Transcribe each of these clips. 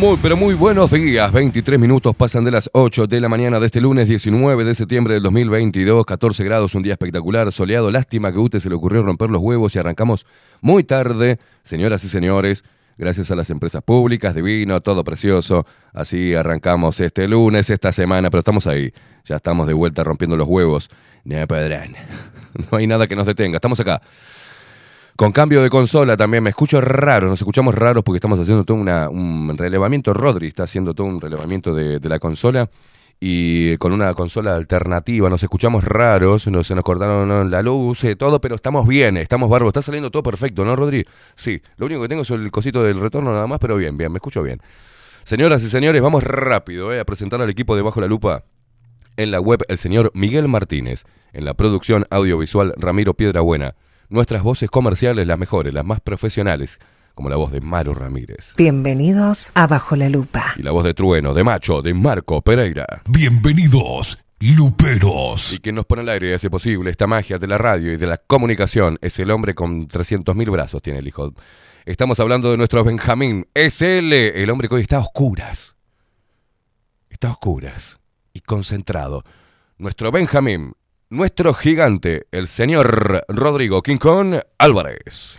Muy, pero muy buenos días. 23 minutos pasan de las 8 de la mañana de este lunes 19 de septiembre del 2022. 14 grados, un día espectacular, soleado. Lástima que a Ute se le ocurrió romper los huevos y arrancamos muy tarde. Señoras y señores, gracias a las empresas públicas, divino, todo precioso. Así arrancamos este lunes, esta semana, pero estamos ahí. Ya estamos de vuelta rompiendo los huevos. No. No hay nada que nos detenga. Estamos acá. Con cambio de consola también me escucho raro, nos escuchamos raros porque estamos haciendo todo un relevamiento. Rodri está haciendo todo un relevamiento de, la consola y con una consola alternativa nos escuchamos raros, no, se nos cortaron la luz, eh, todo, pero estamos bien, estamos barbos, está saliendo todo perfecto, ¿no, Rodri? Sí, lo único que tengo es el cosito del retorno nada más, pero bien, bien, me escucho bien. Señoras y señores, vamos rápido eh, a presentar al equipo de Bajo la Lupa. En la web el señor Miguel Martínez. En la producción audiovisual Ramiro Piedrabuena. Nuestras voces comerciales las mejores, las más profesionales, como la voz de Maru Ramírez. Bienvenidos a Bajo la Lupa. Y la voz de Trueno, de Macho, de Marco Pereira. Bienvenidos, Luperos. Y quien nos pone al aire y hace posible esta magia de la radio y de la comunicación es el hombre con 300.000 brazos, tiene el hijo. Estamos hablando de nuestro Benjamín. Es él, el hombre que hoy está a oscuras. Está a oscuras y concentrado. Nuestro Benjamín, nuestro gigante, el señor Rodrigo Quincón Álvarez.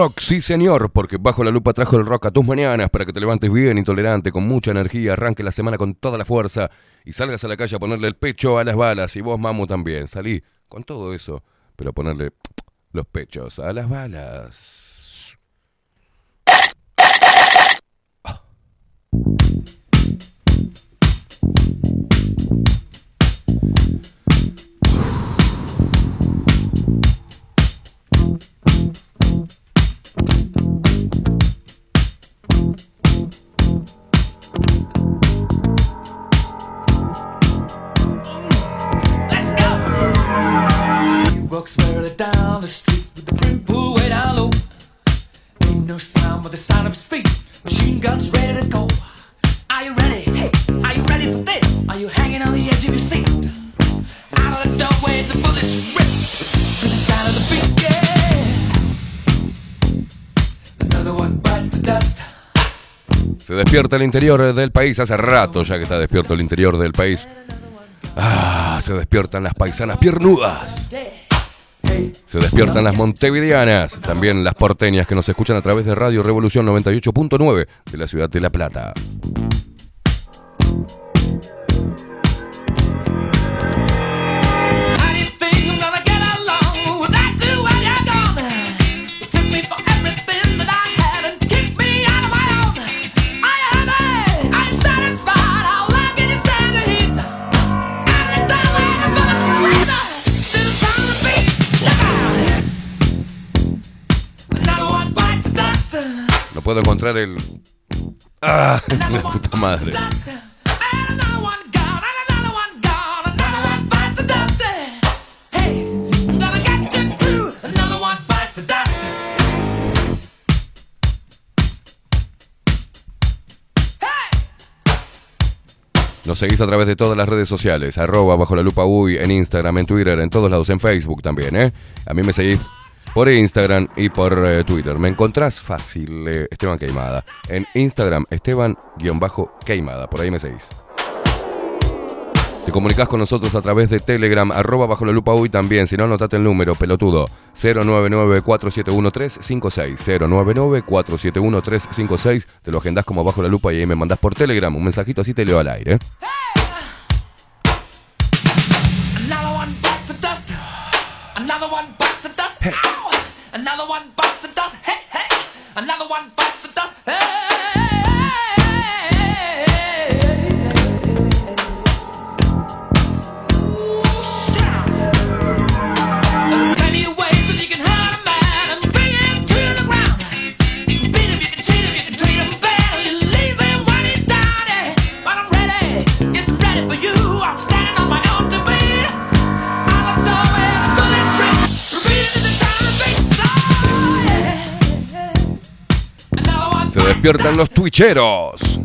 Rock, sí señor, porque Bajo la Lupa trajo el rock a tus mañanas para que te levantes bien, intolerante, con mucha energía, arranque la semana con toda la fuerza y salgas a la calle a ponerle el pecho a las balas y vos, mamu, también. Salí con todo eso, pero ponerle los pechos a las balas. Despierta el interior del país, hace rato ya que está despierto el interior del país. Ah, se despiertan las paisanas piernudas. Se despiertan las montevideanas, también las porteñas que nos escuchan a través de Radio Revolución 98.9 de la ciudad de La Plata. No puedo encontrar el... Ah, la puta madre. Nos seguís a través de todas las redes sociales, arroba bajo la lupa uy, en Instagram, en Twitter, en todos lados, en Facebook también, ¿eh? A mí me seguís por Instagram y por eh, Twitter. Me encontrás fácil, eh, Esteban Queimada. En Instagram, Esteban-Queimada, por ahí me seguís. Te comunicás con nosotros a través de Telegram, arroba bajo la lupa uy también. Si no, anotate el número, pelotudo. 099-471-356. 099-471-356. Te lo agendás como bajo la lupa y ahí me mandás por Telegram un mensajito así te leo al aire. ¿eh? Another one busts the dust. Hey, hey. Another one busts the dust. Hey. Despiertan los twitcheros.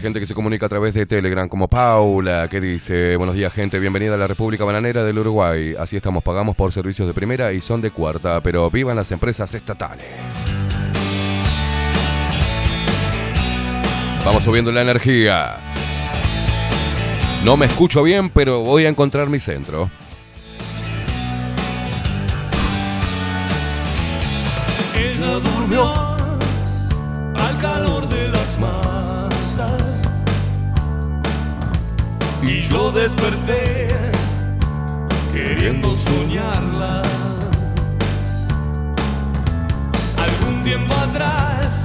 Gente que se comunica a través de Telegram, como Paula, que dice, buenos días gente, bienvenida a la República Bananera del Uruguay. Así estamos, pagamos por servicios de primera y son de cuarta, pero vivan las empresas estatales. Vamos subiendo la energía. No me escucho bien, pero voy a encontrar mi centro. Ella durmió y yo desperté queriendo soñarla. Algún tiempo atrás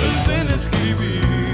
pensé en escribirle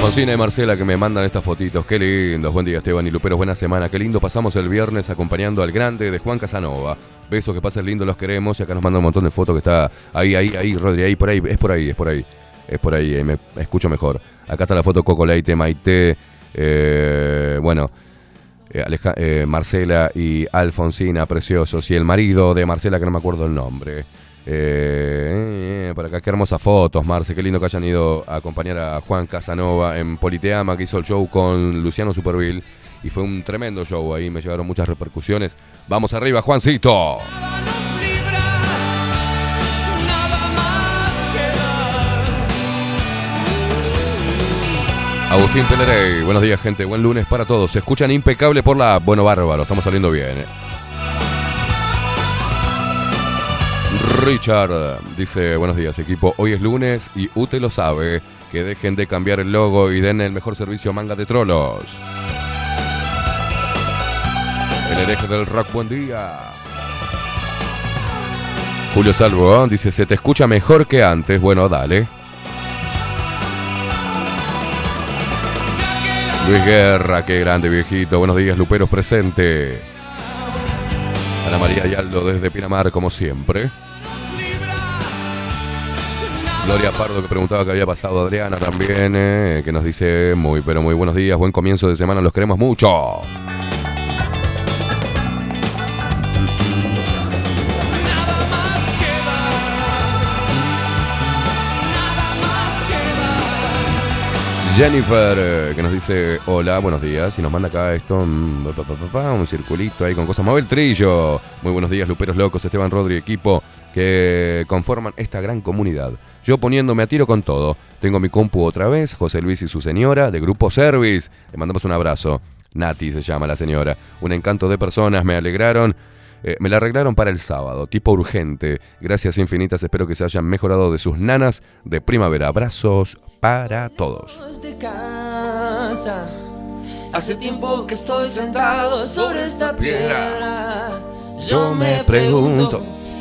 Alfonsina y Marcela que me mandan estas fotitos. Qué lindos. Buen día, Esteban y Luperos. Buena semana. Qué lindo pasamos el viernes acompañando al grande de Juan Casanova. Besos que pasen lindo, los queremos. Y acá nos manda un montón de fotos que está ahí, ahí, ahí, Rodri, ahí, por ahí. Es por ahí, es por ahí. Es por ahí, eh, me me escucho mejor. Acá está la foto Coco Leite, Maite. eh, bueno. eh, Aleja- eh, Marcela y Alfonsina, preciosos. Y el marido de Marcela, que no me acuerdo el nombre. Eh, eh, por acá, qué hermosas fotos, Marce. Qué lindo que hayan ido a acompañar a Juan Casanova en Politeama, que hizo el show con Luciano Superville. Y fue un tremendo show ahí, me llegaron muchas repercusiones. Vamos arriba, Juancito. Agustín Pelerey, buenos días, gente. Buen lunes para todos. Se escuchan impecable por la. Bueno, bárbaro, estamos saliendo bien. eh. Richard dice: Buenos días, equipo. Hoy es lunes y Ute lo sabe. Que dejen de cambiar el logo y den el mejor servicio a manga de trolos. El hereje del rock, buen día. Julio Salvo ¿eh? dice: Se te escucha mejor que antes. Bueno, dale. Luis Guerra, qué grande viejito. Buenos días, Luperos presente. Ana María Yaldo desde Pinamar, como siempre. Gloria Pardo que preguntaba qué había pasado Adriana también, eh, que nos dice muy pero muy buenos días, buen comienzo de semana, los queremos mucho. Jennifer, eh, que nos dice hola, buenos días, y nos manda acá esto, mm, un circulito ahí con cosas. Mabel Trillo, muy buenos días, Luperos Locos, Esteban Rodri, equipo que conforman esta gran comunidad. Yo poniéndome a tiro con todo. Tengo mi compu otra vez, José Luis y su señora, de Grupo Service. Le mandamos un abrazo. Nati se llama la señora. Un encanto de personas, me alegraron. Eh, me la arreglaron para el sábado, tipo urgente. Gracias infinitas, espero que se hayan mejorado de sus nanas de primavera. Abrazos para todos. de casa. Hace tiempo que estoy sentado sobre esta piedra. Yo me pregunto,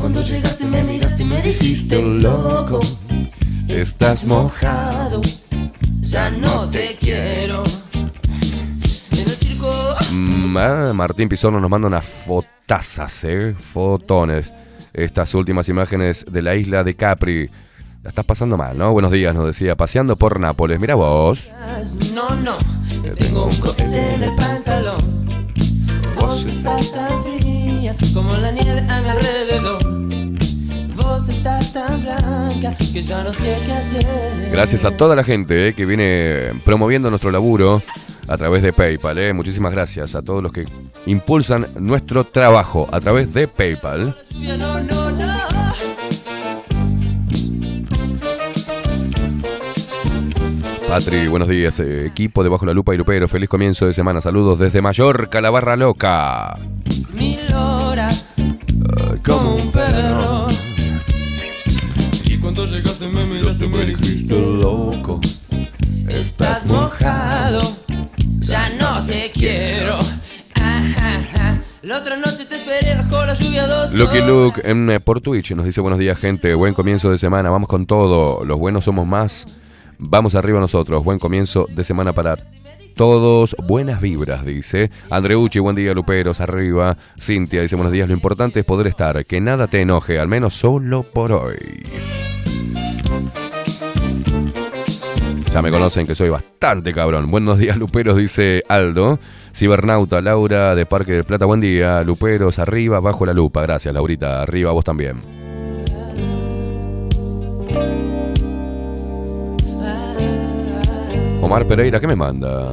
Cuando llegaste me miraste y me dijiste, loco, estás mojado, ya no te quiero. En el circo, ah, Martín Pizorno nos manda unas fotazas, ¿eh? Fotones. Estas últimas imágenes de la isla de Capri. La estás pasando mal, ¿no? Buenos días, nos decía. Paseando por Nápoles. Mira vos. no, no, tengo un cohete en el pantalón. Vos estás tan fría como la nieve a mi alrededor. Estás tan blanca que ya no sé qué hacer. Gracias a toda la gente ¿eh? que viene promoviendo nuestro laburo a través de PayPal. ¿eh? Muchísimas gracias a todos los que impulsan nuestro trabajo a través de PayPal. No, no, no. Patri, buenos días. eh, equipo de Bajo la Lupa y Lupero. Feliz comienzo de semana. Saludos desde Mallorca, la barra loca. Mil horas como un perro. Cuando llegaste me miraste me dijiste loco. Estás mojado, ya no te quiero. Ajá, ajá. La otra noche te esperé bajo la lluvia dos Lucky. Luke en, eh, por Twitch nos dice buenos días gente, buen comienzo de semana, vamos con todo, los buenos somos más, vamos arriba nosotros, buen comienzo de semana para todos, buenas vibras, dice. Andreucci, buen día Luperos, arriba. Cintia dice buenos días, lo importante es poder estar, que nada te enoje, al menos solo por hoy. Ya me conocen que soy bastante cabrón. Buenos días, Luperos, dice Aldo. Cibernauta, Laura de Parque del Plata, buen día. Luperos, arriba, bajo la lupa. Gracias, Laurita. Arriba, vos también. Omar Pereira, ¿qué me manda?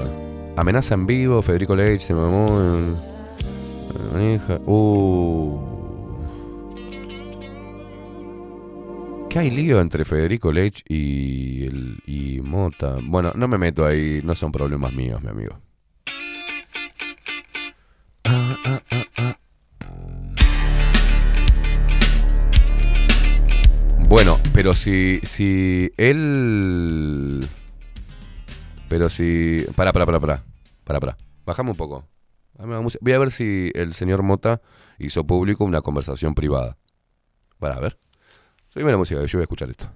Amenaza en vivo, Federico Leite, se mamó. en hija. Uh. ¿Qué hay lío entre Federico Lech y, el- y Mota? Bueno, no me meto ahí, no son problemas míos, mi amigo. Bueno, pero si, si él... Pero si... Pará, pará, pará, pará. Pará, pará. Bajame un poco. Voy a ver si el señor Mota hizo público una conversación privada. Para a ver. Subime la música, yo voy a escuchar esto.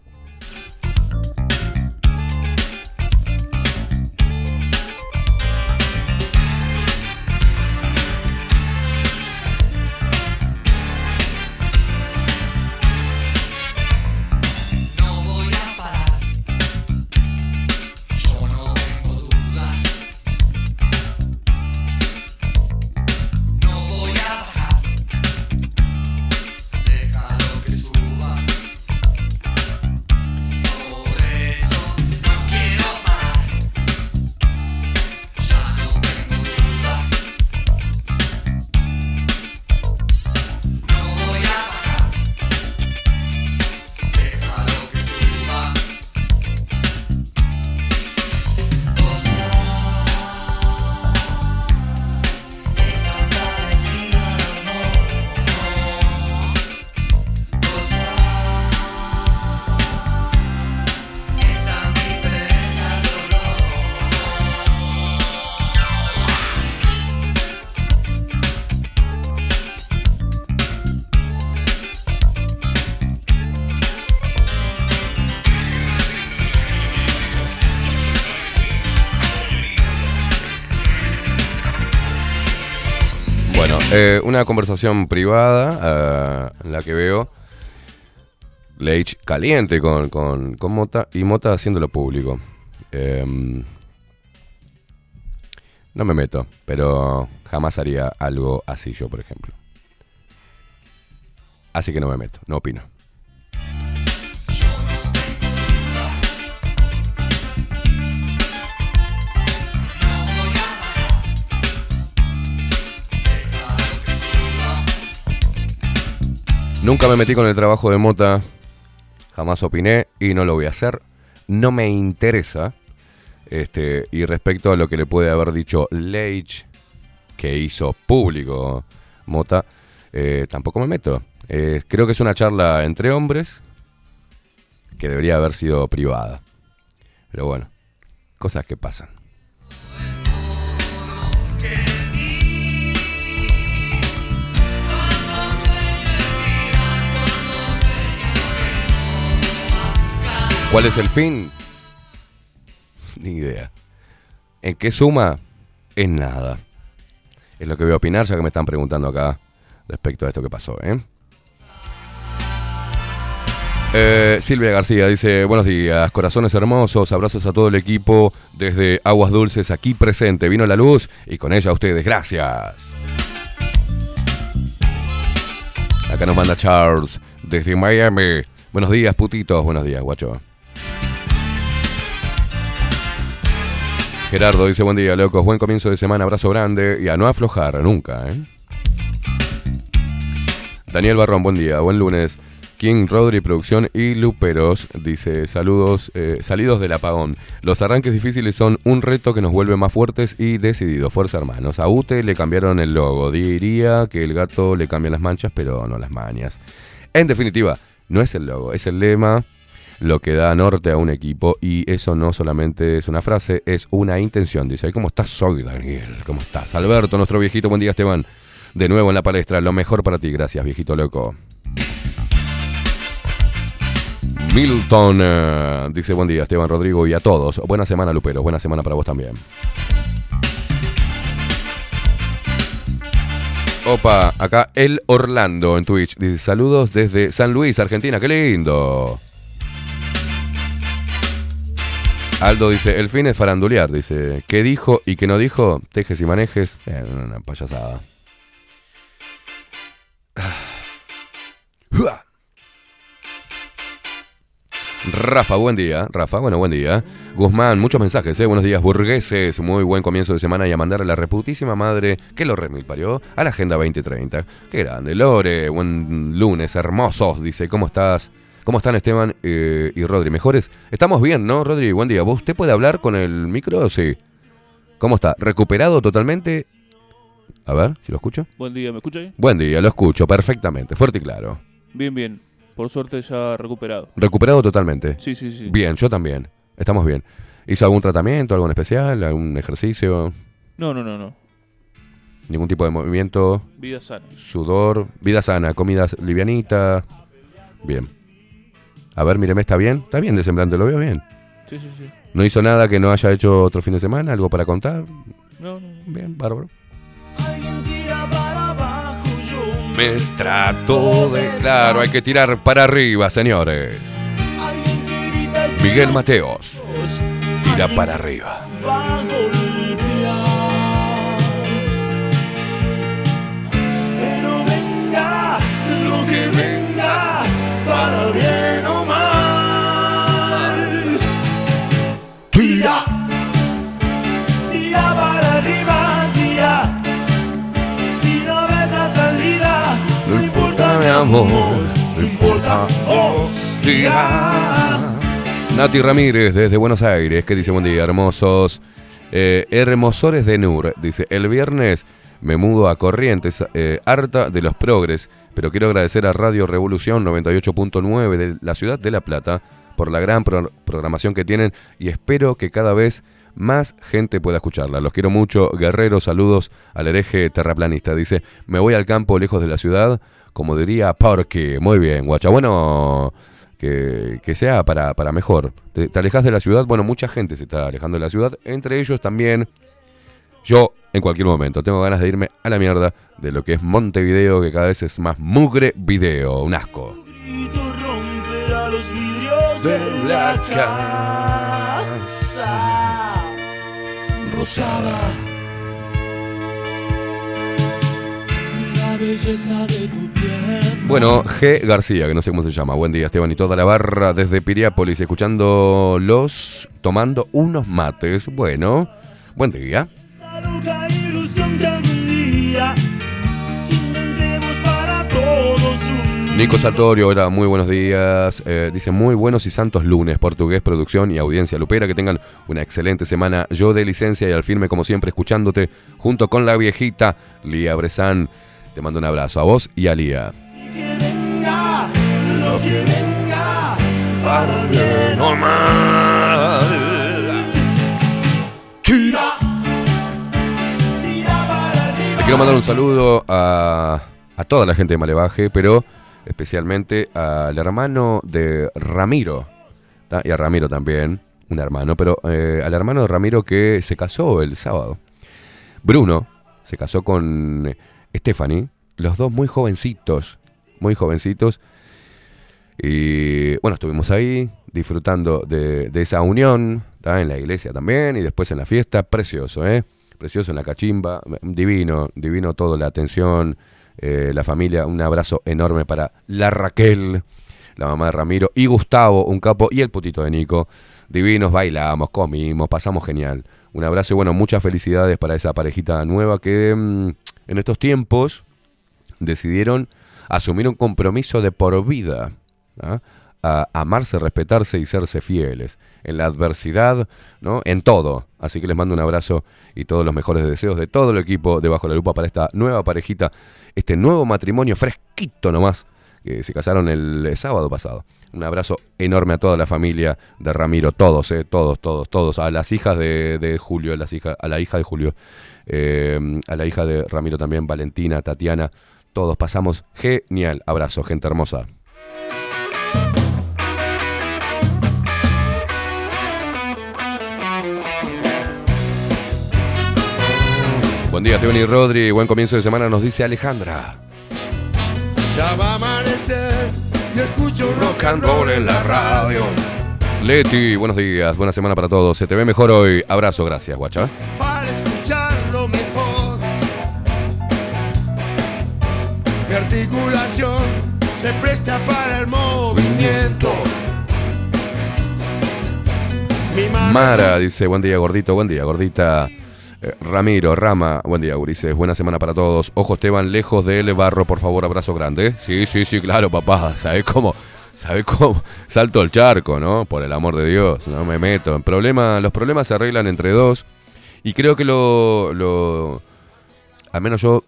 Una conversación privada eh, en la que veo Leich caliente con, con, con Mota y Mota haciéndolo público. Eh, No me meto, pero jamás haría algo así yo, por ejemplo. Así que no me meto, no opino. Nunca me metí con el trabajo de Mota, jamás opiné y no lo voy a hacer. No me interesa. Este, y respecto a lo que le puede haber dicho Leitch, que hizo público Mota, eh, tampoco me meto. Eh, creo que es una charla entre hombres que debería haber sido privada. Pero bueno, cosas que pasan. ¿Cuál es el fin? Ni idea. ¿En qué suma? En nada. Es lo que voy a opinar, ya que me están preguntando acá respecto a esto que pasó, ¿eh? Eh, Silvia García dice, buenos días, corazones hermosos, abrazos a todo el equipo desde Aguas Dulces aquí presente. Vino la luz y con ella a ustedes, gracias. Acá nos manda Charles desde Miami. Buenos días, putitos. Buenos días, guacho. Gerardo dice, buen día, locos. Buen comienzo de semana, abrazo grande y a no aflojar nunca, ¿eh? Daniel Barrón, buen día, buen lunes. King, Rodri, Producción y Luperos dice, saludos, eh, salidos del apagón. Los arranques difíciles son un reto que nos vuelve más fuertes y decididos. Fuerza, hermanos. A Ute le cambiaron el logo. Diría que el gato le cambia las manchas, pero no las mañas. En definitiva, no es el logo, es el lema lo que da norte a un equipo y eso no solamente es una frase, es una intención. Dice, "Ay, ¿cómo estás? Soy Daniel. ¿Cómo estás? Alberto, nuestro viejito. Buen día, Esteban. De nuevo en la palestra. Lo mejor para ti. Gracias, viejito loco. Milton eh, dice buen día Esteban Rodrigo y a todos. Buena semana Lupero, buena semana para vos también. Opa, acá el Orlando en Twitch dice saludos desde San Luis, Argentina, qué lindo. Aldo dice, el fin es farandulear, dice, ¿qué dijo y qué no dijo? Tejes y manejes, Eh, una payasada. Rafa, buen día. Rafa, bueno, buen día. Guzmán, muchos mensajes, ¿eh? Buenos días, burgueses. Muy buen comienzo de semana y a mandarle a la reputísima madre que lo remil parió a la Agenda 2030. Qué grande. Lore, buen lunes, hermosos. Dice, ¿cómo estás? ¿Cómo están Esteban eh, y Rodri? ¿Mejores? Estamos bien, ¿no, Rodri? Buen día. ¿Vos, ¿Usted puede hablar con el micro? Sí. ¿Cómo está? ¿Recuperado totalmente? A ver, si lo escucho. Buen día, ¿me escucha ahí? Buen día, lo escucho perfectamente, fuerte y claro. Bien, bien. Por suerte ya recuperado. Recuperado totalmente. Sí, sí, sí. Bien, yo también. Estamos bien. ¿Hizo algún tratamiento, algo en especial, algún ejercicio? No, no, no, no. ¿Ningún tipo de movimiento? Vida sana. ¿Sudor? ¿Vida sana? ¿Comida livianita? Bien. A ver, míreme, ¿está bien? Está bien de semblante, lo veo bien. Sí, sí, sí. ¿No hizo nada que no haya hecho otro fin de semana? ¿Algo para contar? No, no. Bien, bárbaro. Alguien tira para abajo, yo Me trato de... Claro, hay que tirar para arriba, señores. Miguel Mateos. Tira para arriba. va a golpear. Pero venga lo que venga, para bien amor, no importa vos, tira. Nati Ramírez desde Buenos Aires, que dice buen día, hermosos. Eh, hermosores de Nur, dice, el viernes me mudo a Corrientes, eh, harta de los progres, pero quiero agradecer a Radio Revolución 98.9 de la ciudad de La Plata por la gran pro- programación que tienen y espero que cada vez más gente pueda escucharla. Los quiero mucho, guerreros, saludos al hereje terraplanista. Dice, me voy al campo lejos de la ciudad, como diría Porque. Muy bien, guacha. Bueno, que, que sea para, para mejor. Te, te alejas de la ciudad, bueno, mucha gente se está alejando de la ciudad, entre ellos también yo en cualquier momento. Tengo ganas de irme a la mierda de lo que es Montevideo, que cada vez es más mugre video, un asco. de la casa rosada belleza de tu piel. Bueno, G. García, que no sé cómo se llama. Buen día, Esteban y toda la barra desde Piriápolis, escuchándolos, tomando unos mates. Bueno, buen día. Nico Sartorio, hola, muy buenos días. Eh, dice muy buenos y santos lunes, portugués, producción y audiencia lupera. Que tengan una excelente semana. Yo de licencia y al firme, como siempre, escuchándote junto con la viejita Lía Bresan. Te mando un abrazo a vos y a Lía. Le quiero mandar un saludo a, toda la gente de Malevaje, pero especialmente al hermano de Ramiro. Y a Ramiro también, un hermano, pero eh, al hermano de Ramiro que se casó el sábado. Bruno se casó con Stephanie, los dos muy jovencitos, muy jovencitos. Y bueno, estuvimos ahí disfrutando de, de esa unión, en la iglesia también, y después en la fiesta, precioso, ¿eh? Precioso en la cachimba, divino, divino todo, la atención, eh, la familia, un abrazo enorme para la Raquel, la mamá de Ramiro, y Gustavo, un capo, y el putito de Nico. Divinos, bailamos, comimos, pasamos genial. Un abrazo y bueno, muchas felicidades para esa parejita nueva que mm, en estos tiempos decidieron asumir un compromiso de por vida. ¿ah? A amarse, respetarse y serse fieles. En la adversidad, ¿no? En todo. Así que les mando un abrazo y todos los mejores deseos de todo el equipo de Bajo la Lupa para esta nueva parejita, este nuevo matrimonio fresquito nomás, que se casaron el eh, sábado pasado. Un abrazo enorme a toda la familia de Ramiro, todos, eh, todos, todos, todos, a las hijas de, de Julio, a, las a la hija de Julio, eh, a la hija de Ramiro también, Valentina, Tatiana, todos pasamos genial. Abrazo, gente hermosa. Buen día, Esteban y Rodri. Buen comienzo de semana, nos dice Alejandra. Ya y escucho Rock and roll en la radio. Leti, buenos días, buena semana para todos. Se te ve mejor hoy. Abrazo, gracias, guacha. para escucharlo mejor. Mi articulación se presta para el movimiento. Mara dice, buen día, gordito, buen día, gordita. Eh, Ramiro, Rama, buen día, Gurises, buena semana para todos. Ojo, Esteban, lejos de él, barro, por favor, abrazo grande. Sí, sí, sí, claro, papá. ¿Sabes cómo? ¿Sabes cómo? Salto el charco, ¿no? Por el amor de Dios, no me meto. En problema, los problemas se arreglan entre dos. Y creo que lo, lo. Al menos yo.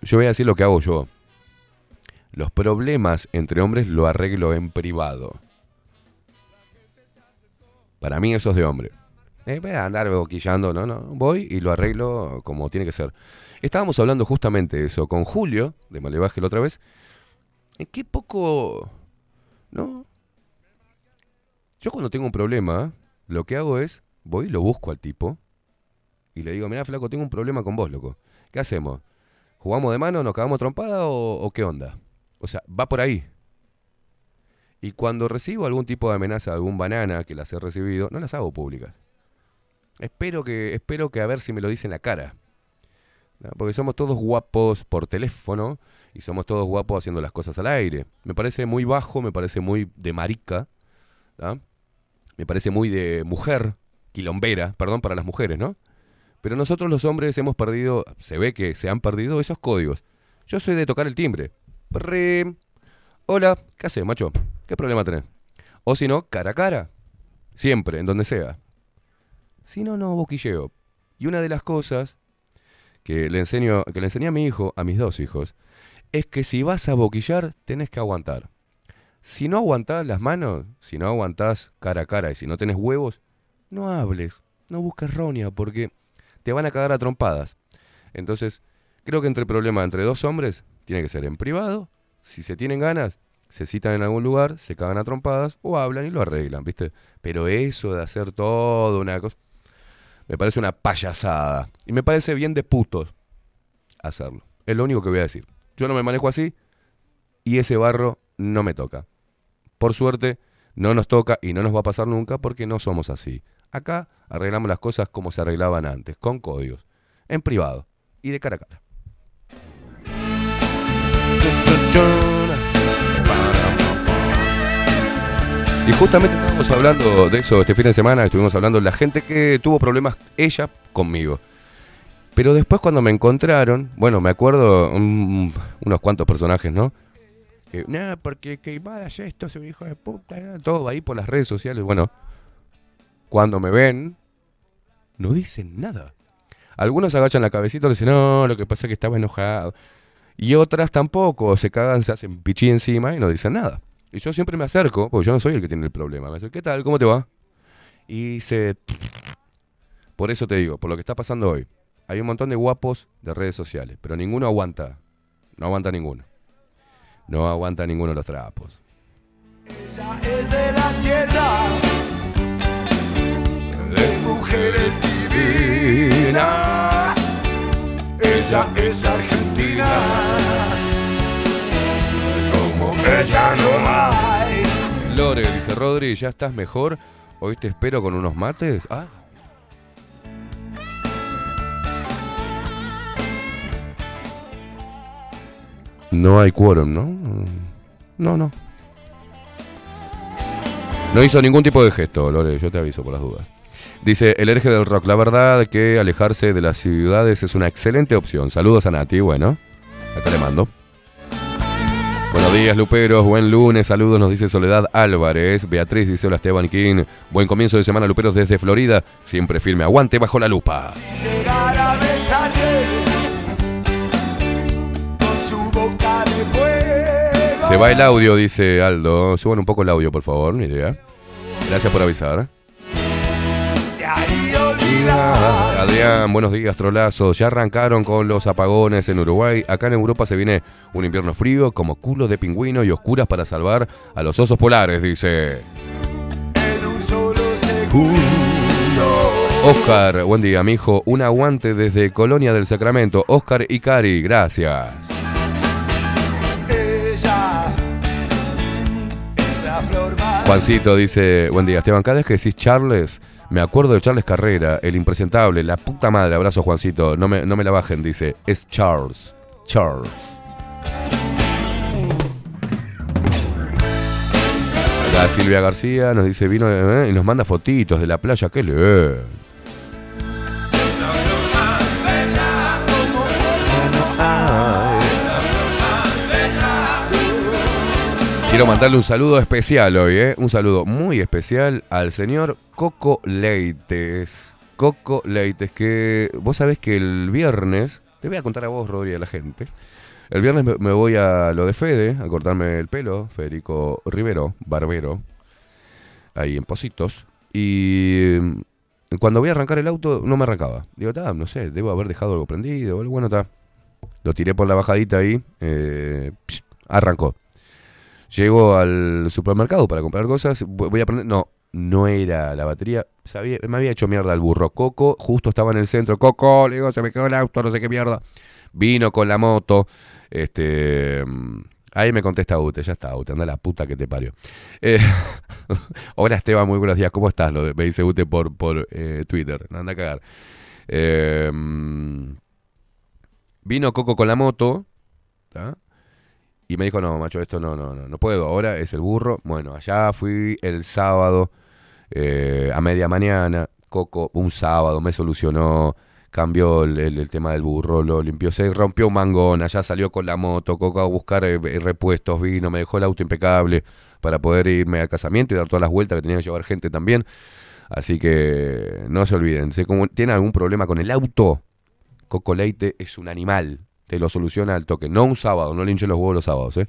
Yo voy a decir lo que hago yo. Los problemas entre hombres lo arreglo en privado. Para mí eso es de hombre. Eh, voy a andar boquillando, no, no. Voy y lo arreglo como tiene que ser. Estábamos hablando justamente de eso con Julio, de Malevaje la otra vez. En qué poco. ¿No? Yo cuando tengo un problema, lo que hago es, voy y lo busco al tipo. Y le digo, mira, flaco, tengo un problema con vos, loco. ¿Qué hacemos? ¿Jugamos de mano, nos cagamos trompada o, o qué onda? O sea, va por ahí. Y cuando recibo algún tipo de amenaza, algún banana que las he recibido, no las hago públicas. Espero que, espero que a ver si me lo dice en la cara. Porque somos todos guapos por teléfono y somos todos guapos haciendo las cosas al aire. Me parece muy bajo, me parece muy de marica, me parece muy de mujer, quilombera, perdón para las mujeres, ¿no? Pero nosotros los hombres hemos perdido, se ve que se han perdido esos códigos. Yo soy de tocar el timbre. Hola, ¿qué haces, macho? ¿Qué problema tenés? O si no, cara a cara. Siempre, en donde sea. Si no, no boquilleo. Y una de las cosas que le enseño, que le enseñé a mi hijo, a mis dos hijos, es que si vas a boquillar, tenés que aguantar. Si no aguantás las manos, si no aguantás cara a cara y si no tenés huevos, no hables, no busques roña, porque te van a cagar a trompadas. Entonces, creo que entre el problema entre dos hombres tiene que ser en privado. Si se tienen ganas, se citan en algún lugar, se cagan a trompadas o hablan y lo arreglan, ¿viste? Pero eso de hacer todo una cosa, me parece una payasada. Y me parece bien de putos hacerlo. Es lo único que voy a decir. Yo no me manejo así y ese barro no me toca. Por suerte, no nos toca y no nos va a pasar nunca porque no somos así. Acá arreglamos las cosas como se arreglaban antes, con códigos, en privado y de cara a cara. Y justamente estábamos hablando de eso este fin de semana, estuvimos hablando de la gente que tuvo problemas ella conmigo. Pero después cuando me encontraron, bueno, me acuerdo un- unos cuantos personajes, ¿no? Que, no, porque Queimada es esto, es un hijo de puta, eh", todo ahí por las redes sociales. Bueno, cuando me ven, no dicen nada. Algunos agachan la cabecita y dicen, no, lo que pasa es que estaba enojado. Y otras tampoco, se cagan, se hacen pichí encima y no dicen nada. Y yo siempre me acerco, porque yo no soy el que tiene el problema. Me acerco, ¿qué tal? ¿Cómo te va? Y se... Por eso te digo, por lo que está pasando hoy. Hay un montón de guapos de redes sociales, pero ninguno aguanta. No aguanta ninguno. No aguanta ninguno los trapos. Ella es de la tierra de mujeres divinas. Ella es argentina. Lore, dice Rodri, ¿ya estás mejor? Hoy te espero con unos mates. Ah. No hay quórum, ¿no? No, no. No hizo ningún tipo de gesto, Lore, yo te aviso por las dudas. Dice, el hereje del rock, la verdad que alejarse de las ciudades es una excelente opción. Saludos a Nati, bueno, acá le mando. Buenos días, Luperos. Buen lunes. Saludos, nos dice Soledad Álvarez. Beatriz dice: Hola, Esteban King. Buen comienzo de semana, Luperos, desde Florida. Siempre firme. Aguante bajo la lupa. A besarte con su boca de fuego. Se va el audio, dice Aldo. Suban un poco el audio, por favor. Ni idea. Gracias por avisar. Te haría Adrián, buenos días, trolazos. Ya arrancaron con los apagones en Uruguay. Acá en Europa se viene un invierno frío, como culo de pingüino y oscuras para salvar a los osos polares, dice. En un solo segundo. Oscar, buen día, mijo. Un aguante desde Colonia del Sacramento. Oscar y Cari, gracias. Juancito dice, buen día, Esteban, cada que decís Charles, me acuerdo de Charles Carrera, el impresentable, la puta madre, abrazo Juancito, no me, no me la bajen, dice, es Charles, Charles. Acá Silvia García nos dice, vino eh, y nos manda fotitos de la playa, qué le. Quiero mandarle un saludo especial hoy, ¿eh? Un saludo muy especial al señor Coco Leites. Coco Leites, que vos sabés que el viernes, te voy a contar a vos, Rodri, a la gente. El viernes me, voy a lo de Fede, a cortarme el pelo, Federico Rivero, barbero, ahí en Positos. Y mm, cuando voy a arrancar el auto, no me arrancaba. Digo, "Ta, no sé, debo haber dejado algo prendido, bueno, está. Lo tiré por la bajadita ahí, eh, arrancó. Llego al supermercado para comprar cosas, vo- voy a prender, no, no era la batería, me había hecho mierda el burro. Coco, justo estaba en el centro, Coco, le digo, se me quedó el auto, no sé qué mierda. Vino con la moto, este... mm, Ahí me contesta Ute, ya está, Ute, anda la puta que te parió. Eh, Hola Esteban, muy buenos días, ¿cómo estás? Lo me dice Ute por, por eh, Twitter, anda a cagar. Eh, mm, vino Coco con la moto, ¿tá? Y me dijo, no, macho, esto no, no, no, no puedo, ahora es el burro. Bueno, allá fui el sábado eh, a media mañana, Coco un sábado me solucionó, cambió el, el- tema del burro, lo limpió, se rompió un mangón, allá salió con la moto, Coco a buscar eh, eh, repuestos, vino, me dejó el auto impecable para poder irme al casamiento y dar todas las vueltas que tenía que llevar gente también. Así que no se olviden, si tienen algún problema con el auto, Coco Leite es un animal. Te lo soluciona al toque. No un sábado, no le hinchen los huevos los sábados, ¿eh?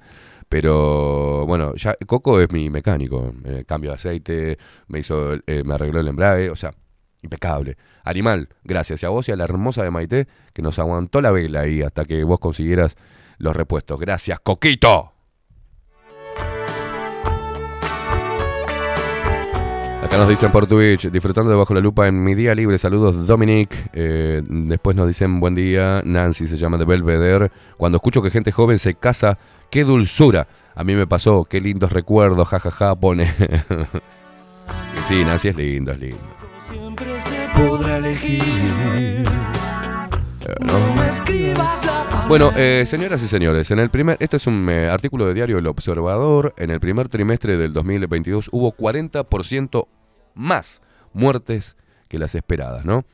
Pero bueno, ya Coco es mi mecánico. Cambio de aceite, me hizo, eh, me arregló el embrague, o sea, impecable. Animal, gracias. A vos y a la hermosa de Maite que nos aguantó la vela ahí hasta que vos consiguieras los repuestos. Gracias, Coquito. Acá nos dicen por Twitch, disfrutando de Bajo la Lupa en mi día libre. Saludos, Dominic. Eh, después nos dicen buen día. Nancy se llama de Belvedere. Cuando escucho que gente joven se casa, qué dulzura. A mí me pasó, qué lindos recuerdos, jajaja, pone. que sí, Nancy es lindo, es lindo. Siempre se podrá elegir. No. Bueno, eh, señoras y señores, en el primer, este es un eh, artículo de diario El Observador. En el primer trimestre del 2022 hubo 40% más muertes que las esperadas, ¿no?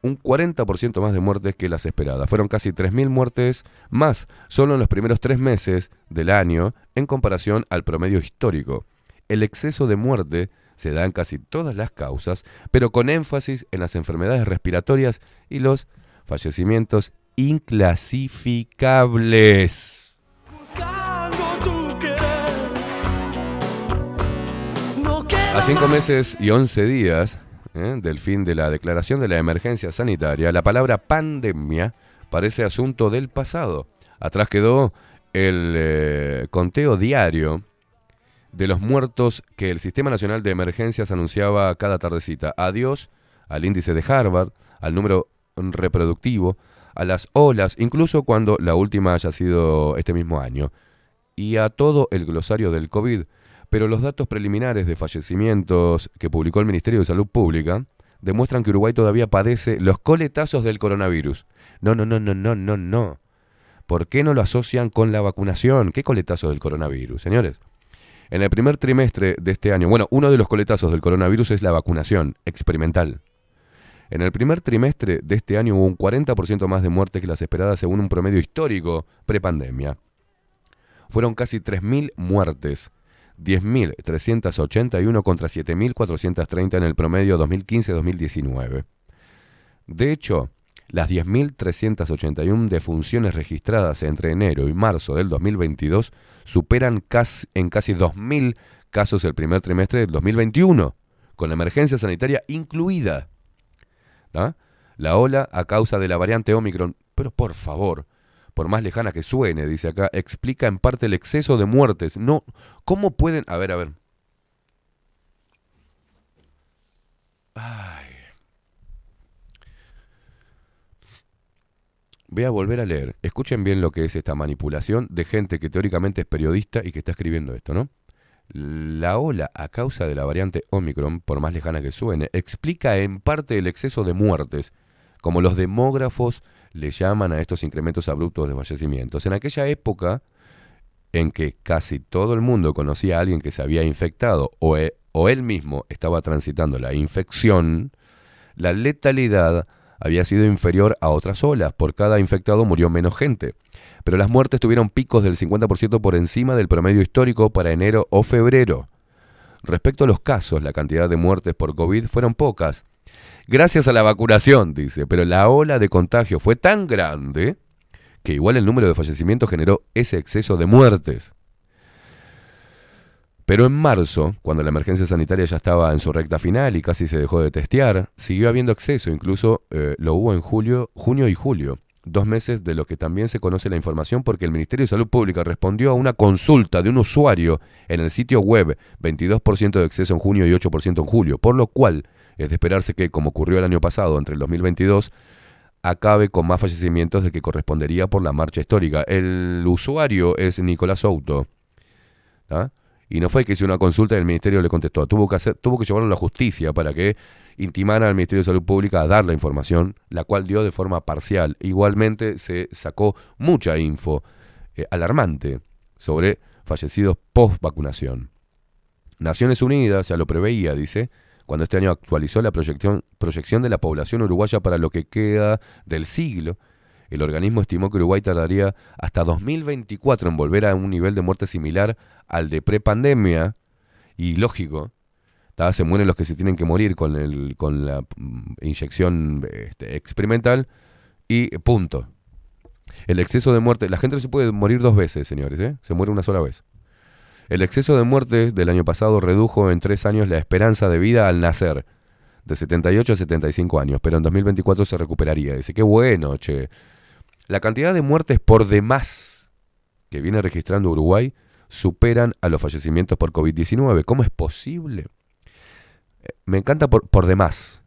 Un 40% más de muertes que las esperadas. Fueron casi 3.000 muertes más solo en los primeros tres meses del año en comparación al promedio histórico. El exceso de muerte se da en casi todas las causas, pero con énfasis en las enfermedades respiratorias y los fallecimientos inclasificables. A cinco meses y 11 días ¿eh? del fin de la declaración de la emergencia sanitaria, la palabra pandemia parece asunto del pasado. Atrás quedó el eh, conteo diario de los muertos que el Sistema Nacional de Emergencias anunciaba cada tardecita. Adiós al índice de Harvard, al número reproductivo, a las olas, incluso cuando la última haya sido este mismo año, y a todo el glosario del COVID. Pero los datos preliminares de fallecimientos que publicó el Ministerio de Salud Pública demuestran que Uruguay todavía padece los coletazos del coronavirus. No, no, no, no, no, no, no. ¿Por qué no lo asocian con la vacunación? ¿Qué coletazos del coronavirus, señores? En el primer trimestre de este año, bueno, uno de los coletazos del coronavirus es la vacunación experimental. En el primer trimestre de este año hubo un 40% más de muertes que las esperadas según un promedio histórico prepandemia. Fueron casi 3.000 muertes, 10.381 contra 7.430 en el promedio 2015-2019. De hecho, las 10.381 defunciones registradas entre enero y marzo del 2022 superan en casi 2.000 casos el primer trimestre del 2021, con la emergencia sanitaria incluida. ¿Tá? La ola a causa de la variante Omicron, pero por favor, por más lejana que suene, dice acá, explica en parte el exceso de muertes. No, ¿cómo pueden? A ver, a ver. Ay. Voy a volver a leer. Escuchen bien lo que es esta manipulación de gente que teóricamente es periodista y que está escribiendo esto, ¿no? La ola a causa de la variante Omicron, por más lejana que suene, explica en parte el exceso de muertes, como los demógrafos le llaman a estos incrementos abruptos de fallecimientos. En aquella época en que casi todo el mundo conocía a alguien que se había infectado o, e- o él mismo estaba transitando la infección, la letalidad había sido inferior a otras olas. Por cada infectado murió menos gente. Pero las muertes tuvieron picos del 50% por encima del promedio histórico para enero o febrero. Respecto a los casos, la cantidad de muertes por COVID fueron pocas. Gracias a la vacunación, dice, pero la ola de contagio fue tan grande que igual el número de fallecimientos generó ese exceso de muertes. Pero en marzo, cuando la emergencia sanitaria ya estaba en su recta final y casi se dejó de testear, siguió habiendo exceso, incluso eh, lo hubo en julio, junio y julio, dos meses de lo que también se conoce la información porque el Ministerio de Salud Pública respondió a una consulta de un usuario en el sitio web, 22% de exceso en junio y 8% en julio, por lo cual es de esperarse que, como ocurrió el año pasado, entre el 2022, acabe con más fallecimientos de que correspondería por la marcha histórica. El usuario es Nicolás Souto. ¿tá? Y no fue que hizo una consulta y el ministerio le contestó. Tuvo que, hacer, tuvo que llevarlo a la justicia para que intimara al Ministerio de Salud Pública a dar la información, la cual dio de forma parcial. Igualmente se sacó mucha info eh, alarmante sobre fallecidos post vacunación. Naciones Unidas ya lo preveía, dice, cuando este año actualizó la proyección, proyección de la población uruguaya para lo que queda del siglo. El organismo estimó que Uruguay tardaría hasta 2024 en volver a un nivel de muerte similar al de prepandemia. Y lógico, se mueren los que se tienen que morir con, el, con la mm, inyección este, experimental y punto. El exceso de muerte, la gente no se puede morir dos veces, señores, ¿eh? se muere una sola vez. El exceso de muertes del año pasado redujo en tres años la esperanza de vida al nacer, de 78 a 75 años, pero en 2024 se recuperaría. Dice, qué bueno, che. La cantidad de muertes por demás que viene registrando Uruguay superan a los fallecimientos por COVID-19. ¿Cómo es posible? Eh, Me encanta por, por demás.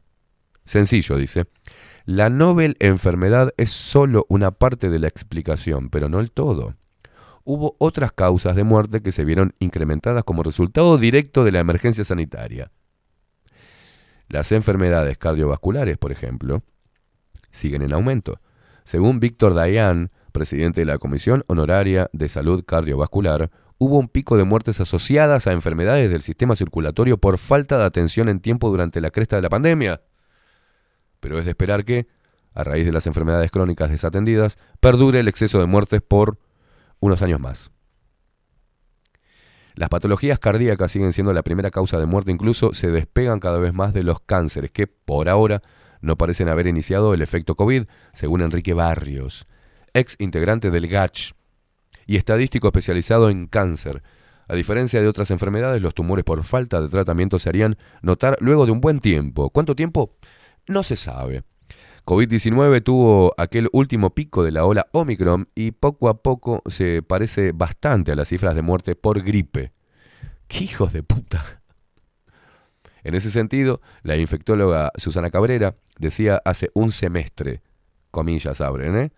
Sencillo, dice. La Nobel enfermedad es solo una parte de la explicación, pero no el todo. Hubo otras causas de muerte que se vieron incrementadas como resultado directo de la emergencia sanitaria. Las enfermedades cardiovasculares, por ejemplo, siguen en aumento. Según Víctor Dayan, presidente de la Comisión Honoraria de Salud Cardiovascular, hubo un pico de muertes asociadas a enfermedades del sistema circulatorio por falta de atención en tiempo durante la cresta de la pandemia. Pero es de esperar que, a raíz de las enfermedades crónicas desatendidas, perdure el exceso de muertes por unos años más. Las patologías cardíacas siguen siendo la primera causa de muerte, incluso se despegan cada vez más de los cánceres, que por ahora no parecen haber iniciado el efecto COVID, según Enrique Barrios, ex integrante del GACH y estadístico especializado en cáncer. A diferencia de otras enfermedades, los tumores por falta de tratamiento se harían notar luego de un buen tiempo. ¿Cuánto tiempo? No se sabe. COVID-19 tuvo aquel último pico de la ola Omicron y poco a poco se parece bastante a las cifras de muerte por gripe. ¡Qué hijos de puta! En ese sentido, la infectóloga Susana Cabrera decía hace un semestre, comillas abren, ¿eh?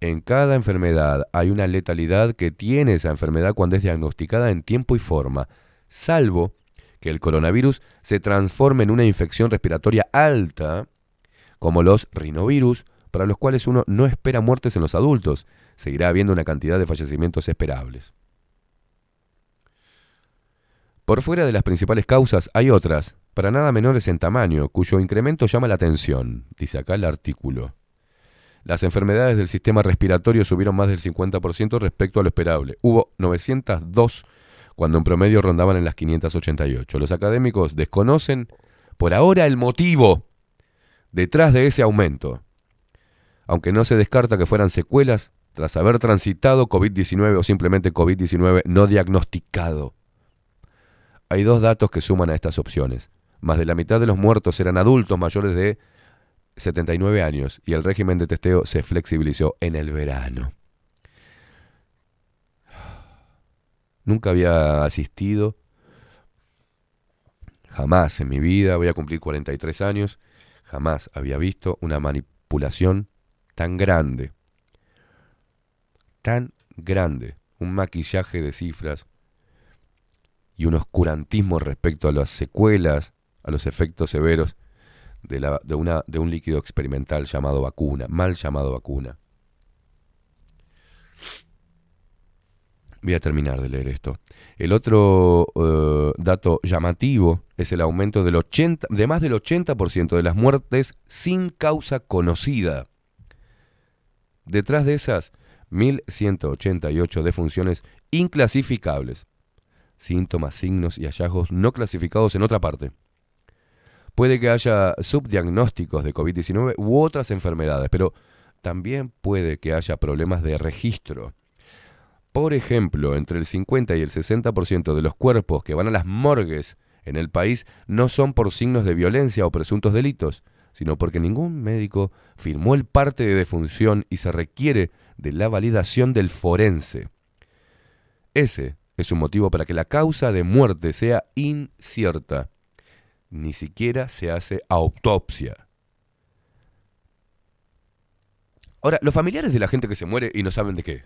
En cada enfermedad hay una letalidad que tiene esa enfermedad cuando es diagnosticada en tiempo y forma, salvo que el coronavirus se transforme en una infección respiratoria alta, como los rinovirus, para los cuales uno no espera muertes en los adultos. Seguirá habiendo una cantidad de fallecimientos esperables. Por fuera de las principales causas hay otras, para nada menores en tamaño, cuyo incremento llama la atención, dice acá el artículo. Las enfermedades del sistema respiratorio subieron más del 50% respecto a lo esperable. Hubo 902 cuando en promedio rondaban en las 588. Los académicos desconocen por ahora el motivo detrás de ese aumento, aunque no se descarta que fueran secuelas tras haber transitado COVID-19 o simplemente COVID-19 no diagnosticado. Hay dos datos que suman a estas opciones. Más de la mitad de los muertos eran adultos mayores de 79 años y el régimen de testeo se flexibilizó en el verano. Nunca había asistido, jamás en mi vida, voy a cumplir 43 años, jamás había visto una manipulación tan grande, tan grande, un maquillaje de cifras y un oscurantismo respecto a las secuelas, a los efectos severos de, una, de un líquido experimental llamado vacuna, mal llamado vacuna. Voy a terminar de leer esto. El otro eh, dato llamativo es el aumento del 80, de más del 80% de las muertes sin causa conocida. Detrás de esas, 1.188 defunciones inclasificables. Síntomas, signos y hallazgos no clasificados en otra parte. Puede que haya subdiagnósticos de COVID-19 u otras enfermedades, pero también puede que haya problemas de registro. Por ejemplo, entre el 50 y el 60% de los cuerpos que van a las morgues en el país no son por signos de violencia o presuntos delitos, sino porque ningún médico firmó el parte de defunción y se requiere de la validación del forense. Ese es un motivo para que la causa de muerte sea incierta. Ni siquiera se hace autopsia. Ahora, los familiares de la gente que se muere y no saben de qué.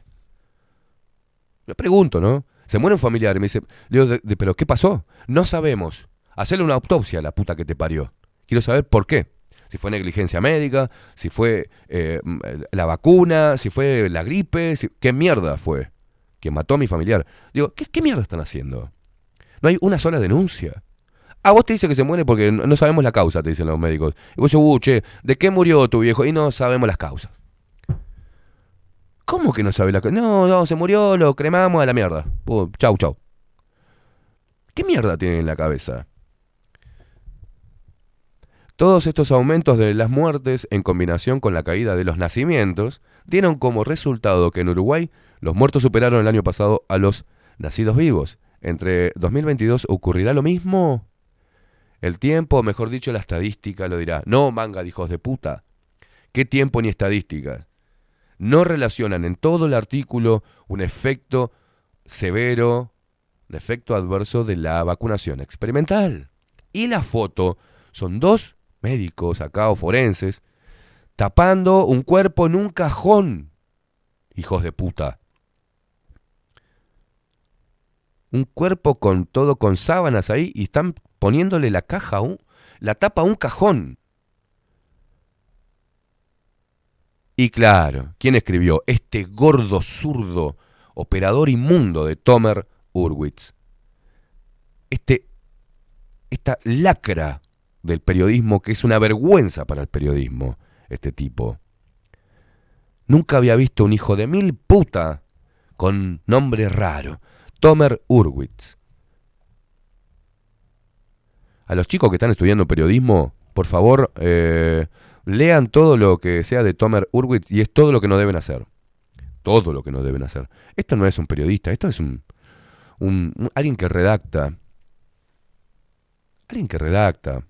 Le pregunto, ¿no? Se muere un familiar y me dice, digo, "De- ¿pero qué pasó? No sabemos. Hacerle una autopsia a la puta que te parió. Quiero saber por qué. Si fue negligencia médica, si fue eh, la vacuna, si fue la gripe, ¿qué mierda fue? Que mató a mi familiar. Digo, ¿qué, mierda están haciendo? No hay una sola denuncia. Ah, vos te dice que se muere porque no sabemos la causa, te dicen los médicos. Y vos dices, "Uh, che, ¿de qué murió tu viejo? Y no sabemos las causas. ¿Cómo que no sabe la causa? No, no, se murió, lo cremamos a la mierda. Pu- chau, chau. ¿Qué mierda tienen en la cabeza? Todos estos aumentos de las muertes, en combinación con la caída de los nacimientos, dieron como resultado que en Uruguay los muertos superaron el año pasado a los nacidos vivos. Entre 2022 ocurrirá lo mismo. El tiempo, mejor dicho, la estadística lo dirá. No, manga hijos de puta. ¿Qué tiempo ni estadísticas? No relacionan en todo el artículo un efecto severo, un efecto adverso de la vacunación experimental. Y la foto son dos médicos acá o forenses tapando un cuerpo en un cajón. Hijos de puta. Un cuerpo con todo con sábanas ahí y están poniéndole la caja la tapa a un cajón. Y claro, ¿quién escribió? Este gordo zurdo, operador inmundo de Tomer Urwitz. Este, esta lacra del periodismo que es una vergüenza para el periodismo, este tipo. Nunca había visto un hijo de mil puta con nombre raro. Tomer Urwitz. A los chicos que están estudiando periodismo, por favor, eh, lean todo lo que sea de Tomer Urwitz y es todo lo que no deben hacer. Todo lo que no deben hacer. Esto no es un periodista, esto es un, alguien que redacta. Alguien que redacta.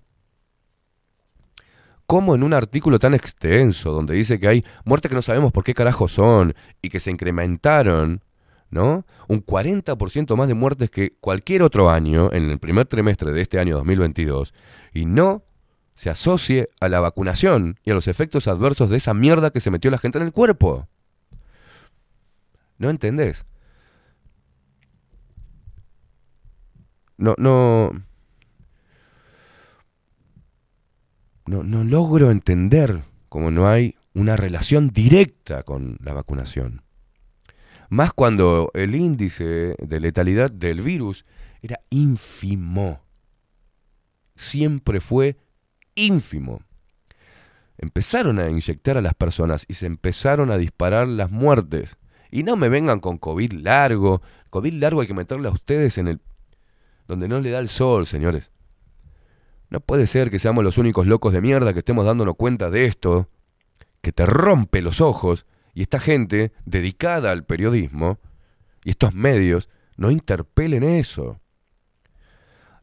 Como en un artículo tan extenso donde dice que hay muertes que no sabemos por qué carajo son y que se incrementaron, ¿no? Un 40% más de muertes que cualquier otro año en el primer trimestre de este año 2022 y no se asocie a la vacunación y a los efectos adversos de esa mierda que se metió la gente en el cuerpo. ¿No entendés? No, no. No, no logro entender cómo no hay una relación directa con la vacunación. Más cuando el índice de letalidad del virus era ínfimo. Siempre fue ínfimo. Empezaron a inyectar a las personas y se empezaron a disparar las muertes. Y no me vengan con COVID largo. COVID largo hay que meterle a ustedes en el... donde no le da el sol, señores. No puede ser que seamos los únicos locos de mierda que estemos dándonos cuenta de esto, que te rompe los ojos, y esta gente dedicada al periodismo, y estos medios, no interpelen eso.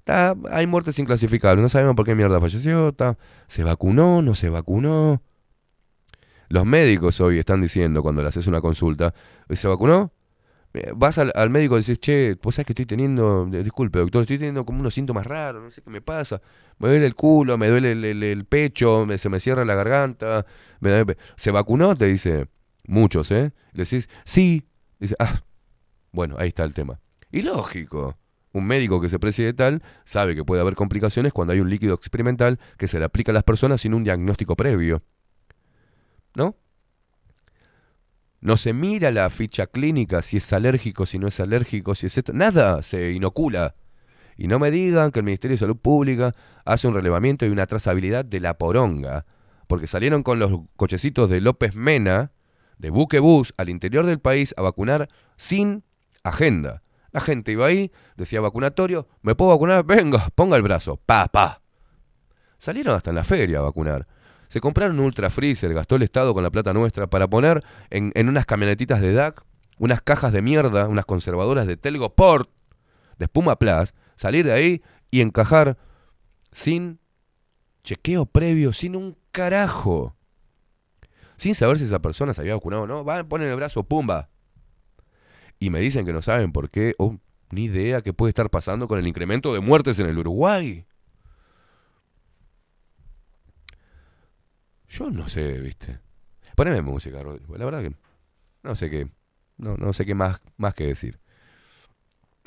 Hay muertes inclasificables, no sabemos por qué mierda falleció, se vacunó, no se vacunó. Los médicos hoy están diciendo cuando le haces una consulta, ¿se vacunó? Vas al, al médico y dices, che, vos sabés que estoy teniendo, eh, disculpe doctor, estoy teniendo como unos síntomas raros, no sé qué me pasa, me duele el culo, me duele el, el- pecho, me- se me cierra la garganta, me da- ¿se vacunó? Te dice, muchos, ¿eh? Le decís, sí, dice, ah, bueno, ahí está el tema. Y lógico, un médico que se preside tal sabe que puede haber complicaciones cuando hay un líquido experimental que se le aplica a las personas sin un diagnóstico previo. ¿No? No se mira la ficha clínica si es alérgico, si no es alérgico, si es esto. Nada, se inocula. Y no me digan que el Ministerio de Salud Pública hace un relevamiento y una trazabilidad de la poronga. Porque salieron con los cochecitos de López Mena, de buquebús, al interior del país a vacunar sin agenda. La gente iba ahí, decía vacunatorio, ¿me puedo vacunar? Venga, ponga el brazo, pa, pa. Salieron hasta en la feria a vacunar. Se compraron un ultra freezer, gastó el Estado con la plata nuestra para poner en, en unas camionetitas de DAC unas cajas de mierda, unas conservadoras de Telgo Port, de Espuma Plus, salir de ahí y encajar sin chequeo previo, sin un carajo. Sin saber si esa persona se había vacunado o no. Van, ponen el brazo, pumba. Y me dicen que no saben por qué, o ni idea qué puede estar pasando con el incremento de muertes en el Uruguay. Yo no sé, viste. Poneme música, Rodrigo. La verdad que no sé qué, no, no sé qué más, más que decir.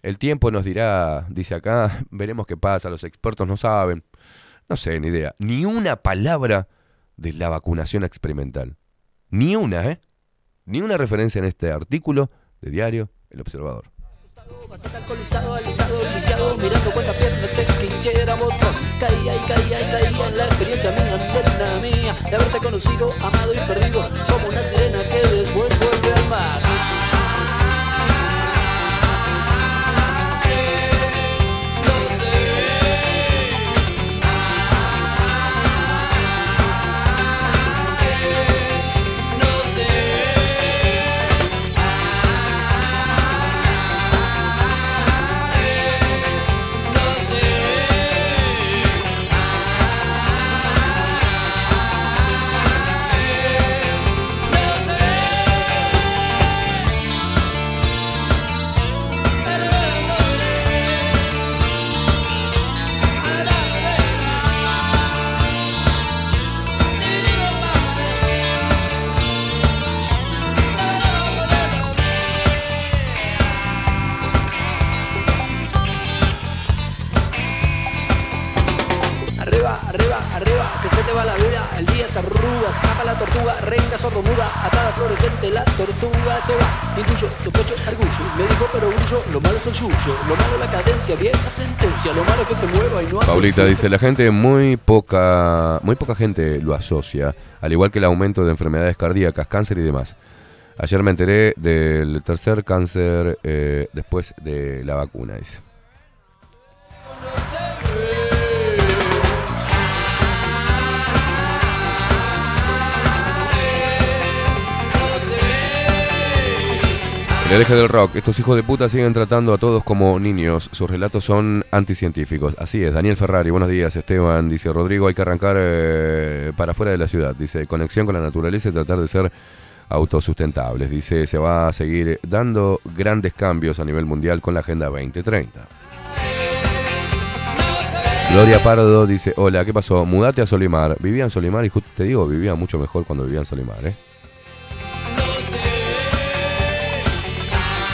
El tiempo nos dirá, dice acá, veremos qué pasa, los expertos no saben. No sé, ni idea. Ni una palabra de la vacunación experimental. Ni una, ¿eh? Ni una referencia en este artículo de diario El Observador. Mirando De haberte conocido, amado y perdido Como una sirena que después vuelve al mar la tortuga, reina sordomuda, atada fluorescente, la tortuga se va. Intuyo, sospecho, argullo, me dijo pero brillo, lo malo es el yuyo, lo malo la cadencia, vieja sentencia, lo malo es que se mueva y no Paulita dice, la gente muy poca, muy poca gente lo asocia, al igual que el aumento de enfermedades cardíacas, cáncer y demás. Ayer me enteré del tercer cáncer eh, después de la vacuna, dice. El hereje del rock. Estos hijos de puta siguen tratando a todos como niños. Sus relatos son anticientíficos. Así es. Daniel Ferrari, buenos días. Esteban, dice Rodrigo, hay que arrancar eh, para afuera de la ciudad. Dice, conexión con la naturaleza y tratar de ser autosustentables. Dice, se va a seguir dando grandes cambios a nivel mundial con la Agenda 2030. Gloria Pardo dice, hola, ¿qué pasó? Mudate a Solimar. Vivía en Solimar y justo te digo, vivía mucho mejor cuando vivía en Solimar, ¿eh?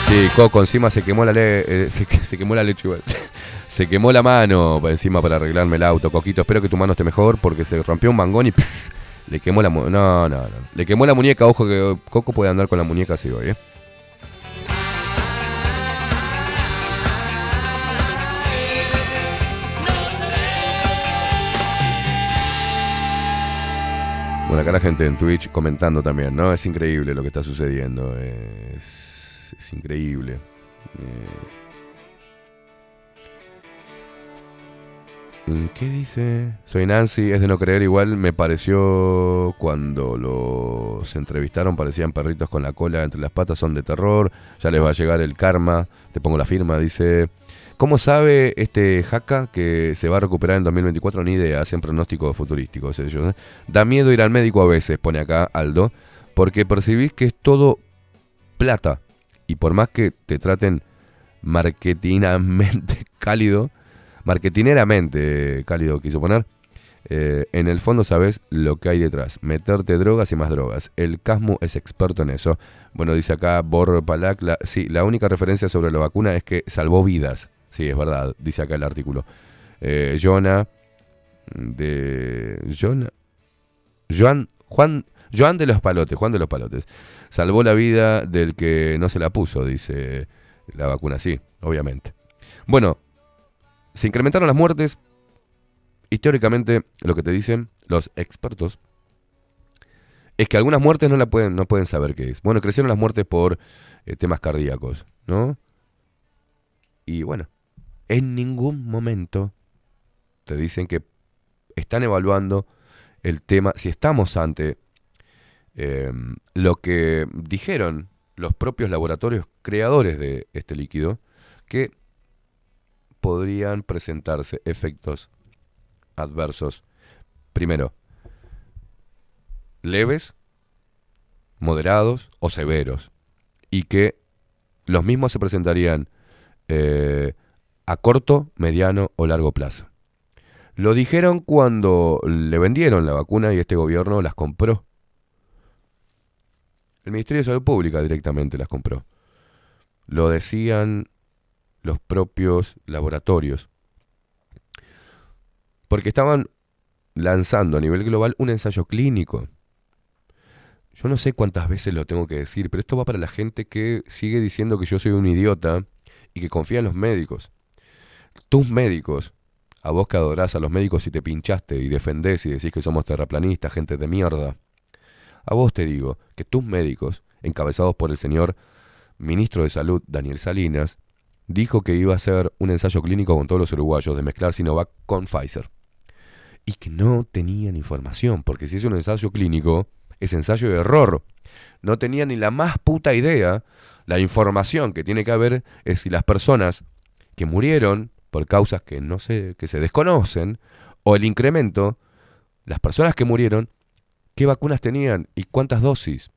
Sí, Coco, encima se quemó la le eh, se, que- se quemó la leche, igual. se quemó la mano encima para arreglarme el auto. Coquito, espero que tu mano esté mejor porque se rompió un mangón y pss, le quemó la mu- no, no, no. Le quemó la muñeca, ojo que Coco puede andar con la muñeca así hoy, ¿eh? Bueno, acá la gente en Twitch comentando también, ¿no? Es increíble lo que está sucediendo. Es, increíble. Eh, ¿Qué dice? Soy Nancy, es de no creer igual. Me pareció cuando los entrevistaron, parecían perritos con la cola entre las patas, son de terror. Ya les va a llegar el karma. Te pongo la firma, dice. ¿Cómo sabe este Jaca que se va a recuperar en 2024? Ni idea, hacen pronósticos futurísticos. ¿eh? Da miedo ir al médico a veces, pone acá Aldo, porque percibís que es todo plata. Y por más que te traten marketinamente cálido, marketineramente cálido quiso poner, eh, en el fondo sabes lo que hay detrás. Meterte drogas y más drogas. El Casmu es experto en eso. Bueno, dice acá Bor Palak, la, sí, la única referencia sobre la vacuna es que salvó vidas. Sí, es verdad, dice acá el artículo. Eh, Jonah, de... Jonah... Joan, Juan, Joan de los Palotes, Juan de los Palotes. Salvó la vida del que no se la puso, dice la vacuna, sí, obviamente. Bueno, se incrementaron las muertes. Y teóricamente lo que te dicen los expertos es que algunas muertes no la pueden, no pueden saber qué es. Bueno, crecieron las muertes por eh, temas cardíacos, ¿no? Y bueno, en ningún momento te dicen que están evaluando el tema, si estamos ante eh, lo que dijeron los propios laboratorios creadores de este líquido, que podrían presentarse efectos adversos, primero, leves, moderados o severos, y que los mismos se presentarían eh, a corto, mediano o largo plazo. Lo dijeron cuando le vendieron la vacuna y este gobierno las compró. El Ministerio de Salud Pública directamente las compró. Lo decían los propios laboratorios. Porque estaban lanzando a nivel global un ensayo clínico. Yo no sé cuántas veces lo tengo que decir, pero esto va para la gente que sigue diciendo que yo soy un idiota y que confía en los médicos. Tus médicos, a vos que adorás a los médicos y te pinchaste y defendés y decís que somos terraplanistas, gente de mierda. A vos te digo que tus médicos, encabezados por el señor ministro de Salud, Daniel Salinas, dijo que iba a hacer un ensayo clínico con todos los uruguayos de mezclar Sinovac con Pfizer. Y que no tenían información, porque si es un ensayo clínico, es ensayo de error. No tenía ni la más puta idea. La información que tiene que haber es si las personas que murieron por causas que no sé, que se desconocen, o el incremento, las personas que murieron, qué vacunas tenían y cuántas dosis.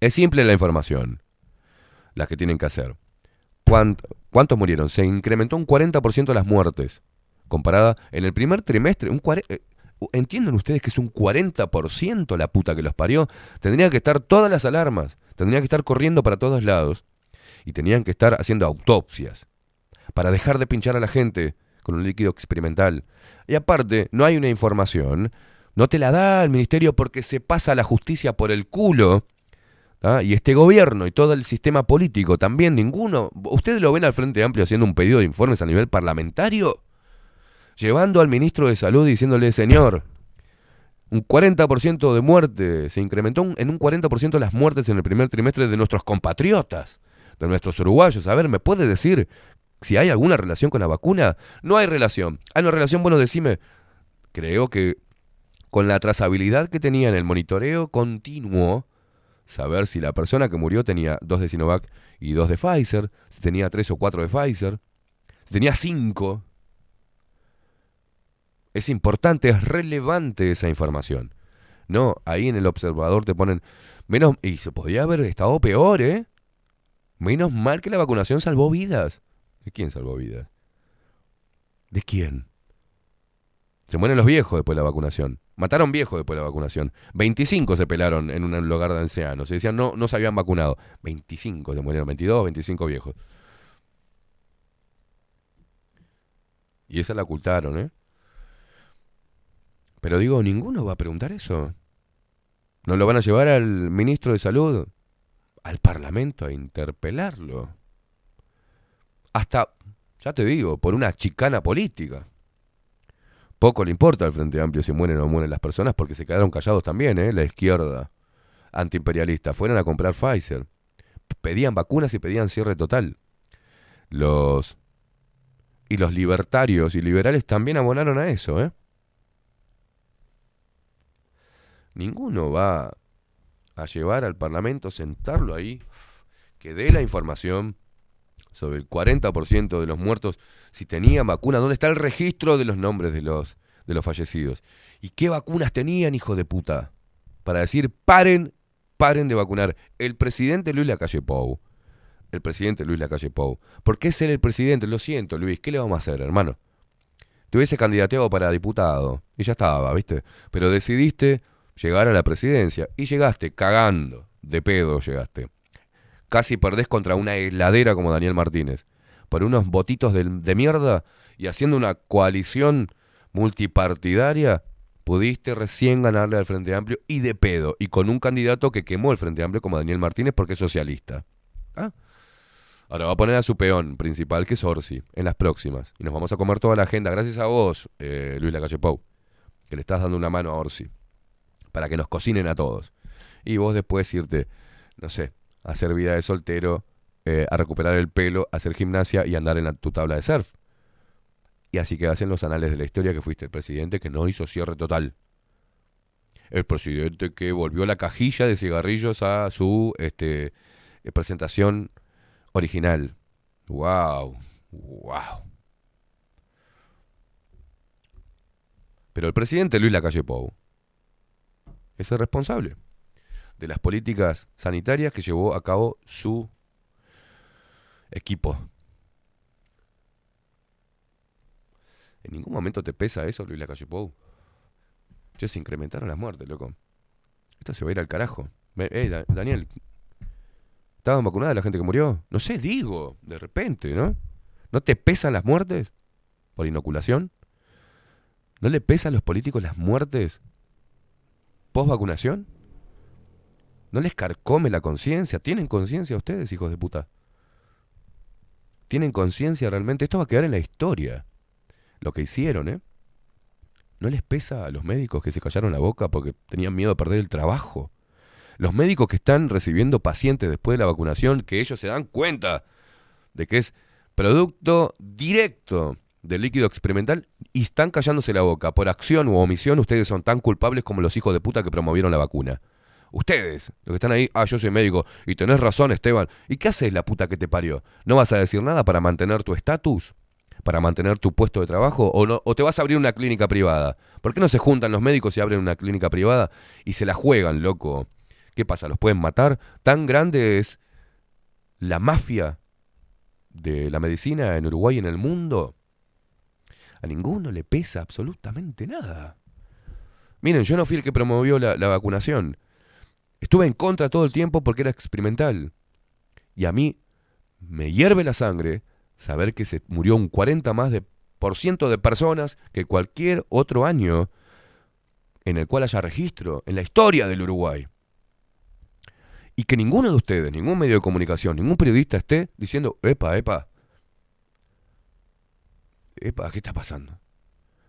Es simple la información, las que tienen que hacer. ¿Cuánt- ¿Cuántos murieron? Se incrementó un 40% las muertes, comparada en el primer trimestre. Un eh, ¿Entienden ustedes que es un 40% la puta que los parió? Tendrían que estar todas las alarmas, tendrían que estar corriendo para todos lados y tenían que estar haciendo autopsias para dejar de pinchar a la gente con un líquido experimental. Y aparte, no hay una información No te la da el ministerio porque se pasa la justicia por el culo. Y este gobierno y todo el sistema político también, ninguno. ¿Ustedes lo ven al Frente Amplio haciendo un pedido de informes a nivel parlamentario? Llevando al ministro de Salud diciéndole, señor, un 40% de muerte, se incrementó en un 40% las muertes en el primer trimestre de nuestros compatriotas, de nuestros uruguayos. A ver, ¿me puede decir si hay alguna relación con la vacuna? No hay relación. ¿Hay una relación? Bueno, decime. Creo que con la trazabilidad que tenía en el monitoreo continuo, saber si la persona que murió tenía dos de Sinovac y dos de Pfizer, si tenía tres o cuatro de Pfizer, si tenía cinco. Es importante, es relevante esa información. No, ahí en el observador te ponen menos y se podía haber estado peor, ¿eh? Menos mal que la vacunación salvó vidas. ¿De quién salvó vidas? ¿De quién? Se mueren los viejos después de la vacunación. Mataron viejos después de la vacunación. 25 se pelaron en un lugar de ancianos. Se decían no, no se habían vacunado. 25 se murieron, 22, 25 viejos. Y esa la ocultaron, ¿eh? Pero digo, ninguno va a preguntar eso. ¿No lo van a llevar al ministro de Salud? Al Parlamento a interpelarlo. Hasta, ya te digo, por una chicana política. Poco le importa al Frente Amplio si mueren o no mueren las personas porque se quedaron callados también, ¿eh? La izquierda antiimperialista. Fueron a comprar Pfizer. Pedían vacunas y pedían cierre total. Los... Y los libertarios y liberales también abonaron a eso, ¿eh? Ninguno va a llevar al Parlamento, sentarlo ahí, que dé la información sobre el 40% de los muertos, si tenían vacuna, ¿dónde está el registro de los nombres de los, de los fallecidos? ¿Y qué vacunas tenían, hijo de puta? Para decir, paren, paren de vacunar. El presidente Luis Lacalle Pou, el presidente Luis Lacalle Pou, ¿por qué ser el presidente? Lo siento, Luis, ¿qué le vamos a hacer, hermano? Te hubiese candidateado para diputado y ya estaba, ¿viste? Pero decidiste llegar a la presidencia y llegaste cagando, de pedo llegaste. Casi perdés contra una heladera como Daniel Martínez, por unos votitos de, de mierda y haciendo una coalición multipartidaria, pudiste recién ganarle al Frente Amplio y de pedo, y con un candidato que quemó el Frente Amplio como Daniel Martínez porque es socialista. ¿Ah? Ahora va a poner a su peón principal, que es Orsi, en las próximas. Y nos vamos a comer toda la agenda, gracias a vos, eh, Luis Lacalle Pou, que le estás dando una mano a Orsi, para que nos cocinen a todos. Y vos después irte, no sé, a hacer vida de soltero, eh, a recuperar el pelo, a hacer gimnasia y andar en la- tu tabla de surf. Y así quedas en los anales de la historia que fuiste el presidente que no hizo cierre total. El presidente que volvió la cajilla de cigarrillos a su este, eh, presentación original. ¡Wow! ¡Wow! Pero el presidente Luis Lacalle Pou es el responsable de las políticas sanitarias que llevó a cabo su equipo. En ningún momento te pesa eso, Luis Lacalle Pou. Ya se incrementaron las muertes, loco. Esto se va a ir al carajo. Da- Daniel, ¿estaban vacunadas la gente que murió? No sé, digo, de repente, ¿no? ¿No te pesan las muertes por inoculación? ¿No le pesan a los políticos las muertes post vacunación? ¿No les carcome la conciencia? ¿Tienen conciencia ustedes, hijos de puta? ¿Tienen conciencia realmente? Esto va a quedar en la historia. Lo que hicieron, ¿eh? ¿No les pesa a los médicos que se callaron la boca porque tenían miedo de perder el trabajo? Los médicos que están recibiendo pacientes después de la vacunación, que ellos se dan cuenta de que es producto directo del líquido experimental y están callándose la boca. Por acción u omisión, ustedes son tan culpables como los hijos de puta que promovieron la vacuna. Ustedes, los que están ahí, ah, yo soy médico, y tenés razón, Esteban. ¿Y qué haces la puta que te parió? ¿No vas a decir nada para mantener tu estatus? ¿Para mantener tu puesto de trabajo? ¿O, no, ¿O te vas a abrir una clínica privada? ¿Por qué no se juntan los médicos y abren una clínica privada y se la juegan, loco? ¿Qué pasa? ¿Los pueden matar? ¿Tan grande es la mafia de la medicina en Uruguay y en el mundo? A ninguno le pesa absolutamente nada. Miren, yo no fui el que promovió la, la vacunación. Estuve en contra todo el tiempo porque era experimental. Y a mí me hierve la sangre saber que se murió un 40 más de por ciento de personas que cualquier otro año en el cual haya registro en la historia del Uruguay. Y que ninguno de ustedes, ningún medio de comunicación, ningún periodista esté diciendo, epa, epa, epa, ¿qué está pasando?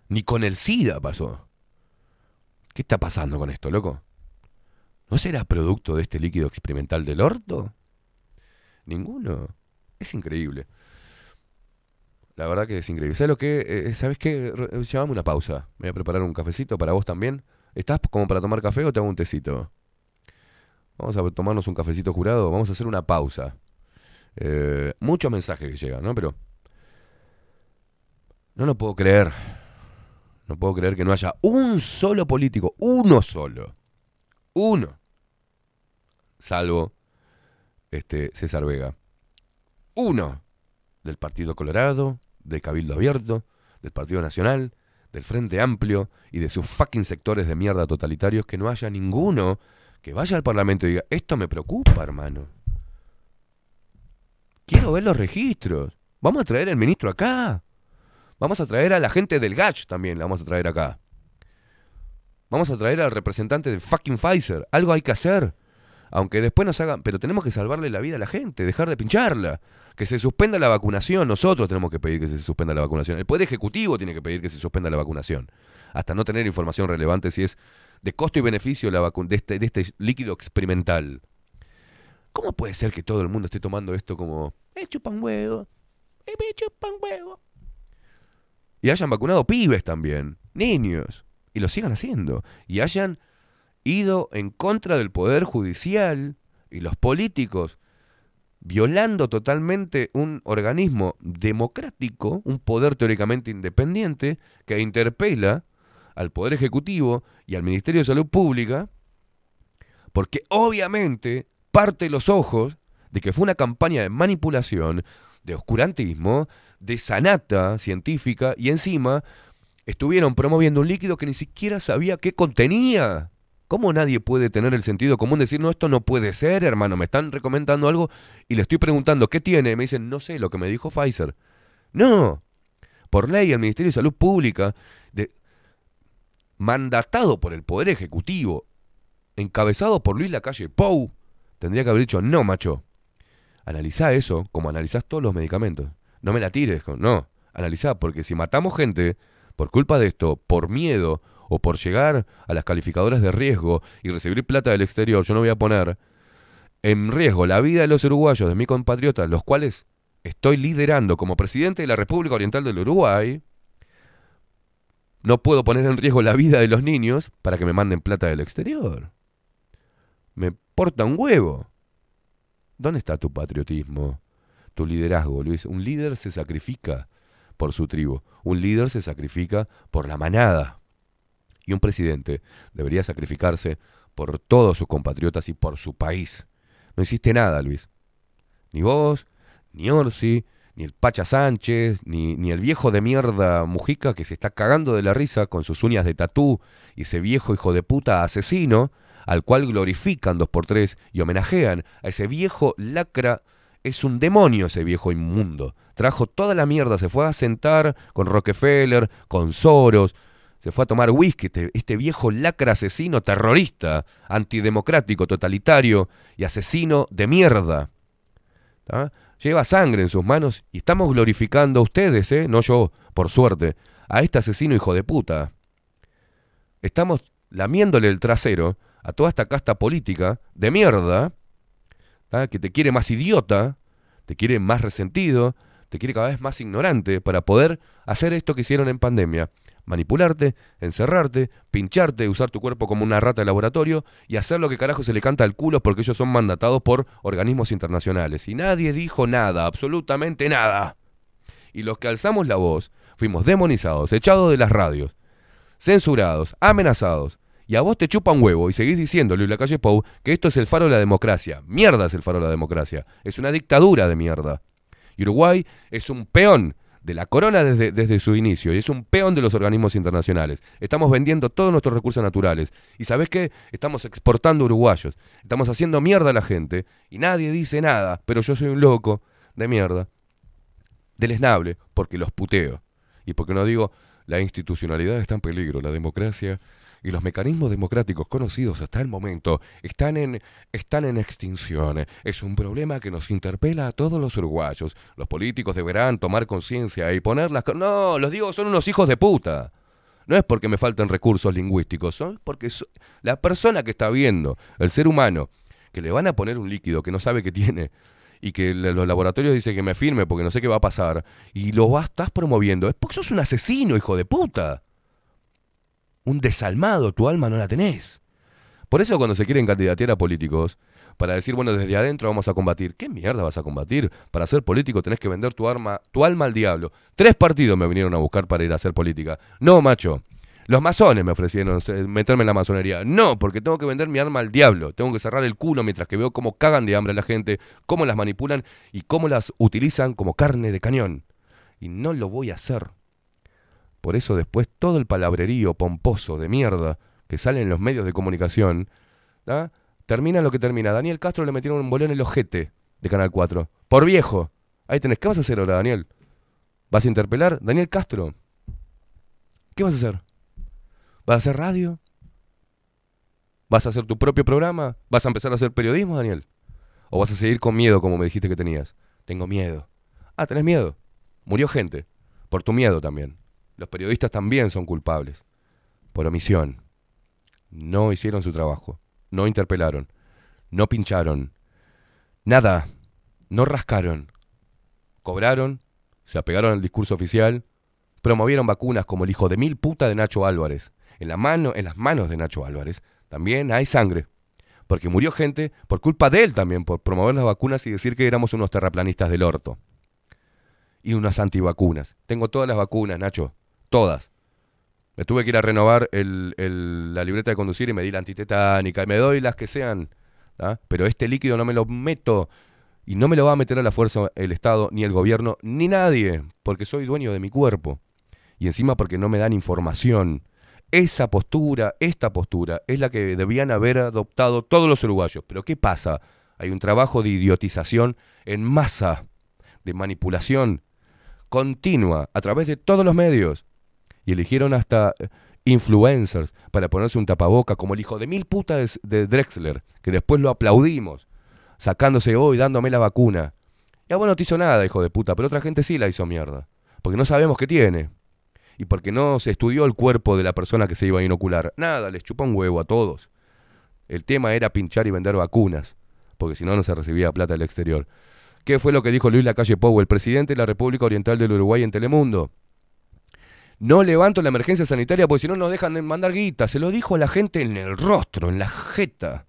Ni con el SIDA pasó. ¿Qué está pasando con esto, loco? ¿No será producto de este líquido experimental del orto? Ninguno. Es increíble. La verdad que es increíble. ¿Sabes lo que? eh, ¿Sabes qué? Re- Llamame una pausa. Voy a preparar un cafecito para vos también. ¿Estás como para tomar café o te hago un tecito? Vamos a tomarnos un cafecito jurado. Vamos a hacer una pausa. Eh, muchos mensajes que llegan, ¿no? Pero. No lo puedo creer. No puedo creer que no haya un solo político. Uno solo. Uno. Salvo. Este. César Vega. Uno. Del Partido Colorado. De Cabildo Abierto. Del Partido Nacional. Del Frente Amplio. Y de sus fucking sectores de mierda totalitarios. Que no haya ninguno que vaya al Parlamento y diga: Esto me preocupa, hermano. Quiero ver los registros. Vamos a traer al ministro acá. Vamos a traer a la gente del GACH también, la vamos a traer acá. Vamos a traer al representante de fucking Pfizer. Algo hay que hacer. Aunque después nos hagan. Pero tenemos que salvarle la vida a la gente, dejar de pincharla. Que se suspenda la vacunación. Nosotros tenemos que pedir que se suspenda la vacunación. El Poder Ejecutivo tiene que pedir que se suspenda la vacunación. Hasta no tener información relevante si es de costo y beneficio la de, este, de este líquido experimental. ¿Cómo puede ser que todo el mundo esté tomando esto como. ¡Eh, chupan huevo! ¡Eh, me chupan huevo! Y hayan vacunado pibes también, niños, y lo sigan haciendo. Y hayan ido en contra del poder judicial y los políticos, violando totalmente un organismo democrático, un poder teóricamente independiente, que interpela al Poder Ejecutivo y al Ministerio de Salud Pública, porque obviamente parte los ojos de que fue una campaña de manipulación, de oscurantismo, de sanata científica y encima estuvieron promoviendo un líquido que ni siquiera sabía qué contenía. ¿Cómo nadie puede tener el sentido común de decir, no, esto no puede ser, hermano, me están recomendando algo y le estoy preguntando, ¿qué tiene? Y me dicen, no sé, lo que me dijo Pfizer. No, por ley el Ministerio de Salud Pública, de- mandatado por el Poder Ejecutivo, encabezado por Luis Lacalle Pou, tendría que haber dicho, no, macho, analizá eso como analizás todos los medicamentos. No me la tires, no, analizá, porque si matamos gente por culpa de esto, por miedo o por llegar a las calificadoras de riesgo y recibir plata del exterior, yo no voy a poner en riesgo la vida de los uruguayos, de mis compatriotas, los cuales estoy liderando como presidente de la República Oriental del Uruguay, no puedo poner en riesgo la vida de los niños para que me manden plata del exterior. Me porta un huevo. ¿Dónde está tu patriotismo? Tu liderazgo, Luis. Un líder se sacrifica por su tribu. Un líder se sacrifica por la manada. Y un presidente debería sacrificarse por todos sus compatriotas y por su país. No hiciste nada, Luis. Ni vos, ni Orsi, ni el Pacha Sánchez, ni, ni el viejo de mierda Mujica que se está cagando de la risa con sus uñas de tatú y ese viejo hijo de puta asesino al cual glorifican dos por tres y homenajean a ese viejo lacra. Es un demonio ese viejo inmundo. Trajo toda la mierda, se fue a sentar con Rockefeller, con Soros, se fue a tomar whisky, este, este viejo lacra asesino terrorista, antidemocrático, totalitario y asesino de mierda. Lleva sangre en sus manos y estamos glorificando a ustedes, ¿eh? no yo, por suerte, a este asesino hijo de puta. Estamos lamiéndole el trasero a toda esta casta política de mierda, que te quiere más idiota, te quiere más resentido, te quiere cada vez más ignorante para poder hacer esto que hicieron en pandemia. Manipularte, encerrarte, pincharte, usar tu cuerpo como una rata de laboratorio y hacer lo que carajo se le canta al culo porque ellos son mandatados por organismos internacionales. Y nadie dijo nada, absolutamente nada. Y los que alzamos la voz fuimos demonizados, echados de las radios, censurados, amenazados. Y a vos te chupa un huevo y seguís diciendo, Luis Lacalle Pou, que esto es el faro de la democracia. Mierda es el faro de la democracia. Es una dictadura de mierda. Y Uruguay es un peón de la corona desde, desde su inicio y es un peón de los organismos internacionales. Estamos vendiendo todos nuestros recursos naturales. Y ¿sabés qué? Estamos exportando uruguayos. Estamos haciendo mierda a la gente y nadie dice nada, pero yo soy un loco de mierda. Deleznable, porque los puteo. Y porque no digo, la institucionalidad está en peligro, la democracia y los mecanismos democráticos conocidos hasta el momento están en, están en extinción. Es un problema que nos interpela a todos los uruguayos. Los políticos deberán tomar conciencia y poner las... co- No, los digo, son unos hijos de puta. No es porque me falten recursos lingüísticos, son porque so- la persona que está viendo, el ser humano, que le van a poner un líquido que no sabe que tiene y que los laboratorios dicen que me firme porque no sé qué va a pasar y lo vas, estás promoviendo, es porque sos un asesino, hijo de puta. Un desalmado, tu alma no la tenés. Por eso cuando se quieren candidatear a políticos, para decir, bueno, desde adentro vamos a combatir. ¿Qué mierda vas a combatir? Para ser político tenés que vender tu arma, tu alma al diablo. Tres partidos me vinieron a buscar para ir a hacer política. No, macho. Los masones me ofrecieron meterme en la masonería. No, porque tengo que vender mi arma al diablo. Tengo que cerrar el culo mientras que veo cómo cagan de hambre a la gente, cómo las manipulan y cómo las utilizan como carne de cañón. Y no lo voy a hacer. Por eso después todo el palabrerío pomposo de mierda que sale en los medios de comunicación, ¿ah? termina lo que termina. Daniel Castro le metieron un bolón en el ojete de Canal 4. Por viejo. Ahí tenés. ¿Qué vas a hacer ahora, Daniel? ¿Vas a interpelar? Daniel Castro. ¿Qué vas a hacer? ¿Vas a hacer radio? ¿Vas a hacer tu propio programa? ¿Vas a empezar a hacer periodismo, Daniel? ¿O vas a seguir con miedo como me dijiste que tenías? Tengo miedo. Ah, tenés miedo. Murió gente. Por tu miedo también. Los periodistas también son culpables. Por omisión. No hicieron su trabajo. No interpelaron. No pincharon. Nada. No rascaron. Cobraron. Se apegaron al discurso oficial. Promovieron vacunas como el hijo de mil puta de Nacho Álvarez. En, la mano, en las manos de Nacho Álvarez también hay sangre. Porque murió gente por culpa de él también, por promover las vacunas y decir que éramos unos terraplanistas del orto. Y unas antivacunas. Tengo todas las vacunas, Nacho. Todas. Me tuve que ir a renovar el- la libreta de conducir y me di la antitetánica. Y me doy las que sean. ¿ah? Pero este líquido no me lo meto. Y no me lo va a meter a la fuerza el Estado, ni el gobierno, ni nadie. Porque soy dueño de mi cuerpo. Y encima porque no me dan información. Esa postura, esta postura, es la que debían haber adoptado todos los uruguayos. Pero ¿qué pasa? Hay un trabajo de idiotización en masa, de manipulación continua a través de todos los medios. Y eligieron hasta eh, influencers para ponerse un tapaboca, como el hijo de mil putas de Drexler, que después lo aplaudimos, sacándose hoy, dándome la vacuna. Ya bueno, no te hizo nada, hijo de puta, pero otra gente sí la hizo mierda. Porque no sabemos qué tiene. Y porque no se estudió el cuerpo de la persona que se iba a inocular. Nada, les chupa un huevo a todos. El tema era pinchar y vender vacunas, porque si no, no se recibía plata del exterior. ¿Qué fue lo que dijo Luis Lacalle Pou, el presidente de la República Oriental del Uruguay en Telemundo? No levanto la emergencia sanitaria porque si no nos dejan de mandar guita. Se lo dijo a la gente en el rostro, en la jeta.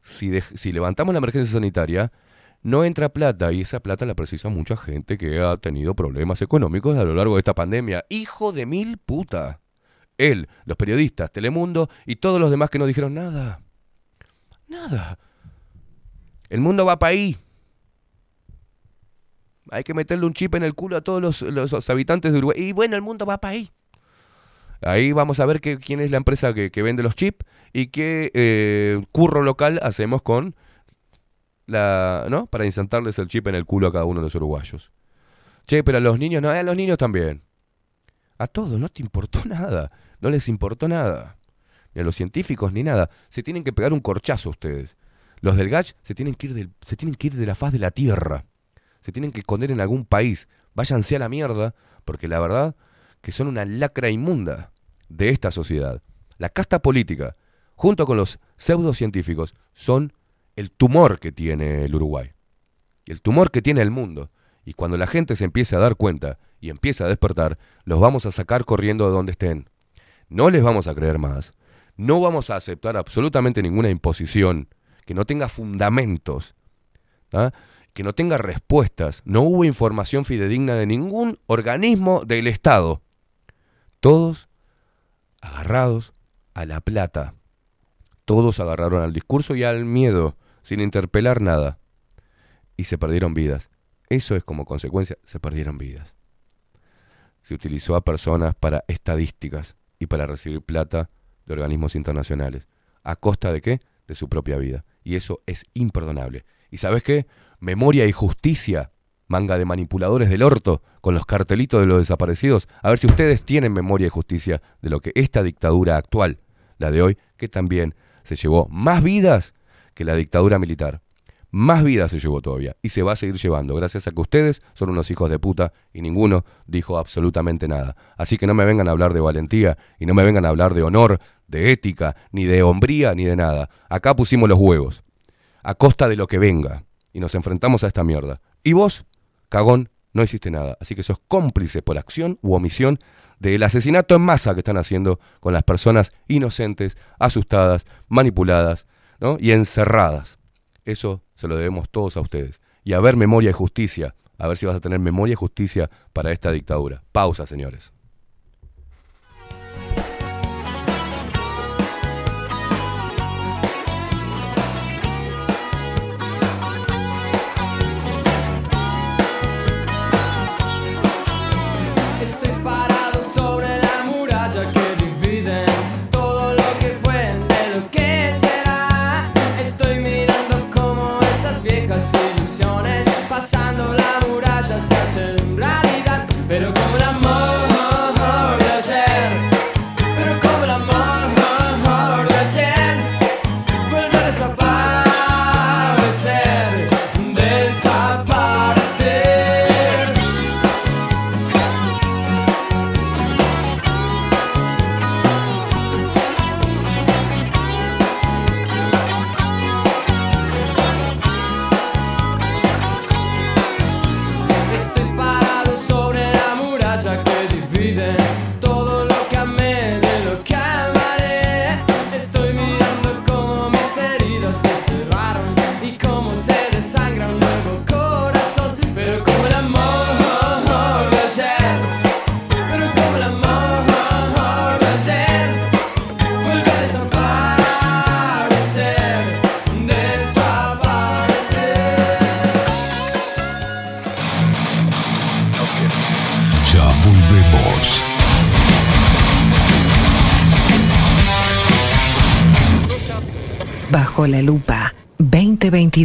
Si, si levantamos la emergencia sanitaria, no entra plata y esa plata la precisa mucha gente que ha tenido problemas económicos a lo largo de esta pandemia. Hijo de mil puta. Él, los periodistas, Telemundo y todos los demás que no dijeron nada. Nada. El mundo va para ahí. Hay que meterle un chip en el culo a todos los, los habitantes de Uruguay. Y bueno, el mundo va para ahí. Ahí vamos a ver quién es la empresa que, que vende los chips y qué eh, curro local hacemos con la, ¿no? Para insertarles el chip en el culo a cada uno de los uruguayos. Che, pero a los niños no, a los niños también. A todos, no te importó nada. No les importó nada. Ni a los científicos ni nada. Se tienen que pegar un corchazo ustedes. Los del GACH se tienen que ir se tienen que ir de la faz de la tierra. Se tienen que esconder en algún país. Váyanse a la mierda, porque la verdad que son una lacra inmunda de esta sociedad. La casta política, junto con los pseudocientíficos, son el tumor que tiene el Uruguay. El tumor que tiene el mundo. Y cuando la gente se empiece a dar cuenta y empieza a despertar, los vamos a sacar corriendo de donde estén. No les vamos a creer más. No vamos a aceptar absolutamente ninguna imposición que no tenga fundamentos, ¿ah? Que no tenga respuestas. No hubo información fidedigna de ningún organismo del Estado. Todos agarrados a la plata. Todos agarraron al discurso y al miedo, sin interpelar nada. Y se perdieron vidas. Eso es como consecuencia, se perdieron vidas. Se utilizó a personas para estadísticas y para recibir plata de organismos internacionales. ¿A costa de qué? De su propia vida. Y eso es imperdonable. ¿Y sabes qué? Memoria y justicia manga de manipuladores del orto, con los cartelitos de los desaparecidos, a ver si ustedes tienen memoria y justicia de lo que esta dictadura actual, la de hoy, que también se llevó más vidas que la dictadura militar. Más vidas se llevó todavía y se va a seguir llevando, gracias a que ustedes son unos hijos de puta y ninguno dijo absolutamente nada. Así que no me vengan a hablar de valentía y no me vengan a hablar de honor, de ética, ni de hombría, ni de nada. Acá pusimos los huevos, a costa de lo que venga, y nos enfrentamos a esta mierda. Y vos, cagón, no hiciste nada. Así que sos cómplice por acción u omisión del asesinato en masa que están haciendo con las personas inocentes, asustadas, manipuladas ¿no? y encerradas. Eso se lo debemos todos a ustedes. Y a ver memoria y justicia. A ver si vas a tener memoria y justicia para esta dictadura. Pausa, señores.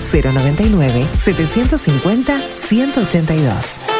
099-750-182.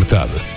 2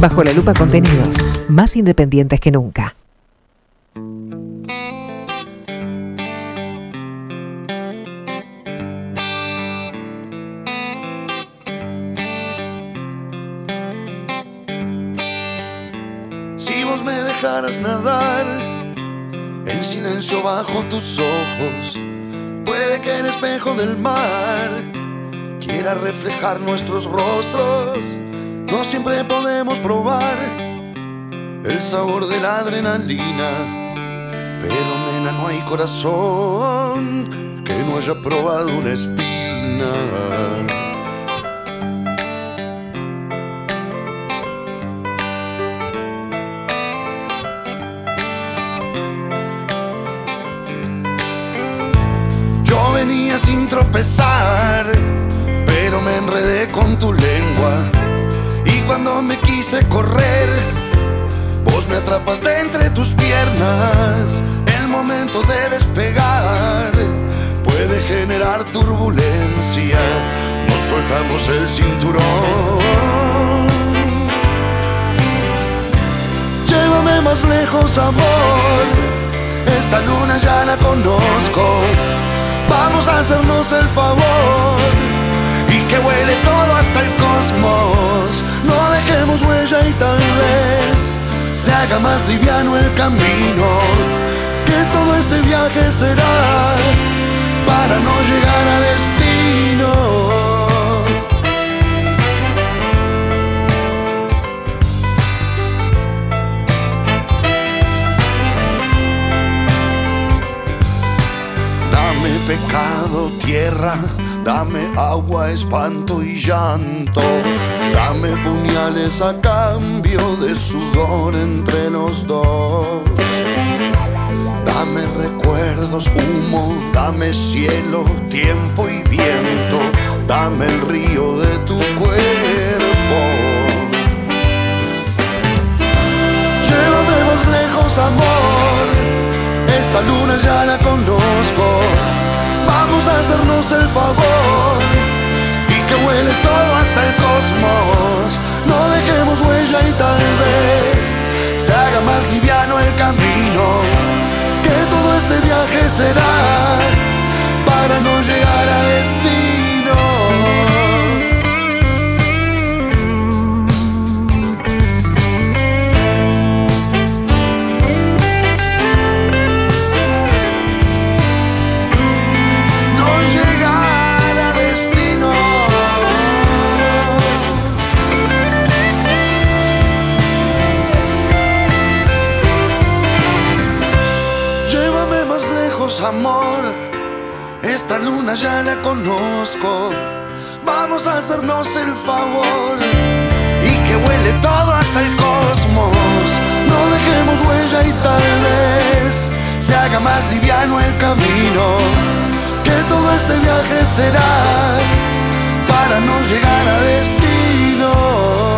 Bajo la Lupa contenidos más independientes que nunca. Si vos me dejaras nadar en silencio bajo tus ojos, puede que el espejo del mar quiera reflejar nuestros rostros. No siempre podemos probar el sabor de la adrenalina, pero nena, no hay corazón que no haya probado una espina. Yo venía sin tropezar, pero me enredé con tu lengua. Cuando me quise correr, vos me atrapaste entre tus piernas. El momento de despegar puede generar turbulencia. Nos soltamos el cinturón. Llévame más lejos, amor. Esta luna ya la conozco. Vamos a hacernos el favor y que huele todo hasta el cosmos. No dejemos huella y tal vez se haga más liviano el camino. Que todo este viaje será para no llegar a destino. Dame pecado, tierra, dame agua, espanto y llanto. Dame puñales a cambio de sudor entre los dos. Dame recuerdos, humo, dame cielo, tiempo y viento. Dame el río de tu cuerpo. Llévame más lejos, amor. Esta luna ya la conozco. Vamos a hacernos el favor y que huele todo cosmos. No dejemos huella y tal vez se haga más liviano el camino. Que todo este viaje será para no llegar a destino. Ya la conozco. Vamos a hacernos el favor y que huele todo hasta el cosmos. No dejemos huella y tal vez se haga más liviano el camino. Que todo este viaje será para no llegar a destino.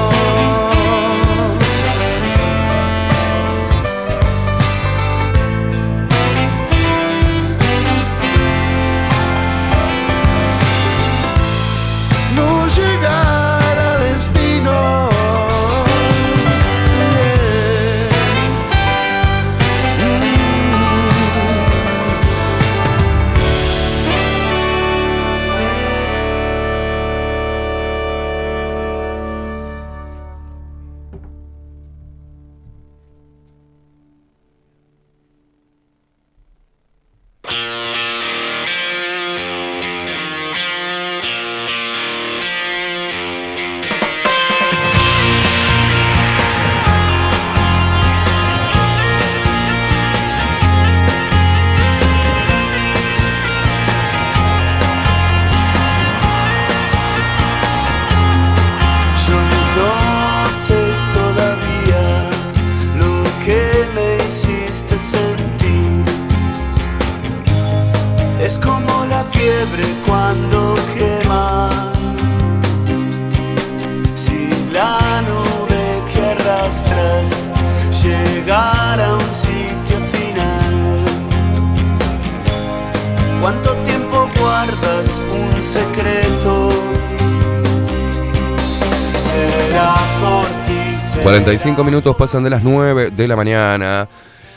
45 minutos pasan de las 9 de la mañana.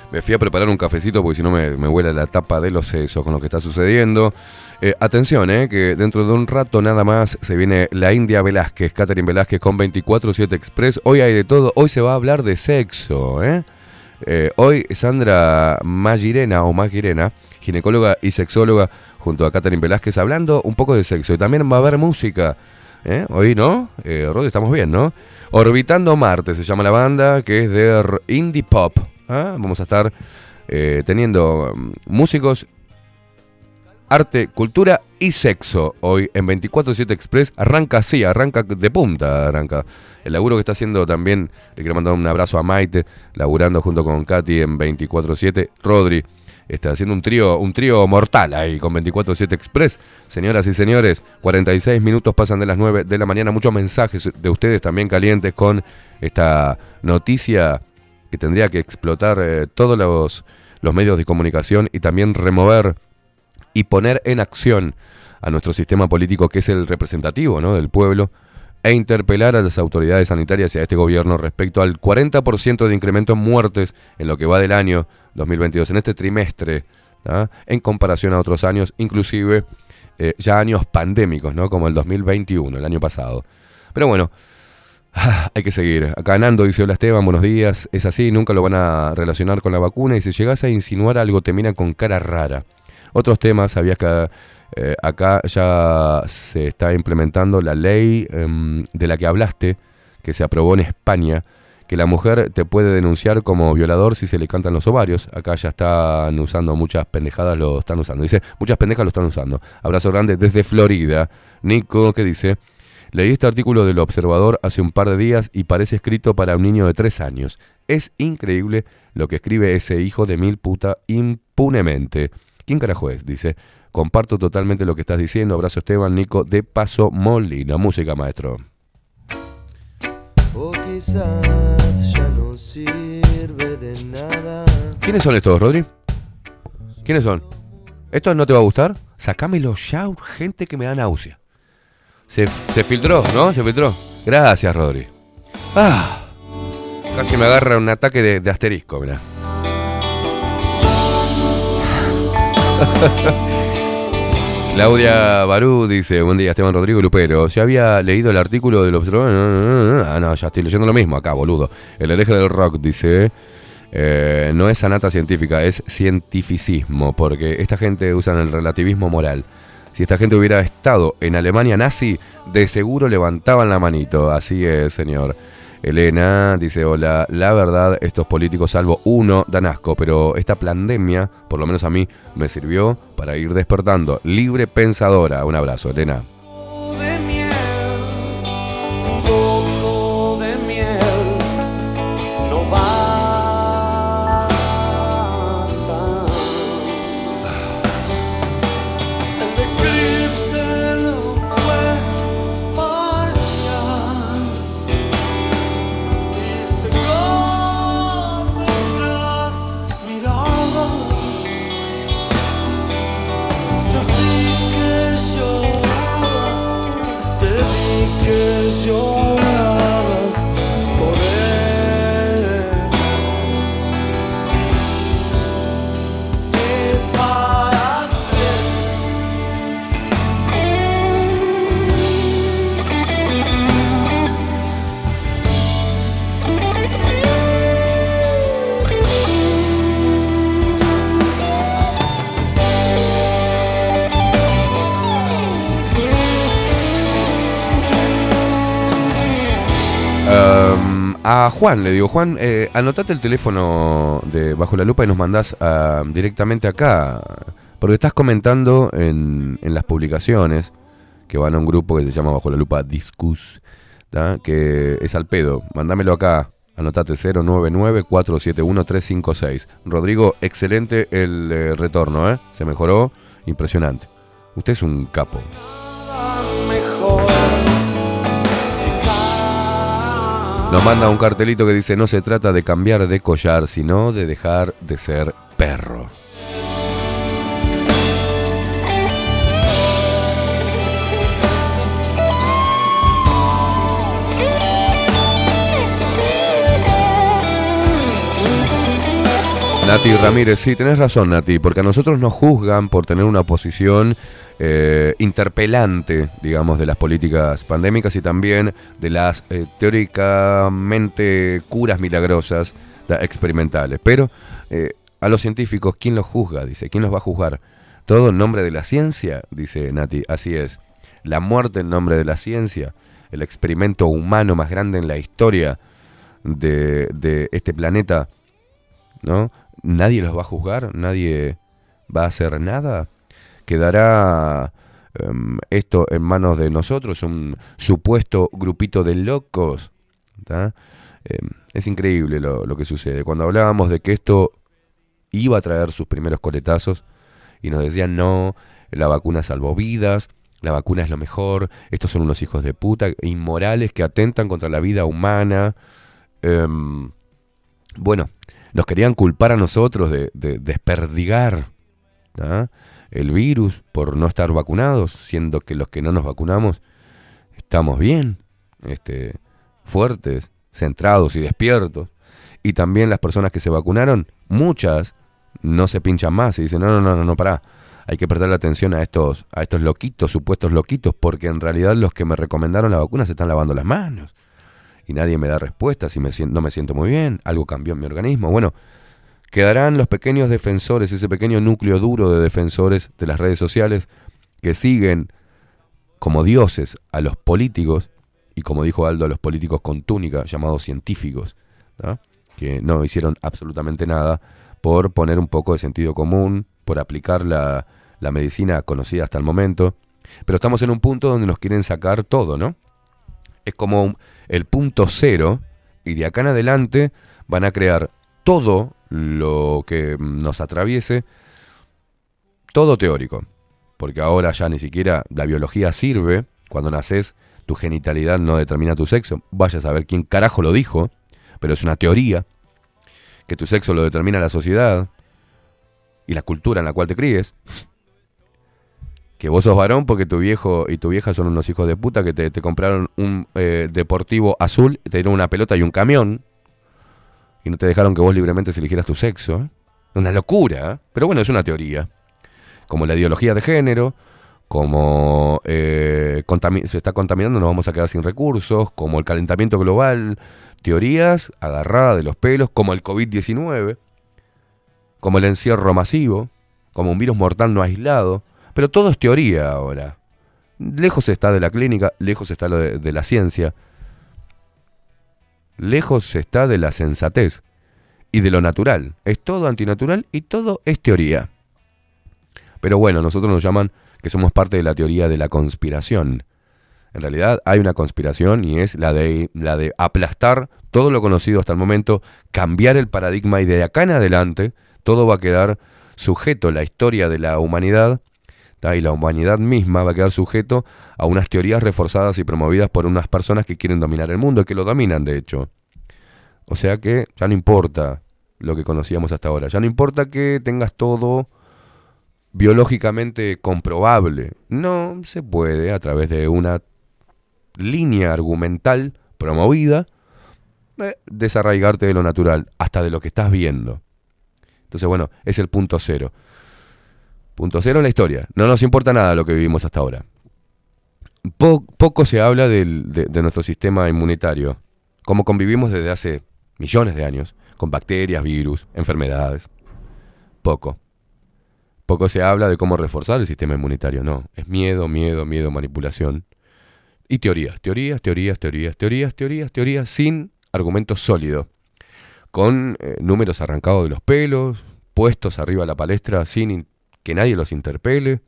Me fui a preparar un cafecito porque si no me, me huele la tapa de los sesos con lo que está sucediendo. Eh, atención, eh, que dentro de un rato nada más se viene la India Velázquez, Catherine Velázquez con 24-7 Express. Hoy hay de todo, hoy se va a hablar de sexo. Eh. Eh, hoy Sandra Magirena o Magirena, ginecóloga y sexóloga, junto a Catherine Velázquez, hablando un poco de sexo. Y también va a haber música. ¿Eh? Hoy, ¿no? Eh, Rod, estamos bien, ¿no? Orbitando Marte se llama la banda, que es de indie pop. ¿ah? Vamos a estar eh, teniendo mm, músicos, arte, cultura y sexo. Hoy en 24-7 Express arranca así, arranca de punta, arranca. El laburo que está haciendo también, le quiero mandar un abrazo a Maite, laburando junto con Katy en 24-7. Rodri, está haciendo un trío, un trío mortal ahí con 24-7 Express. Señoras y señores, 46 minutos pasan de las 9 de la mañana. Muchos mensajes de ustedes también calientes con esta noticia que tendría que explotar eh, todos los, los medios de comunicación y también remover y poner en acción a nuestro sistema político que es el representativo ¿no? del pueblo e interpelar a las autoridades sanitarias y a este gobierno respecto al 40% de incremento en muertes en lo que va del año 2022, en este trimestre, ¿tá? en comparación a otros años, inclusive eh, ya años pandémicos, ¿no? como el 2021, el año pasado. Pero bueno, Ah, Hay que seguir. Acá Nando dice, hola Esteban, buenos días. Es así, nunca lo van a relacionar con la vacuna y si llegas a insinuar algo te miran con cara rara. Otros temas, sabías que eh, acá ya se está implementando la ley em, de la que hablaste, que se aprobó en España, que la mujer te puede denunciar como violador si se le cantan los ovarios. Acá ya están usando muchas pendejadas, lo están usando. Dice, muchas pendejas lo están usando. Abrazo grande desde Florida. Nico, ¿qué dice? Leí este artículo del Observador hace un par de días y parece escrito para un niño de tres años. Es increíble lo que escribe ese hijo de mil puta impunemente. ¿Quién carajo es? Dice. Comparto totalmente lo que estás diciendo. Abrazo Esteban, Nico, de Paso Molina. Música, maestro. O quizás ya no sirve de nada. ¿Quiénes son estos, Rodri? ¿Quiénes son? ¿Esto no te va a gustar? Sacámelo ya, urgente, que me da náusea. Se, se filtró, ¿no? Se filtró. Gracias, Rodri. Ah, casi me agarra un ataque de, de asterisco, mirá. Claudia Barú dice, buen día Esteban Rodrigo Lupero, ¿se había leído el artículo del observador? Ah, no, ya estoy leyendo lo mismo acá, boludo. El hereje del rock dice, eh, no es sanata científica, es cientificismo, porque esta gente usa el relativismo moral. Si esta gente hubiera estado en Alemania nazi, de seguro levantaban la manito. Así es, señor. Elena dice, hola, la verdad, estos políticos, salvo uno, dan asco, pero esta pandemia, por lo menos a mí, me sirvió para ir despertando. Libre pensadora. Un abrazo, Elena. A Juan le digo, Juan, eh, anotate el teléfono de Bajo la Lupa y nos mandás ah, directamente acá. Porque estás comentando en, en las publicaciones que van a un grupo que se llama Bajo la Lupa Discus, que es al pedo. Mándamelo acá. Anotate 099-471-356. Rodrigo, excelente el eh, retorno, ¿eh? Se mejoró. Impresionante. Usted es un capo. Nos manda un cartelito que dice no se trata de cambiar de collar, sino de dejar de ser perro. Nati Ramírez, sí, tenés razón, Nati, porque a nosotros nos juzgan por tener una posición eh, interpelante, digamos, de las políticas pandémicas y también de las eh, teóricamente curas milagrosas experimentales. Pero eh, a los científicos, ¿quién los juzga? Dice, ¿quién los va a juzgar? Todo en nombre de la ciencia, dice Nati, así es. La muerte en nombre de la ciencia, el experimento humano más grande en la historia de, de este planeta, ¿no? Nadie los va a juzgar, nadie va a hacer nada. Quedará em, esto en manos de nosotros, un supuesto grupito de locos. Em, es increíble lo, lo que sucede. Cuando hablábamos de que esto iba a traer sus primeros coletazos y nos decían no, la vacuna salvó vidas, la vacuna es lo mejor, estos son unos hijos de puta inmorales que atentan contra la vida humana. Em, bueno, nos querían culpar a nosotros de, de desperdigar ¿tá? El virus por no estar vacunados, siendo que los que no nos vacunamos estamos bien, este, fuertes, centrados y despiertos. Y también las personas que se vacunaron, muchas no se pinchan más y dicen, no, no, no, no, no, pará. Hay que prestarle atención a estos, a estos loquitos, supuestos loquitos, porque en realidad los que me recomendaron la vacuna se están lavando las manos y nadie me da respuestas y me no me siento muy bien, algo cambió en mi organismo. Bueno, quedarán los pequeños defensores, ese pequeño núcleo duro de defensores de las redes sociales que siguen como dioses a los políticos y como dijo Aldo, a los políticos con túnica llamados científicos, ¿no? que no hicieron absolutamente nada por poner un poco de sentido común, por aplicar la, la medicina conocida hasta el momento. Pero estamos en un punto donde nos quieren sacar todo, ¿no? Es como el punto cero y de acá en adelante van a crear todo lo que nos atraviese, todo teórico. Porque ahora ya ni siquiera la biología sirve. Cuando naces, tu genitalidad no determina tu sexo. Vaya a saber quién carajo lo dijo, pero es una teoría. Que tu sexo lo determina la sociedad y la cultura en la cual te críes. Que vos sos varón porque tu viejo y tu vieja son unos hijos de puta que te, compraron un eh, deportivo azul, te dieron una pelota y un camión. Y no te dejaron que vos libremente eligieras tu sexo. Una locura, ¿eh? pero bueno, es una teoría. Como la ideología de género, como eh, se está contaminando, nos vamos a quedar sin recursos, como el calentamiento global, teorías agarradas de los pelos, como el COVID-19, como el encierro masivo, como un virus mortal no aislado, pero todo es teoría ahora. Lejos está de la clínica, lejos está de, de la ciencia, lejos está de la sensatez y de lo natural. Es todo antinatural y todo es teoría. Pero bueno, nosotros nos llaman que somos parte de la teoría de la conspiración. En realidad hay una conspiración y es la de, la de aplastar todo lo conocido hasta el momento, cambiar el paradigma y de acá en adelante todo va a quedar sujeto, la historia de la humanidad. Y la humanidad misma va a quedar sujeto a unas teorías reforzadas y promovidas por unas personas que quieren dominar el mundo, que lo dominan de hecho. O sea que ya no importa lo que conocíamos hasta ahora, ya no importa que tengas todo biológicamente comprobable. No se puede a través de una línea argumental promovida eh, desarraigarte de lo natural, hasta de lo que estás viendo. Entonces, bueno, es el punto cero. Punto cero en la historia. No nos importa nada lo que vivimos hasta ahora. Po- poco se habla de, nuestro sistema inmunitario, cómo convivimos desde hace millones de años, con bacterias, virus, enfermedades. Poco. Poco se habla de cómo reforzar el sistema inmunitario, no. Es miedo, miedo, miedo, manipulación. y teorías, teorías, teorías, teorías, teorías, teorías, teorías, sin argumento sólido, con eh, números arrancados de los pelos, puestos arriba de la palestra sin in- que nadie los interpele,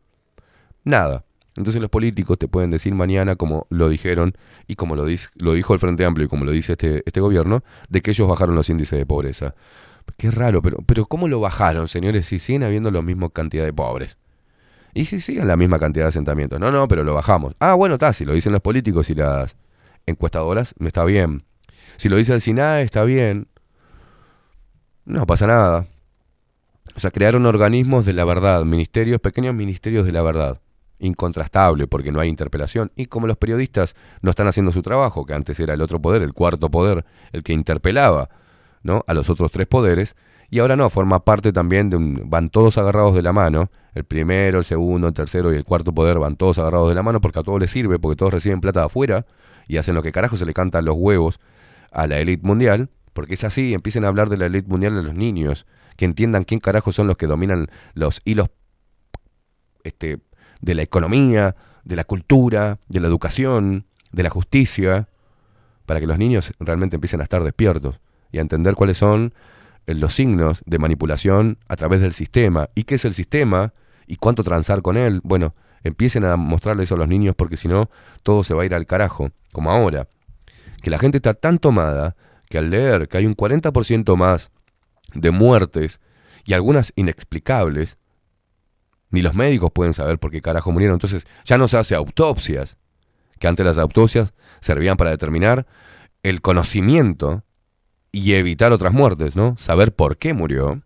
nada. Entonces los políticos te pueden decir mañana, como lo dijeron y como lo, lo dijo el Frente Amplio y como lo dice este, este gobierno, de que ellos bajaron los índices de pobreza. Qué raro, pero, pero ¿cómo lo bajaron, señores, si siguen habiendo la misma cantidad de pobres? Y si siguen la misma cantidad de asentamientos. No, no, pero lo bajamos. Ah, bueno, está, si lo dicen los políticos y las encuestadoras, está bien. Si lo dice el SINAE, está bien. No pasa nada. O sea, crearon organismos de la verdad, ministerios, pequeños ministerios de la verdad. Incontrastable, porque no hay interpelación. Y como los periodistas no están haciendo su trabajo, que antes era el otro poder, el cuarto poder, el que interpelaba ¿no? a los otros tres poderes, y ahora no, forma parte también de un. van todos agarrados de la mano. El primero, el segundo, el tercero y el cuarto poder van todos agarrados de la mano porque a todos les sirve, porque todos reciben plata de afuera y hacen lo que carajo se le cantan los huevos a la élite mundial, porque es así, empiecen a hablar de la élite mundial a los niños, que entiendan quién carajo son los que dominan los hilos este, de la economía, de la cultura, de la educación, de la justicia, para que los niños realmente empiecen a estar despiertos y a entender cuáles son eh, los signos de manipulación a través del sistema y qué es el sistema y cuánto transar con él. Bueno, empiecen a mostrarles eso a los niños porque si no, todo se va a ir al carajo, como ahora. Que la gente está tan tomada que al leer que hay un 40% más de muertes y algunas inexplicables, ni los médicos pueden saber por qué carajo murieron. Entonces ya no se hace autopsias, que antes las autopsias servían para determinar el conocimiento y evitar otras muertes, ¿no? Saber por qué murió.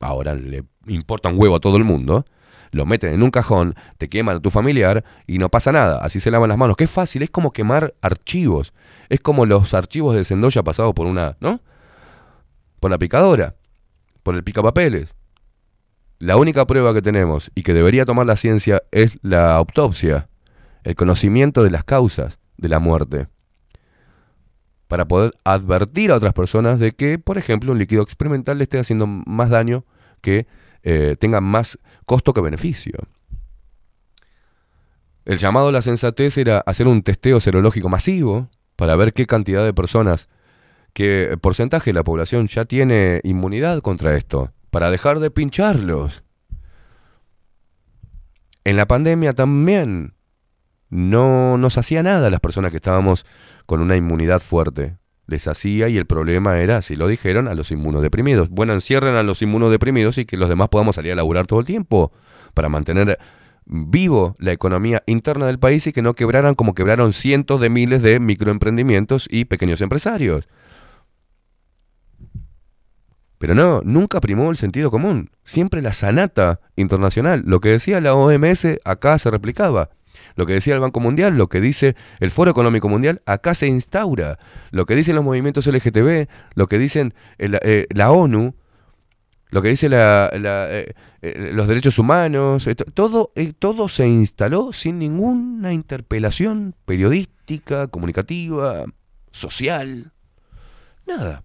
Ahora le importa un huevo a todo el mundo. Lo meten en un cajón, te queman a tu familiar y no pasa nada. Así se lavan las manos. Qué fácil, es como quemar archivos. Es como los archivos de Sendoya pasados por una, ¿no? Por la picadora, por el picapapeles. La única prueba que tenemos y que debería tomar la ciencia es la autopsia, el conocimiento de las causas de la muerte, para poder advertir a otras personas de que, por ejemplo, un líquido experimental le esté haciendo más daño que eh, tenga más costo que beneficio. El llamado a la sensatez era hacer un testeo serológico masivo para ver qué cantidad de personas, qué porcentaje de la población ya tiene inmunidad contra esto, para dejar de pincharlos. En la pandemia también no nos hacía nada a las personas que estábamos con una inmunidad fuerte. Les hacía y el problema era, si lo dijeron, a los inmunodeprimidos. Bueno, encierren a los inmunodeprimidos y que los demás podamos salir a laburar todo el tiempo para mantener vivo la economía interna del país y que no quebraran como quebraron cientos de miles de microemprendimientos y pequeños empresarios. Pero no, nunca primó el sentido común. Siempre la sanata internacional. Lo que decía la OMS acá se replicaba. Lo que decía el Banco Mundial, lo que dice el Foro Económico Mundial, acá se instaura. Lo que dicen los movimientos LGTB, lo que dicen eh, la ONU, lo que dice la- la, eh, eh, los derechos humanos, eh, to- todo, eh, todo se instaló sin ninguna interpelación periodística, comunicativa, social, nada.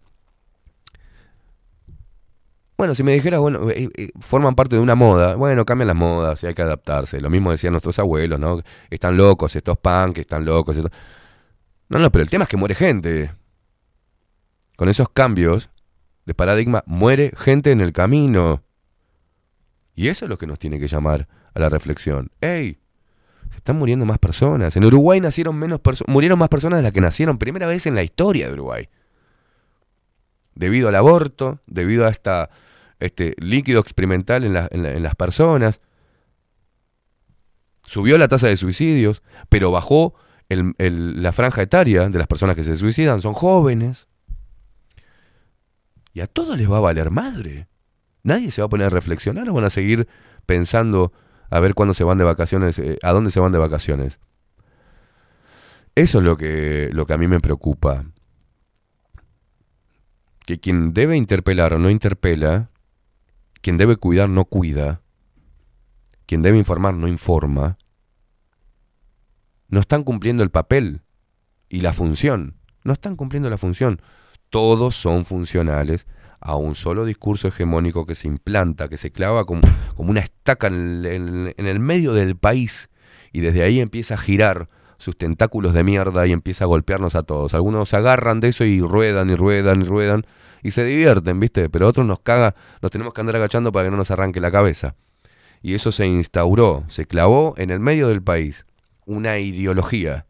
Bueno, si me dijeras, bueno, eh, eh, forman parte de una moda, bueno, cambian las modas y hay que adaptarse. Lo mismo decían nuestros abuelos, ¿no? Están locos estos punk, están locos. estos- No, no, pero el tema es que muere gente. Con esos cambios de paradigma, muere gente en el camino. Y eso es lo que nos tiene que llamar a la reflexión. ¡Ey! Se están muriendo más personas. En Uruguay nacieron menos murieron más personas de las que nacieron primera vez en la historia de Uruguay debido al aborto, debido a esta, este líquido experimental en, en la- en las personas. Subió la tasa de suicidios, pero bajó la franja etaria de las personas que se suicidan, son jóvenes. Y a todos les va a valer madre. Nadie se va a poner a reflexionar o van a seguir pensando a ver cuándo se van de vacaciones, eh, a dónde se van de vacaciones. Eso es lo que, lo que a mí me preocupa que quien debe interpelar o no interpela, quien debe cuidar no cuida, quien debe informar no informa, no están cumpliendo el papel y la función, no están cumpliendo la función. Todos son funcionales a un solo discurso hegemónico que se implanta, que se clava como, como una estaca en el, medio del país y desde ahí empieza a girar sus tentáculos de mierda y empieza a golpearnos a todos. Algunos agarran de eso y ruedan y ruedan y ruedan y se divierten, ¿viste? Pero otros nos caga, nos tenemos que andar agachando para que no nos arranque la cabeza. Y eso se instauró, se clavó en el medio del país una ideología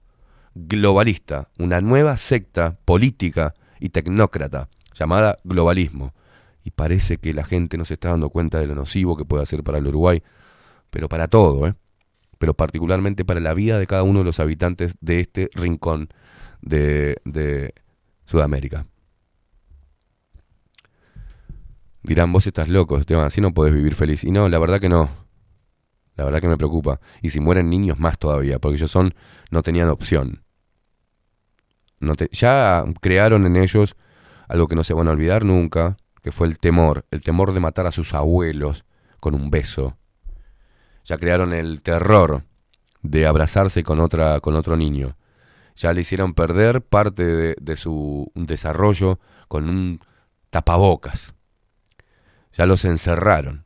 globalista, una nueva secta política y tecnócrata llamada globalismo. Y parece que la gente no se está dando cuenta de lo nocivo que puede hacer para el Uruguay, pero para todo, ¿eh? pero particularmente para la vida de cada uno de los habitantes de este rincón de, de Sudamérica. Dirán, vos estás loco, Esteban, así no podés vivir feliz. Y no, la verdad que no. La verdad que me preocupa. Y si mueren niños más todavía, porque ellos son, no tenían opción. No te- ya crearon en ellos algo que no se van a olvidar nunca, que fue el temor, el temor de matar a sus abuelos con un beso. Ya crearon el terror de abrazarse con otra con otro niño. Ya le hicieron perder parte de, de su desarrollo con un tapabocas. Ya los encerraron,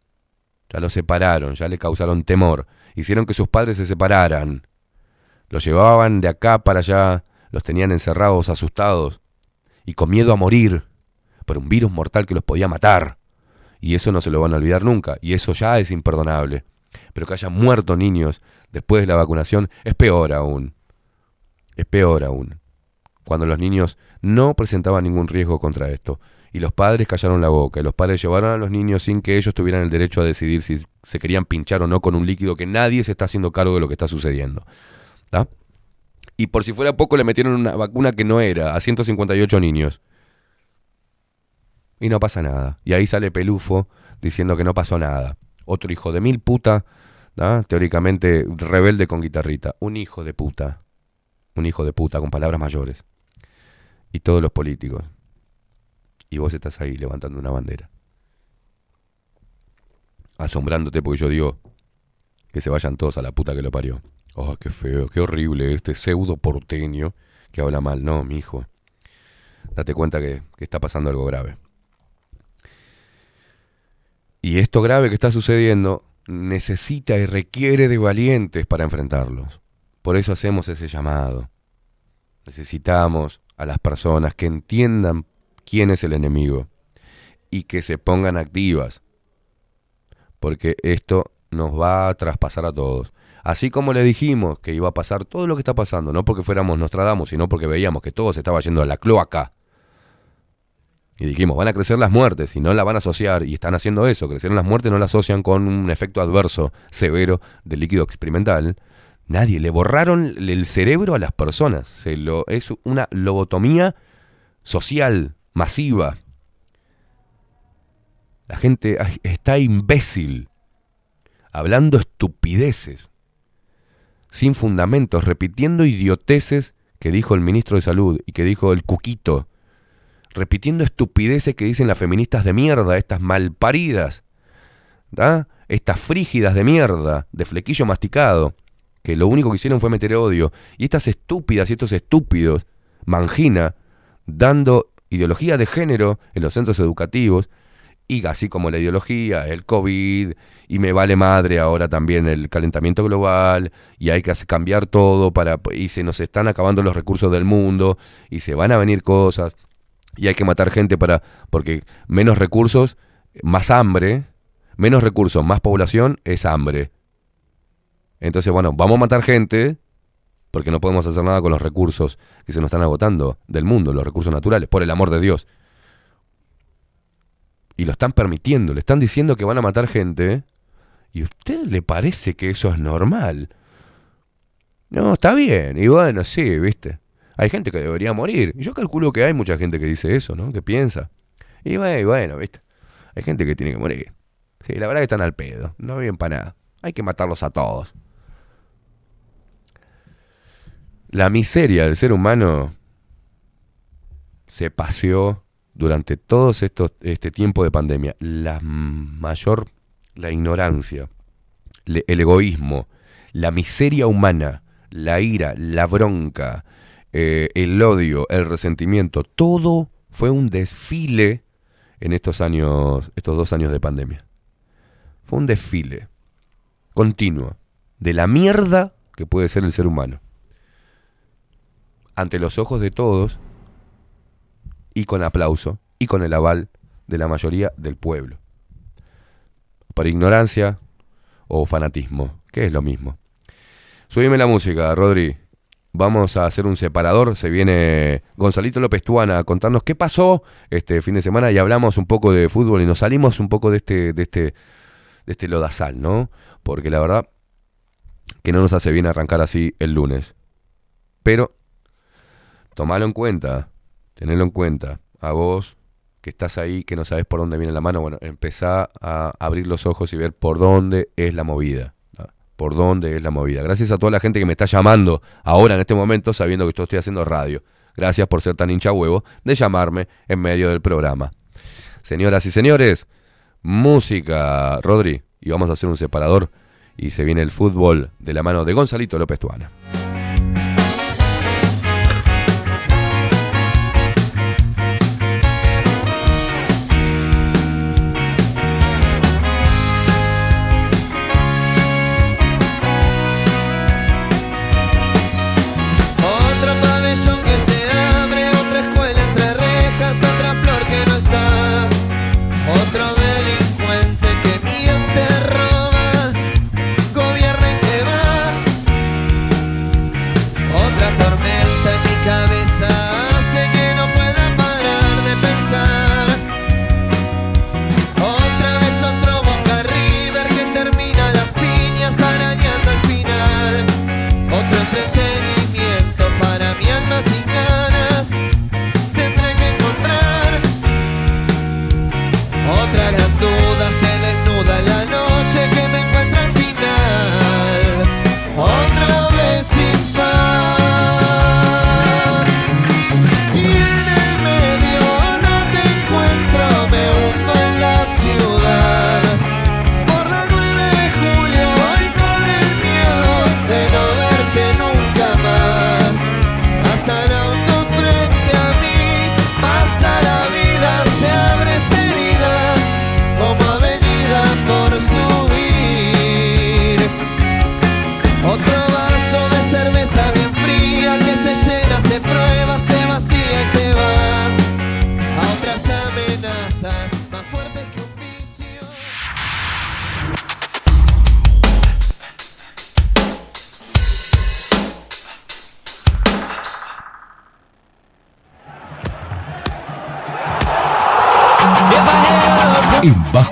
ya los separaron, ya le causaron temor. Hicieron que sus padres se separaran. Los llevaban de acá para allá, los tenían encerrados, asustados y con miedo a morir por un virus mortal que los podía matar. Y eso no se lo van a olvidar nunca, y eso ya es imperdonable. Pero que hayan muerto niños después de la vacunación es peor aún. Es peor aún. Cuando los niños no presentaban ningún riesgo contra esto. Y los padres callaron la boca. Y los padres llevaron a los niños sin que ellos tuvieran el derecho a decidir si se querían pinchar o no con un líquido que nadie se está haciendo cargo de lo que está sucediendo. Y por si fuera poco le metieron una vacuna que no era a 158 niños. Y no pasa nada. Y ahí sale Pelufo diciendo que no pasó nada. Otro hijo de mil puta, ¿tá? teóricamente rebelde con guitarrita. Un hijo de puta. Un hijo de puta con palabras mayores. Y todos los políticos. Y vos estás ahí levantando una bandera. Asombrándote porque yo digo que se vayan todos a la puta que lo parió. Oh, qué feo, qué horrible este pseudo porteño que habla mal. No, mi hijo. Date cuenta que, que está pasando algo grave. Y esto grave que está sucediendo necesita y requiere de valientes para enfrentarlos. Por eso hacemos ese llamado. Necesitamos a las personas que entiendan quién es el enemigo y que se pongan activas. Porque esto nos va a traspasar a todos. Así como le dijimos que iba a pasar todo lo que está pasando, no porque fuéramos Nostradamus, sino porque veíamos que todo se estaba yendo a la cloaca. Y dijimos, van a crecer las muertes y no la van a asociar, y están haciendo eso, crecieron las muertes, no la asocian con un efecto adverso severo del líquido experimental. Nadie, le borraron el cerebro a las personas. Se lo, es una lobotomía social, masiva. La gente está imbécil, hablando estupideces, sin fundamentos, repitiendo idioteces que dijo el ministro de Salud y que dijo el Cuquito, repitiendo estupideces que dicen las feministas de mierda, estas malparidas, ¿da? estas frígidas de mierda, de flequillo masticado, que lo único que hicieron fue meter odio, y estas estúpidas y estos estúpidos, mangina, dando ideología de género en los centros educativos, y así como la ideología, el COVID, y me vale madre ahora también el calentamiento global, y hay que cambiar todo para y se nos están acabando los recursos del mundo, y se van a venir cosas, y hay que matar gente para porque menos recursos, más hambre, menos recursos, más población es hambre. Entonces, bueno, vamos a matar gente porque no podemos hacer nada con los recursos que se nos están agotando del mundo, los recursos naturales, por el amor de Dios. Y lo están permitiendo, le están diciendo que van a matar gente. ¿Y a usted le parece que eso es normal? No, está bien. Y bueno, sí, viste. Hay gente que debería morir. Yo calculo que hay mucha gente que dice eso, ¿no? Que piensa. Y bueno, bueno, viste. Hay gente que tiene que morir. Sí, la verdad que están al pedo. No viven para nada. Hay que matarlos a todos. La miseria del ser humano se paseó durante todo estos, este tiempo de pandemia. La mayor, la ignorancia, el egoísmo, la miseria humana, la ira, la bronca, eh, el odio, el resentimiento, todo fue un desfile en estos años, estos dos años de pandemia. Fue un desfile continuo de la mierda que puede ser el ser humano. Ante los ojos de todos y con aplauso y con el aval de la mayoría del pueblo. Por ignorancia o fanatismo, que es lo mismo. Subime la música, Rodri. Vamos a hacer un separador. Se viene Gonzalito López Tuana a contarnos qué pasó este fin de semana y hablamos un poco de fútbol y nos salimos un poco de este, de este, de este lodazal, ¿no? Porque la verdad que no nos hace bien arrancar así el lunes. Pero tomalo en cuenta, tenelo en cuenta. A vos que estás ahí, que no sabes por dónde viene la mano, bueno, empezá a abrir los ojos y ver por dónde es la movida. Por dónde es la movida. Gracias a toda la gente que me está llamando ahora en este momento, sabiendo que yo estoy haciendo radio. Gracias por ser tan hincha huevo de llamarme en medio del programa. Señoras y señores, música, Rodri, y vamos a hacer un separador. Y se viene el fútbol de la mano de Gonzalito López Tuana.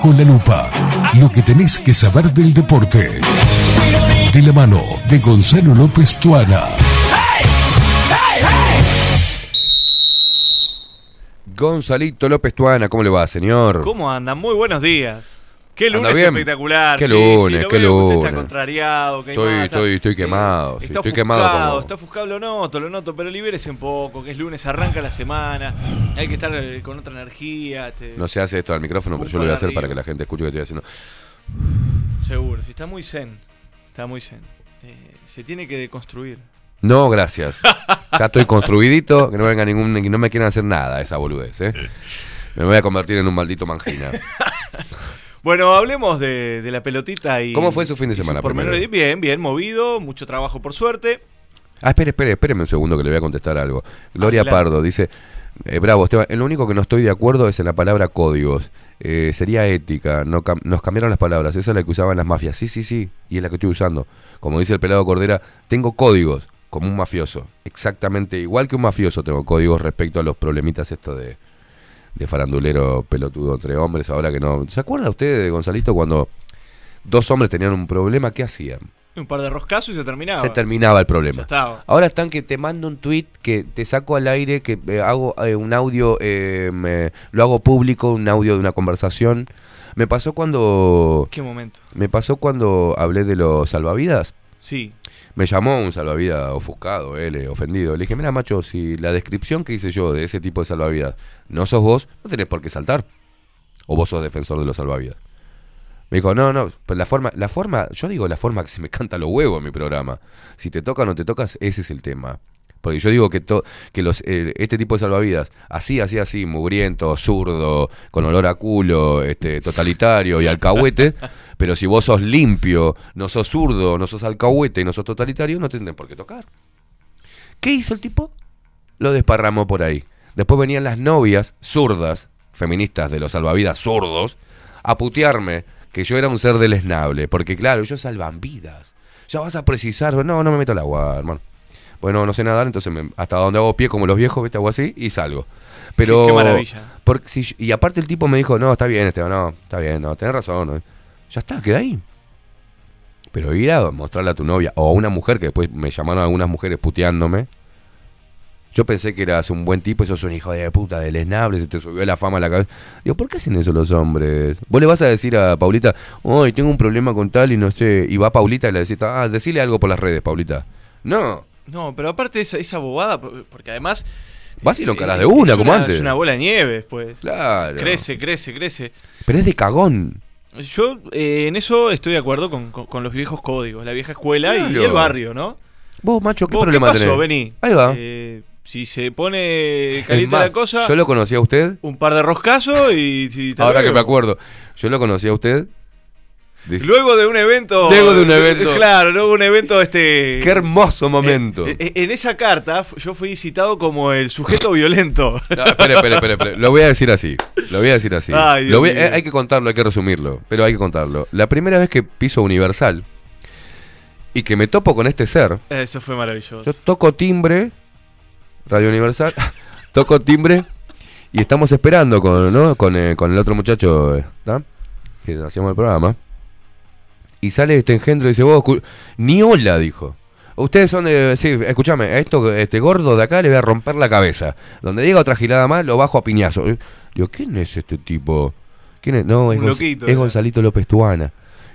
Bajo la Lupa, lo que tenés que saber del deporte. De la mano de Gonzalo López Tuana. Gonzalito López Tuana, ¿cómo le va, señor? ¿Cómo andan? Muy buenos días. Qué ¿Anda lunes espectacular. Qué sí, lunes, sí, lo qué que usted lunes. está contrariado. que Estoy, nada, está- estoy, estoy quemado. sí, Está estoy ofuscado, quemado como. está ofuscado, lo noto, lo noto, pero libérese un poco, que es lunes, arranca la semana, hay que estar eh, con otra energía, te- No se hace esto al micrófono, pero yo lo voy a hacer para que la gente escuche que estoy haciendo. seguro, si está muy zen, está muy zen. Eh, se tiene que deconstruir. No, gracias. Ya estoy construidito, que no venga ningún, que no me quieran hacer nada esa boludez, ¿eh? Me voy a convertir en un maldito mangina. Bueno, hablemos de, de la pelotita y... ¿Cómo fue su fin de semana pormenores. primero? Bien, bien, movido, mucho trabajo por suerte. Ah, espere, espere, espéreme un segundo que le voy a contestar algo. Gloria Ah, claro. Pardo dice, eh, bravo, Esteban, lo único que no estoy de acuerdo es en la palabra códigos. Eh, sería ética, no cam- nos cambiaron las palabras, esa es la que usaban las mafias. Sí, sí, sí, y es la que estoy usando. Como dice el pelado Cordera, tengo códigos como un mafioso. Exactamente igual que un mafioso tengo códigos respecto a los problemitas esto de, de farandulero pelotudo entre hombres. Ahora que no... ¿Se acuerda usted de Gonzalito cuando dos hombres tenían un problema? ¿Qué hacían? Un par de roscazos y se terminaba. Se terminaba el problema. Ahora están que te mando un tweet que te saco al aire, que eh, hago eh, un audio, eh, me- lo hago público, un audio de una conversación. Me pasó cuando. ¿Qué momento? Me pasó cuando hablé de los salvavidas. Sí. Me llamó un salvavidas ofuscado, él, eh, ofendido. Le dije, mira, macho, si la descripción que hice yo de ese tipo de salvavidas no sos vos, no tenés por qué saltar. O vos sos defensor de los salvavidas. Me dijo, no, no, pues la forma, la forma, yo digo la forma que se me canta los huevos en mi programa. Si te toca o no te tocas, ese es el tema. Porque yo digo que, to- que los, eh, este tipo de salvavidas, así, así, así, mugriento, zurdo, con olor a culo, este, totalitario y alcahuete, pero si vos sos limpio, no sos zurdo, no sos alcahuete y no sos totalitario, no tendrán por qué tocar. ¿Qué hizo el tipo? lo desparramó por ahí. Después venían las novias zurdas, feministas de los salvavidas zurdos, a putearme que yo era un ser deleznable. Porque claro, ellos salvan vidas. Ya vas a precisar. No, no me meto al agua, hermano. Bueno, no sé nadar, entonces me- hasta donde hago pie como los viejos, ¿viste? Hago así y salgo. Pero, Qué- qué maravilla. porque si- y aparte el tipo me dijo, no, está bien, Esteban, no, está bien, no, tenés razón. no. Ya está, queda ahí. Pero ir a mostrarle a tu novia o a una mujer, que después me llamaron algunas mujeres puteándome. Yo pensé que eras un buen tipo y sos un hijo de puta, deleznable, se te subió la fama a la cabeza. Digo, ¿por qué hacen eso los hombres? Vos le vas a decir a Paulita, hoy tengo un problema con tal y no sé. Y va Paulita y le decís, ah, decile algo por las redes, Paulita. No, No, pero aparte esa, esa bobada, por- porque además. vas y lo encarás eh, de una, es como antes. Es una bola de nieve después. Claro. Crece, crece, crece. Pero es de cagón. Yo eh, en eso estoy de acuerdo con, con- con los viejos códigos, la vieja escuela y el barrio, ¿no? Vos, macho, ¿qué Vos, problema pasó? tenés? Vení. Ahí va. Eh, si se pone caliente más, la cosa, Yo lo conocí a usted. un par de roscazos y... te Ahora que me acuerdo. Yo lo conocí a usted. Dice- Luego de un evento... Luego de un evento. Claro, luego de un evento este... Qué hermoso momento. Eh, eh, En esa carta yo fui citado como el sujeto violento. No, espere, espere, espere, espere. Lo voy a decir así. Lo voy a decir así. Ay, Dios Lo voy- mío. eh, hay que contarlo, hay que resumirlo. Pero hay que contarlo. La primera vez que piso Universal y que me topo con este ser, Eso fue maravilloso. yo toco timbre, Radio Universal, toco timbre y estamos esperando con, ¿no? con, eh, con el otro muchacho ¿tá? que hacíamos el programa. Y sale este engendro y dice, vos, ni hola, dijo. Ustedes son de. Sí, escúchame, a esto, este gordo de acá le voy a romper la cabeza. Donde diga otra gilada más, lo bajo a piñazo. Digo, ¿quién es este tipo? ¿Quién es? No, es, Un Gonz- loquito, es. Gonzalito López Tuana.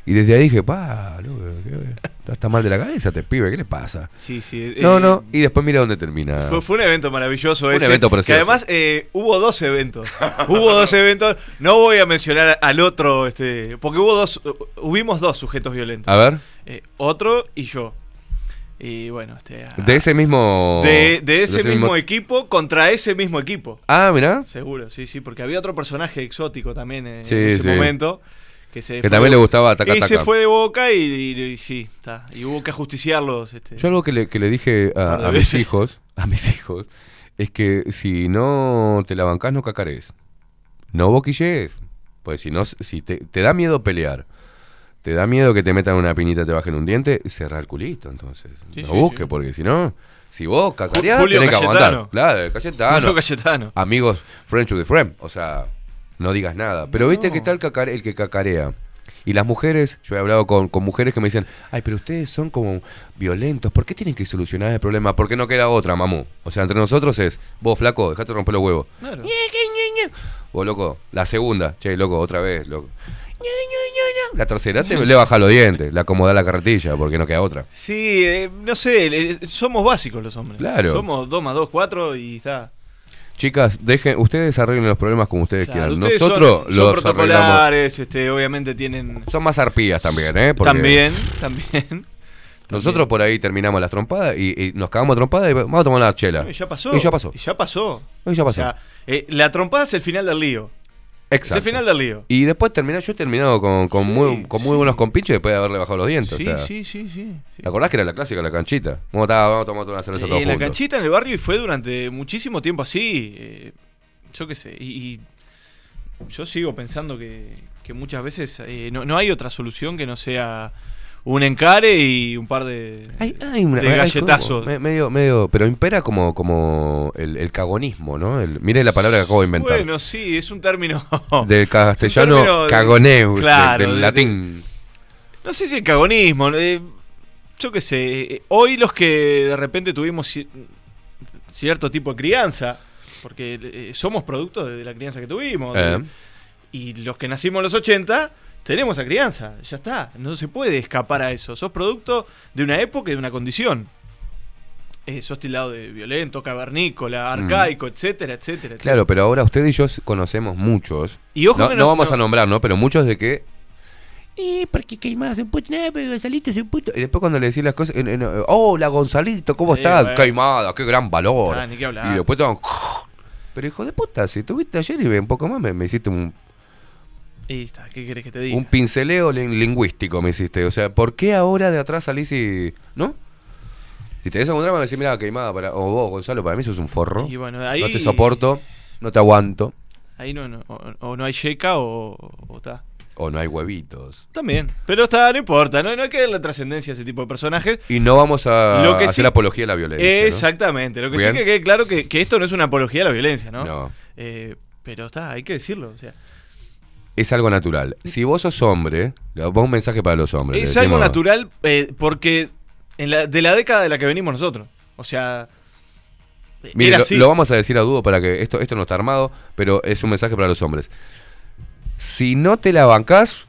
Y desde ahí dije, pa, loco, ¿qué- estás mal de la cabeza, te pibe, ¿qué le pasa? Sí, sí. No, eh, no, y después mira dónde termina. Fue, fue un evento maravilloso Fue un ese, evento precioso. Que además eh, hubo dos eventos. hubo dos eventos. No voy a mencionar al otro, este, porque hubo dos, hubimos dos sujetos violentos. A ver. Eh, otro y yo. Y bueno, este, De ese mismo. de, de ese mismo, equipo contra ese mismo equipo. Ah, mirá. Seguro, sí, sí, porque había otro personaje exótico también en, Sí, en ese sí. momento. Que, se Que también le gustaba taca, Y taca. se fue de boca y, y- y sí, está. Y hubo que ajusticiarlos. Este. Yo algo que le, que le dije a, mis hijos, a mis hijos, es que si no te la bancás, no cacarees. No boquillees. Pues si no, si te, te da miedo pelear, te da miedo que te metan una piñita, te bajen un diente, cerra el culito, entonces. Sí, no sí, busque, sí. porque si no, si vos cacareás, tenés que aguantar. Claro, Cayetano. Julio Cayetano. Amigos, friend to the friend. O sea, no digas nada. Pero viste que está el, cacare- el que cacarea. Y las mujeres, yo he hablado con, con mujeres que me dicen, ay, pero ustedes son como violentos, ¿por qué tienen que solucionar el problema? Porque no queda otra, mamú. O sea, entre nosotros es, vos flaco, dejate romper los huevos. Claro. Vos loco, la segunda, che, loco, otra vez, loco. La tercera te le baja los dientes, le acomoda la carretilla, porque no queda otra. Sí, eh, no sé, eh, somos básicos los hombres. Claro. Somos 2 más 2, 4 y está. Chicas, dejen, ustedes arreglen los problemas como ustedes Claro, quieran. ustedes Nosotros son, los protocolares, este, obviamente tienen... Son más arpías también, ¿eh? Porque También, también. Nosotros por ahí terminamos las trompadas y, y nos cagamos trompadas y vamos a tomar una chela. Y ya pasó. Y ya pasó. Y ya pasó. Y ya pasó. O sea, eh, la trompada es el final del lío. Exacto. Es el final del lío. Y después terminé, yo he terminado con, con muy, con muy buenos compinches después de haberle bajado los dientes. Sí, o sea, sí, sí, sí. ¿Te acordás que era la clásica, la canchita? Vamos, está, vamos a tomar una cerveza Eh, todos la juntos. canchita en el barrio y fue durante muchísimo tiempo así. eh, yo qué sé. Y, y yo sigo pensando que, que muchas veces eh, no, no hay otra solución que no sea un encare y un par de, Hay una- de hay galletazos. como- me- medio, medio, pero impera como, como el, el cagonismo, ¿no? El, mire la palabra que acabo de inventar. Bueno, sí, es un término. del castellano término de- cagoneus, claro, del de- latín. No sé si el cagonismo. eh, yo qué sé. eh, Hoy los que de repente tuvimos ci- cierto tipo de crianza, porque eh, somos producto de la crianza que tuvimos. Eh. y los que nacimos en los 80, tenemos esa crianza. Ya está. No se puede escapar a eso. Sos producto de una época y de una condición. Eh, sos tildado de violento, cavernícola, arcaico, etcétera, etcétera, etcétera. Claro, pero ahora usted y yo conocemos muchos. Y ojo no, que no no- vamos no- a nombrar, ¿no? Pero muchos de que. Y porque Caimada se puto, pero Gonzalito se puto. Y después cuando le decís las cosas, eh, eh, eh, hola Gonzalito, ¿cómo estás? bueno. Caimada, qué gran valor. Ah, ni qué hablar. y después te van, Pero hijo de puta, si tuviste ayer y un poco más, me, me hiciste un, Y está, ¿qué querés que te diga? un pinceleo lin- lingüístico, me hiciste. O sea, ¿por qué ahora de atrás salís y. ¿No? Si tenés algún drama, me decís, mira, queimada, para, o vos, Gonzalo, para mí sos un forro. Y bueno, ahí- No te soporto, no te aguanto, Ahí no, no- o, o no hay yeca o, o está. o no hay huevitos. También. Pero está, no importa, no, no hay que darle trascendencia a ese tipo de personajes. Y no vamos a Lo que hacer sí- apología a la violencia. ¿no? Exactamente. Lo que Bien. sí que quede claro que, que esto no es una apología a la violencia, ¿no? No. Eh, pero está, hay que decirlo. O sea, Es algo natural. Si vos sos hombre, va un mensaje para los hombres. es algo natural eh, porque en la, de la década de la que venimos nosotros. O sea, Mire, lo, lo vamos a decir a dúo para que esto, esto no está armado, pero es un mensaje para los hombres. Si no te la bancás,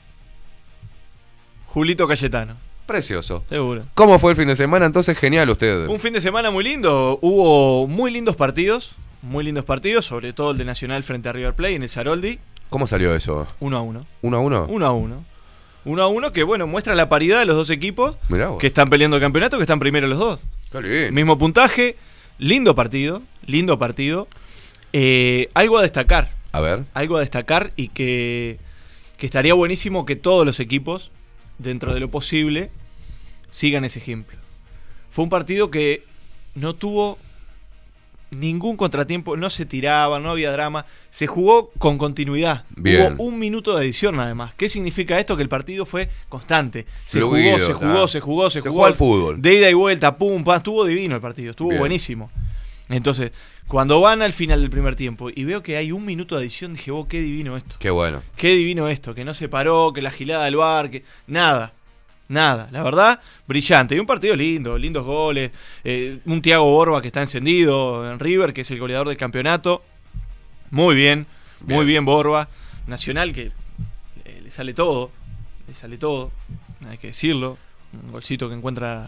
Julito Cayetano. precioso. Seguro. ¿Cómo fue el fin de semana? Entonces, genial usted. Un fin de semana muy lindo. Hubo muy lindos partidos. Muy lindos partidos, sobre todo el de Nacional frente a River Plate en el Saroldi. ¿Cómo salió eso? Uno a uno. ¿Uno a uno? Uno a uno. Uno a uno que, bueno, muestra la paridad de los dos equipos que están peleando el campeonato, que están primero los dos. Qué lindo. Mismo puntaje, lindo partido, lindo partido. Eh, algo a destacar, A ver. algo a destacar y que, que estaría buenísimo que todos los equipos, dentro de lo posible, sigan ese ejemplo. Fue un partido que no tuvo ningún contratiempo, no se tiraba, no había drama, se jugó con continuidad. Bien. Hubo un minuto de adición además. ¿Qué significa esto? Que el partido fue constante. Se Fluido, jugó, se jugó, se jugó, se, Se jugó. al fútbol. De ida y vuelta, pum, pam, estuvo divino el partido, estuvo Bien. buenísimo. Entonces, cuando van al final del primer tiempo y veo que hay un minuto de adición, dije, oh, qué divino esto. Qué bueno. Qué divino esto, que no se paró, que la gilada del bar, que. Nada. Nada. La verdad, brillante. Y un partido lindo, lindos goles. eh, un Tiago Borba que está encendido en River, que es el goleador del campeonato. Muy bien, muy bien Borba. Nacional que eh, le sale todo. Le sale todo. Hay que decirlo. Un golcito que encuentra.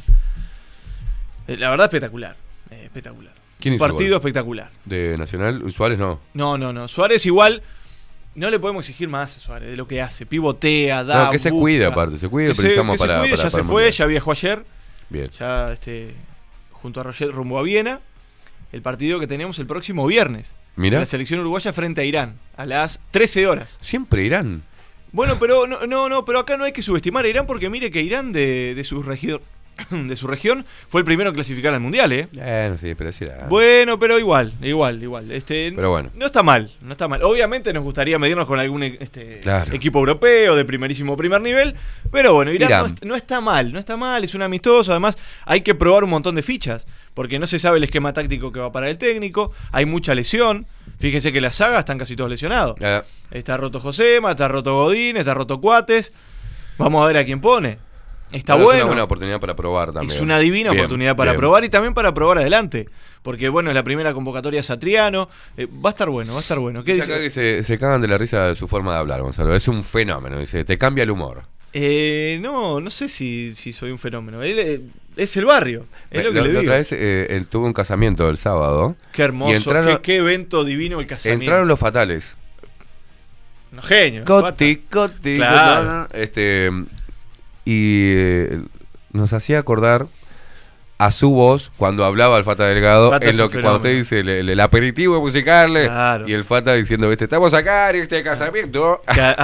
eh, la verdad, espectacular. espectacular. ¿Quién un partido espectacular. ¿De Nacional? Suárez no. No, no, no. Suárez igual. No le podemos exigir más a Suárez de lo que hace. Pivotea, da. No, que se busca. cuide aparte, se cuide, Que precisamos que se cuide, para- ya para se fue, ya viajó ayer. Bien. Ya este, junto a Roger rumbo a Viena. El partido que tenemos el próximo viernes. Mirá. La selección uruguaya frente a Irán. A las 13 horas. Siempre Irán. Bueno, pero no, no, no, pero acá no hay que subestimar a Irán porque mire que Irán de, de su región de su región fue el primero en clasificar al mundial, ¿eh? Bueno, sí, pero sí era- Bueno, pero igual, igual, igual. Este, Pero bueno. No está mal, no está mal. Obviamente nos gustaría medirnos con algún este, Claro. equipo europeo de primerísimo primer nivel. Pero bueno, Irán, Irán. No, est- no está mal, no está mal, es un amistoso. Además, hay que probar un montón de fichas. Porque no se sabe el esquema táctico que va para el técnico. Hay mucha lesión. Fíjese que la saga están casi todos lesionados. Eh, Está roto Josema, está roto Godín, está roto Cuates. Vamos a ver a quién pone. Está pero bueno. Es una buena oportunidad para probar también. Es una divina Bien, oportunidad para bien. probar y también para probar adelante. Porque bueno, es la primera convocatoria Satriano. Eh, va a estar bueno, va a estar bueno. ¿Qué Dice acá que se, se cagan de la risa de su forma de hablar, Gonzalo. Es un fenómeno. Dice, te cambia el humor. Eh, no, no sé si, si soy un fenómeno. Él, eh, es el barrio. Es lo que le digo. otra vez eh, él tuvo un casamiento el sábado. Qué hermoso, Y entraron, qué, qué evento divino el casamiento. entraron los fatales. No, genio. Coti, Coti, Claro. este y eh, nos hacía acordar a su voz cuando hablaba el Fata Delgado Fata en lo que cuando usted dice el, el- el aperitivo musical eh, Claro. y el Fata diciendo este estamos acá en este casamiento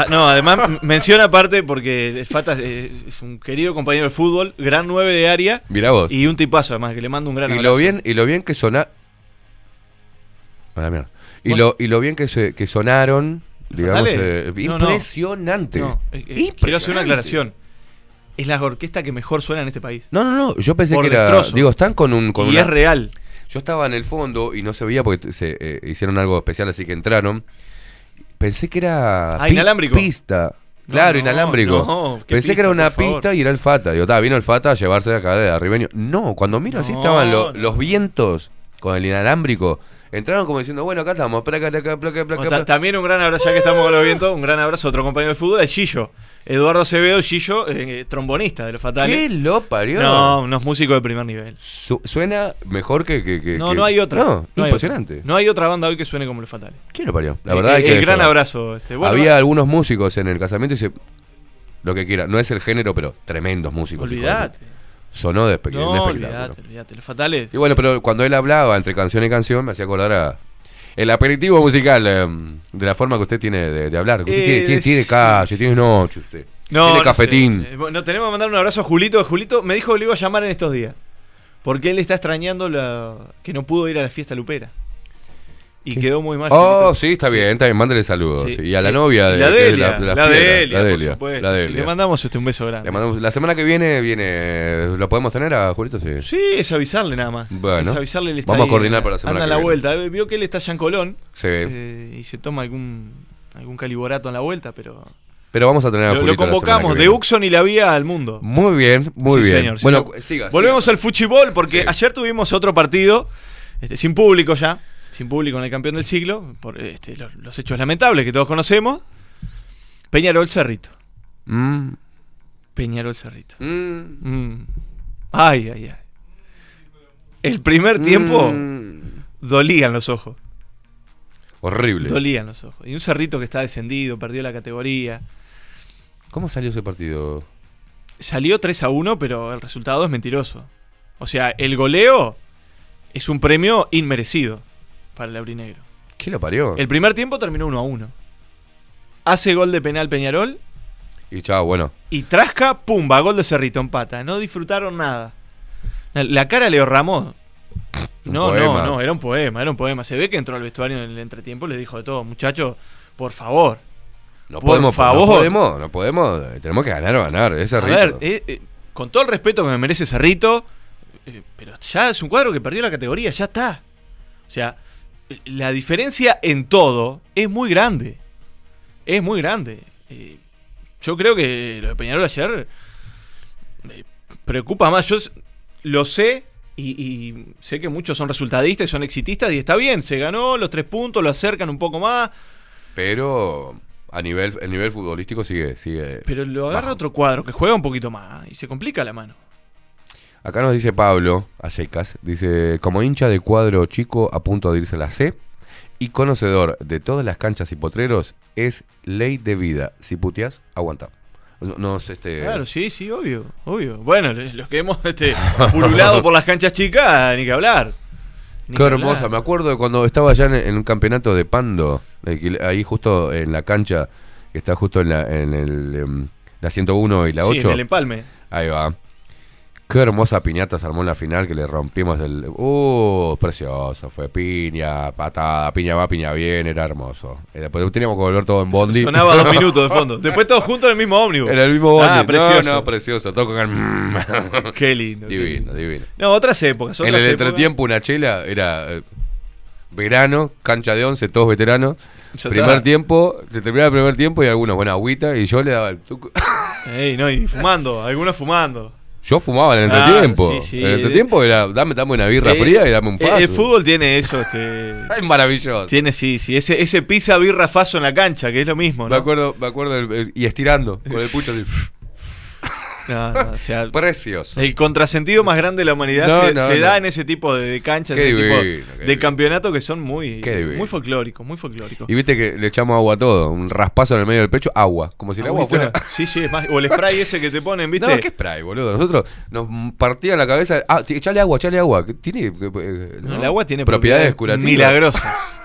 no, además menciona aparte porque el Fata es un querido compañero de fútbol, gran 9 de área. Mirá vos. Y un tipazo además, que le mando un gran y abrazo. lo bien y lo bien que sona y Bueno. lo y lo bien que se, que sonaron digamos eh, No, impresionante No, eh, quiero hacer una aclaración. Es la orquesta que mejor suena en este país. No, no, no. Yo pensé Por que era. Digo, están con un. Con Y una- es real. Yo estaba en el fondo y no se veía porque se eh, hicieron algo especial, así que entraron. Pensé que era. Ah, pi- inalámbrico. Pista. Claro, inalámbrico. no, ¿qué Pensé pista, que era una pista y era el Fata. Digo, "Ta, vino el Fata a llevarse de acá de arribeño. No, cuando miro así No, estaban lo- los vientos con el inalámbrico. Entraron como diciendo, bueno, acá estamos, placa, placa, placa, placa, también un gran abrazo, ya que estamos con los vientos, un gran abrazo a otro compañero de fútbol, es Gillo. Eduardo Acevedo, Gillo, eh, trombonista de los fatales. ¿Qué lo parió? No, unos músicos de primer nivel. Su- suena mejor que. que, que- No, que- no hay otra. No, No hay impresionante. otra. No hay otra banda hoy que suene como los fatales. ¿Quién lo parió? La Eh, verdad eh, que el gran abrazo. Este. Bueno, Había va- algunos músicos en el casamiento y se. Lo que quiera. No es el género, pero tremendos músicos. puta. Sonó de No, un espectáculo. olvídate, olvídate. Los fatales. Y bueno, pero cuando él hablaba entre canción y canción, me hacía acordar a. El aperitivo musical, eh, de la forma que usted tiene de, de hablar. Usted Eh, tiene, tiene, tiene sí, calle, tiene noche usted. No, tiene no cafetín. sé, no sé. Bueno, tenemos que mandar un abrazo a Julito. Julito me dijo que lo iba a llamar en estos días. Porque él está extrañando la, que no pudo ir a la fiesta lupera. Y quedó muy mal. Oh, sí, está bien, está bien, mándale saludos. Sí. Y a la novia de, la Delia, de la Delia, la por Delia, la sí. Le mandamos este un beso grande. Le mandamos- la semana que viene, viene, ¿lo podemos tener a Julito? Sí. Sí, es avisarle nada más. Bueno, es avisarle, él está vamos a coordinar para la semana Anda que la viene. vuelta. Eh, Vio que él está allá en Colón. Sí. eh, y se toma algún, algún caliborato en la vuelta, pero. Pero vamos a tener a Lo, lo convocamos de. Uxon y la vía al mundo. Muy bien, muy Sí, bien. señor, bueno, siga. Volvemos al fuchibol porque ayer tuvimos otro partido este, sin público ya, sin público en el campeón del siglo, por este, los, los hechos lamentables que todos conocemos. Peñarol Cerrito. Mm. Peñarol Cerrito. Mm. Ay, ay, ay. El primer tiempo Mm. dolían los ojos. Horrible. Dolían los ojos. Y un Cerrito que está descendido, perdió la categoría. ¿Cómo salió ese partido? Salió 3 a 1, pero el resultado es mentiroso. O sea, el goleo es un premio inmerecido para el aurinegro. ¿Qué lo parió? El primer tiempo terminó 1 a 1. Hace gol de penal Peñarol Y chao, bueno. y Trasca, pumba, gol de Cerrito, empata. No disfrutaron nada. La, cara Leo. Un No, poema. no, no, era un poema, era un poema. Se ve que entró al vestuario en el entretiempo y le dijo de todo, muchachos, por favor. No por podemos, favor. no podemos, no podemos, eh, tenemos que ganar o ganar, ese A ver, eh, eh, con todo el respeto que me merece Cerrito, eh, pero ya es un cuadro que perdió la categoría, ya está. O sea, la diferencia en todo es muy grande. Es muy grande. Eh, yo creo que lo de Peñarol ayer me preocupa más. Yo lo sé y, y sé que muchos son resultadistas y son exitistas y está bien, se ganó los tres puntos, lo acercan un poco más, Pero a nivel, el nivel futbolístico sigue, sigue. pero lo agarra otro cuadro que juega un poquito más y se complica la mano. Acá nos dice Pablo, a secas, dice, como hincha de cuadro chico a punto de irse a la C y conocedor de todas las canchas y potreros, es ley de vida. Si puteas, aguanta. No, este... Claro, sí, sí, obvio, obvio. Bueno, los que hemos este, pululado por las canchas chicas, ni que hablar. Ni Qué que hermosa, hablar. me acuerdo de cuando estaba allá en, en un campeonato de Pando, ahí justo en la cancha, que está justo en la, en el, em, la 101 y la Sí, 8. en el empalme. Ahí va. Qué hermosa piñata se armó en la final que le rompimos del. Uh, precioso. Fue piña, patada, piña va, piña bien, era hermoso. Eh, Después teníamos que volver todo en bondi. Sonaba dos minutos de fondo. Después todos juntos en el mismo ómnibus. Era el mismo bondi. Ah, precioso. No, no, precioso. Todo con el- Qué lindo. qué Divino, lindo. divino. No, otras épocas. En el épocas. entretiempo, una chela era eh, verano, cancha de once, todos veteranos. Ya primer está. tiempo, se terminaba el primer tiempo y algunos, buena agüita, y yo le daba el tuco. Ey, no, y fumando, algunos fumando. Yo fumaba en el Ah, entretiempo. sí, sí. En el entretiempo era, dame, dame una birra Eh, fría y dame un eh, faso. El fútbol tiene eso, este. Es maravilloso. Tiene, sí, sí. Ese, ese pizza birra faso en la cancha, que es lo mismo, Me ¿no? acuerdo, me acuerdo el- el- y estirando con el pucho así. No, no, o sea, Precioso. El contrasentido más grande de la humanidad No, se, no, se no. da en ese tipo de, canchas, Qué ese tipo divino, de divino. campeonatos que son muy, muy folclóricos, muy folclóricos. Y viste que le echamos agua a todo, un raspazo en el medio del pecho, agua, como si el agua fuera Sí, sí, es más. O el spray ese que te ponen, ¿viste? No, qué spray, boludo. Nosotros nos partían la cabeza, ah, echale agua, echale agua, tiene eh, el agua tiene propiedades propiedades curativas. milagrosas.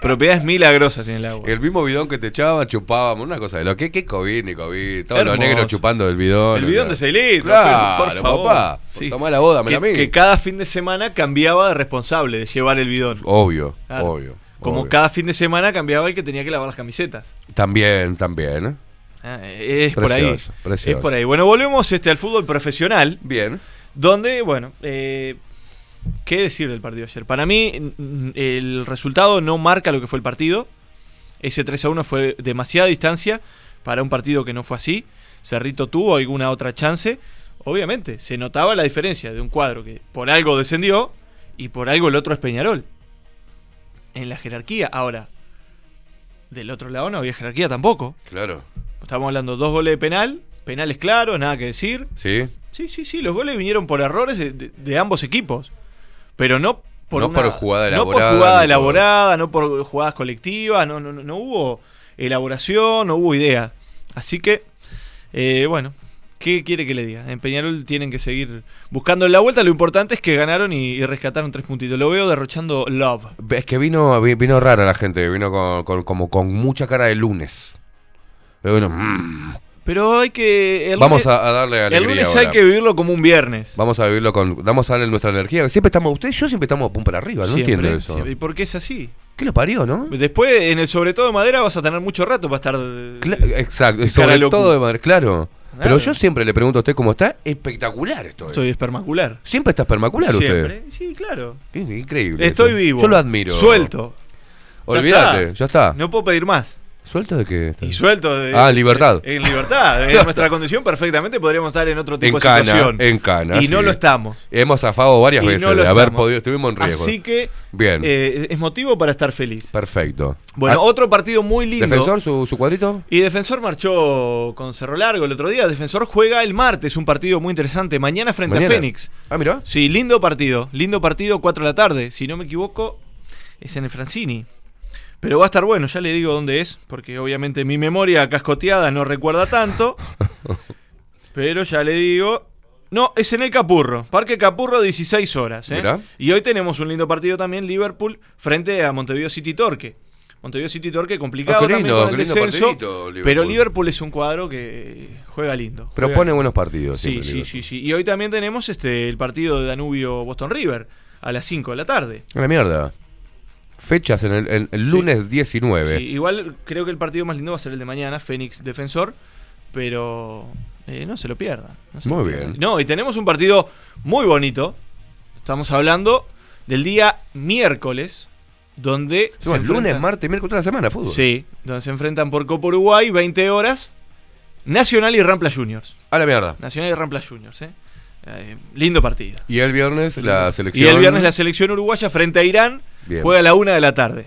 propiedades milagrosas tiene el agua. El mismo bidón que te echaban, chupábamos, una cosa de lo que, qué COVID ni COVID, todos los Hermoso. negros chupando el bidón. El bidón de sea. 6 litros, Claro, por favor. papá. Sí. Tomá la boda, me que, la mí. que cada fin de semana cambiaba de responsable de llevar el bidón. Obvio, Claro. obvio. Como obvio. cada fin de semana cambiaba el que tenía que lavar las camisetas. También, también. ¿eh? Ah, es por ahí. Precioso, precioso. Es por ahí. Bueno, volvemos este, al fútbol profesional. Bien. Donde, bueno, eh, ¿qué decir del partido ayer? Para mí, el resultado no marca lo que fue el partido. Ese 3 a 1 fue demasiada distancia para un partido que no fue así. Cerrito tuvo alguna otra chance. Obviamente, se notaba la diferencia de un cuadro que por algo descendió y por algo el otro es Peñarol. En la jerarquía. Ahora, del otro lado no había jerarquía tampoco. Claro. Estamos hablando dos goles de penal, penales claros, nada que decir. Sí. Sí, sí, sí, los goles vinieron por errores de, de- de ambos equipos. Pero no por No una- por jugada No elaborada, por jugada ni por- elaborada, no por jugadas colectivas, no, no, no, no hubo elaboración, no hubo idea. Así que, eh, bueno, ¿qué quiere que le diga? En Peñarol tienen que seguir buscando la vuelta. Lo importante es que ganaron y, y rescataron tres puntitos. Lo veo derrochando love. Es que vino, vi- vino rara la gente, vino con, con- como con mucha cara de lunes. Pero bueno, mm, Pero hay que. el Vamos lunes- a, a darle alegría El lunes ahora. hay que vivirlo como un viernes. Vamos a vivirlo con. Vamos a darle nuestra energía. Siempre estamos. Ustedes, yo siempre estamos pum para arriba. No Siempre, entiendo eso. siempre. ¿Y por qué es así? ¿Qué lo parió, no? Después, en el sobre todo de madera, vas a tener mucho rato para estar. Cla- Exacto. Sobre loco. todo de madre, claro. Pero yo siempre le pregunto a usted cómo está. Espectacular esto. Soy espermacular. Siempre está espermacular Siempre. usted. Sí, claro. Qué increíble. Estoy eso. vivo. Yo lo admiro. Suelto. Olvídate, ya está. No puedo pedir más. ¿Suelto de qué? Y suelto de. Ah, libertad. En libertad. En nuestra condición, perfectamente podríamos estar en otro tipo En de cana, situación. en cana. Y no lo estamos. Hemos zafado varias Y veces de haber podido. Estuvimos en riesgo. Así que. Bien. eh, es motivo para estar feliz. Perfecto. Bueno, Ah, otro partido muy lindo. ¿Defensor, su, su cuadrito? Y Defensor marchó con Cerro Largo el otro día. Defensor juega el martes, un partido muy interesante. Mañana frente Mañana. a Fénix. Ah, mira. Sí, lindo partido. Lindo partido, 4 de la tarde. Si no me equivoco, es en el Francini. Pero va a estar bueno, ya le digo dónde es, porque obviamente mi memoria cascoteada no recuerda tanto. pero ya le digo. No, es en el Capurro. Parque Capurro, 16 horas. ¿eh? Y hoy tenemos un lindo partido también, Liverpool, frente a Montevideo City Torque. Montevideo City Torque complicado Ah, qué lindo, también con qué el lindo descenso. partidito, Liverpool. Pero Liverpool es un cuadro que juega lindo. Pero juega pone lindo. buenos partidos. Sí, sí, Liverpool. sí, sí. Y hoy también tenemos este el partido de Danubio Boston River a las 5 de la tarde. A la mierda. Fechas en el, en el lunes 19. Sí, igual creo que el partido más lindo va a ser el de mañana, Fénix Defensor, pero eh, no se lo pierdan. no se Muy lo bien. No, y tenemos un partido muy bonito. Estamos hablando del día miércoles, donde Sí, bueno, lunes, martes, miércoles, toda la semana, fútbol. Sí, donde se enfrentan por Copa Uruguay, 20 horas, Nacional y Rampla Juniors. A la mierda. Nacional y Rampla Juniors, ¿eh? Eh, lindo partido. Y el viernes la Y selección. el viernes la selección uruguaya frente a Irán Bien. juega a la una de la tarde.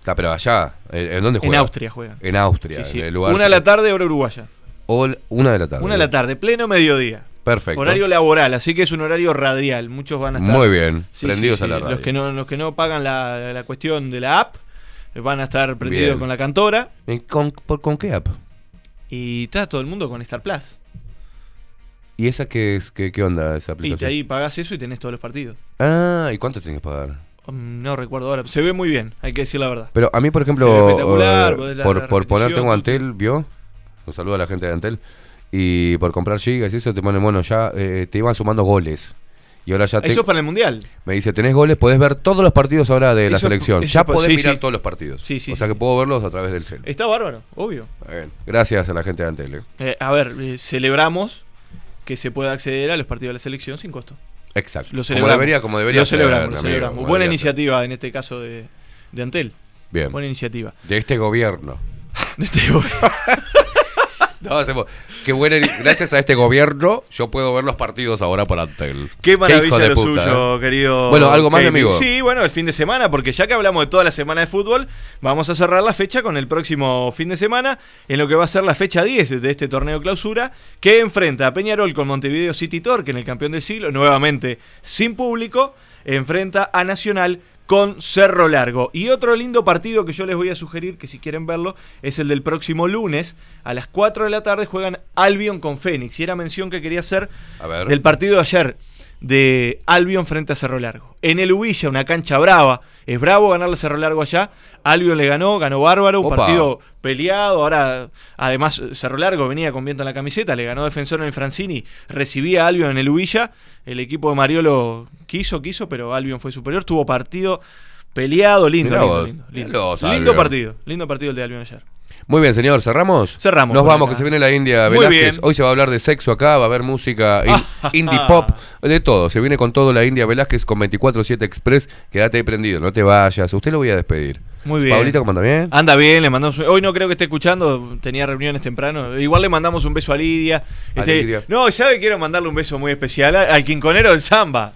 Está, pero allá. ¿En, en dónde En juega? Austria juegan. En Austria. Sí, sí. En el lugar Una de la tarde, hora uruguaya. O una de la tarde. Una de la tarde, pleno mediodía. Perfecto. Horario laboral, así que es un horario radial. Muchos van a estar. Muy bien, prendidos a la radio. Los que no, los que no pagan la, la cuestión de la app eh, van a estar prendidos Bien. con la cantora. ¿En- ¿Con, por- ¿Con qué app? Y está todo el mundo con Star Plus. ¿Y esa qué es? ¿Qué, qué onda esa Y aplicación? te ahí pagás eso y tenés todos los partidos. Ah, ¿y cuánto tienes que pagar? Mm, No recuerdo ahora. Se ve muy bien, hay que decir la verdad. Pero a mí, por ejemplo, espectacular, eh, la- por, la por poner, repetición, tengo Antel, ¿vio? Un saludo a la gente de Antel. Y por comprar gigas y eso te ponen, bueno, ya eh, te iban sumando goles. Y ahora ya te, Eso es para el mundial. me dice, tenés goles, podés ver todos los partidos ahora de la selección. ya po- podés sí, mirar sí. todos los partidos. Sí, sí, o sea que puedo verlos a través del cel. Está bárbaro, obvio. Bien. Gracias a la gente de Antel. eh. Eh, a ver, eh, celebramos que se pueda acceder a los partidos de la selección sin costo. Exacto. Lo Como celebramos. debería- como debería Lo ser, celebramos, lo celebramos. como Buena ser. iniciativa en este caso de, de Antel. Bien. Buena iniciativa. De este gobierno. De este gobierno. No, hacemos- qué buena, gracias a este gobierno yo puedo ver los partidos ahora por Antel. Qué maravilla de lo puta, suyo, ¿eh? querido. Bueno, algo más, Kevin. amigo. Sí, bueno, el fin de semana, porque ya que hablamos de toda la semana de fútbol, vamos a cerrar la fecha con el próximo fin de semana, en lo que va a ser la fecha 10 de este torneo clausura, que enfrenta a Peñarol con Montevideo City Torque en el campeón del siglo, nuevamente sin público, enfrenta a Nacional con Cerro Largo. Y otro lindo partido que yo les voy a sugerir, que si quieren verlo, es el del próximo lunes. A las 4 de la tarde juegan Albion con Fénix. Y era mención que quería hacer del partido de ayer de Albion frente a Cerro Largo. En el Ubilla, una cancha brava. Es bravo ganarle a Cerro Largo allá. Albion le ganó, ganó bárbaro, un Opa. partido peleado. Ahora, además, Cerro Largo venía con viento en la camiseta, le ganó defensor en el Francini, recibía a Albion en el Ubilla. El equipo de Mariolo quiso, quiso, pero Albion fue superior. Tuvo partido peleado, lindo, lindo, lindo, lindo. Lindo partido, lindo partido el de Albion ayer. Muy bien, señor, ¿cerramos? Cerramos Nos vamos, acá. que se viene la India Muy Velázquez. bien. Hoy se va a hablar de sexo acá, va a haber música in- indie pop, de todo. Se viene con todo la India Velázquez con 24-7 Express. Quédate ahí prendido, no te vayas. Usted lo voy a despedir. Muy bien. Paulita, ¿cómo anda bien? Anda bien, le mandamos. Hoy no creo que esté escuchando, tenía reuniones temprano. Igual le mandamos un beso a Lidia. Este, Lidia. No, ¿sabe? Quiero mandarle un beso muy especial a- al quinconero del samba.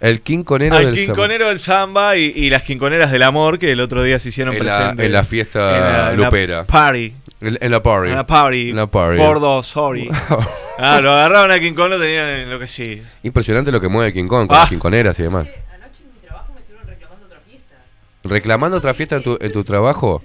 El quinconero al del Samba. quinconero del samba y, y las quinconeras del amor que el otro día se hicieron En la, presentes. en la fiesta en la- en la lupera. party. En, en la party. En la party. En la party. Gordo, sorry. ah, lo agarraron a King Kong, lo tenían en lo que sí. Impresionante lo que mueve King Kong con Ah. las quinconeras y demás. ¿Reclamando otra fiesta en tu, en tu trabajo?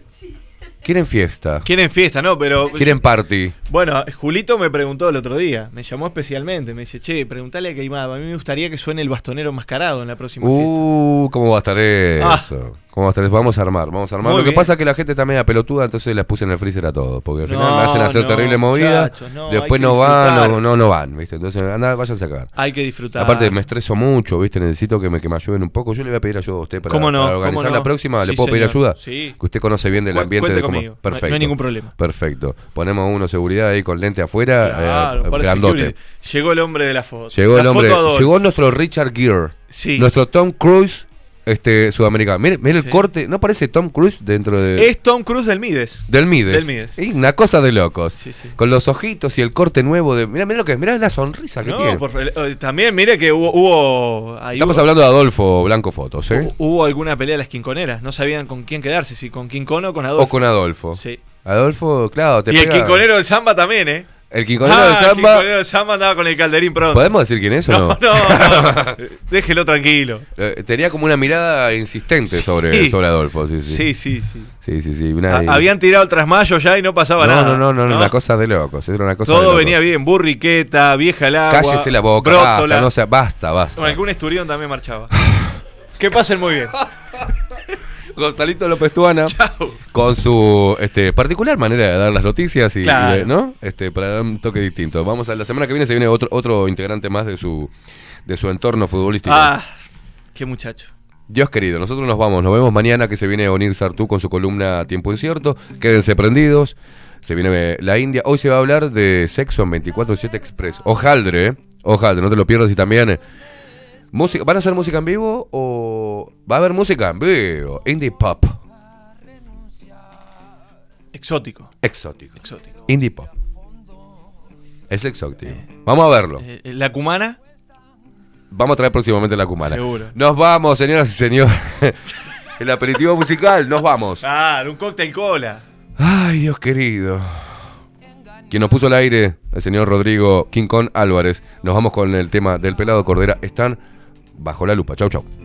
Quieren fiesta. Quieren fiesta, ¿no? Pero. Quieren party. Bueno, Julito me preguntó el otro día, me llamó especialmente, me dice, che, preguntale a Keimada, a mí me gustaría que suene el bastonero mascarado en la próxima fiesta. Uh, ¿cómo va a estar eso? Ah. ¿Cómo estarás? Vamos a armar, vamos a armar. Muy Lo que bien. pasa es que la gente está media pelotuda, entonces las puse en el freezer a todos. Porque al final No, me hacen hacer no, terrible movida. no, después no van, disfrutar. no, no, no van, ¿viste? Entonces, anda, vayan a sacar. Hay que disfrutar. Aparte, me estreso mucho, ¿viste? Necesito que me, que me ayuden un poco. Yo le voy a pedir ayuda a usted para, organizar la próxima. ¿Le Sí, puedo pedir señor. ayuda? Sí. Que usted conoce bien del ambiente cuente de cómo. conmigo. No hay- no hay Perfecto. ningún problema. Perfecto. Ponemos uno seguridad ahí con lente afuera, Claro, eh, grandote. Llegó el hombre de la foto. Llegó La el hombre, foto llegó nuestro Richard Gere. Sí. Nuestro Tom Cruise este, sudamericano. Mire, mire el Sí. corte, ¿no parece Tom Cruise dentro de. Es Tom Cruise del Mides. Del Mides. Del Mides. Y una cosa de locos. Sí, sí. Con los ojitos y el corte nuevo de. Mira, mira lo que es, mira la sonrisa que No, tiene. por eh, también mire que hubo, hubo, ahí Estamos hubo- hablando de Adolfo Blanco Fotos, ¿eh? hubo alguna pelea de las quinconeras. No sabían con quién quedarse, si con Quincón o con Adolfo. O con Adolfo. Sí. Adolfo, claro, te y el quinconero del Samba también, ¿eh? El quinconero Ah, del El Samba. quinconero Samba andaba con el calderín pronto. ¿Podemos decir quién es o no? No, no, no. Déjelo tranquilo. Eh, tenía como una mirada insistente sobre, Sí. sobre Adolfo, sí, sí. Sí, sí, sí. Sí, sí, sí. una- Ha- Habían tirado el trasmayo ya y no pasaba no, nada. no, no, no, una cosa de locos. Era una cosa de Todo locos. venía bien. Burriqueta, vieja el agua. Cállese la boca, brótola. basta, no sea, basta, basta. Bueno, algún esturión también marchaba. que pasen muy bien. Gonzalito López Tuana con su este, particular manera de dar las noticias y, Claro. y ¿no? Este, para dar un toque distinto. Vamos a la semana que viene se viene otro otro integrante más de su de su entorno futbolístico. Ah, qué muchacho. Dios querido, nosotros nos vamos, nos vemos mañana que se viene Onir Sartú con su columna Tiempo Incierto. Quédense prendidos. Se viene eh, la India. Hoy se va a hablar de sexo en 24-7 Express. Ojaldre, ¿eh? Ojaldre, no te lo pierdas y también. eh, música, ¿Van a hacer música en vivo o va a haber música en vivo? Indie pop. Exótico. Exótico. Exótico. Indie pop. Es exótico. Vamos a verlo. Eh, la cumana. Vamos a traer próximamente la cumana. Seguro. Nos vamos, señoras y señores. El aperitivo musical, nos vamos. Ah, un cóctel cola. Ay, Dios querido. Quien nos puso al aire, el señor Rodrigo Kong Álvarez. Nos vamos con el tema del pelado Cordera. Están bajo la lupa. Chau, chau.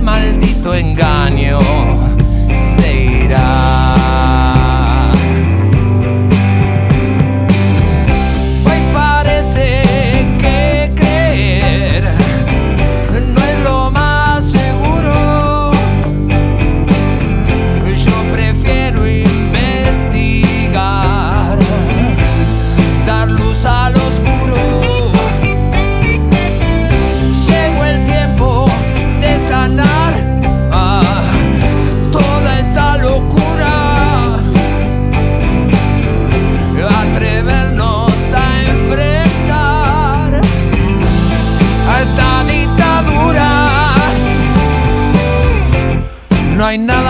maldito engaño se irá.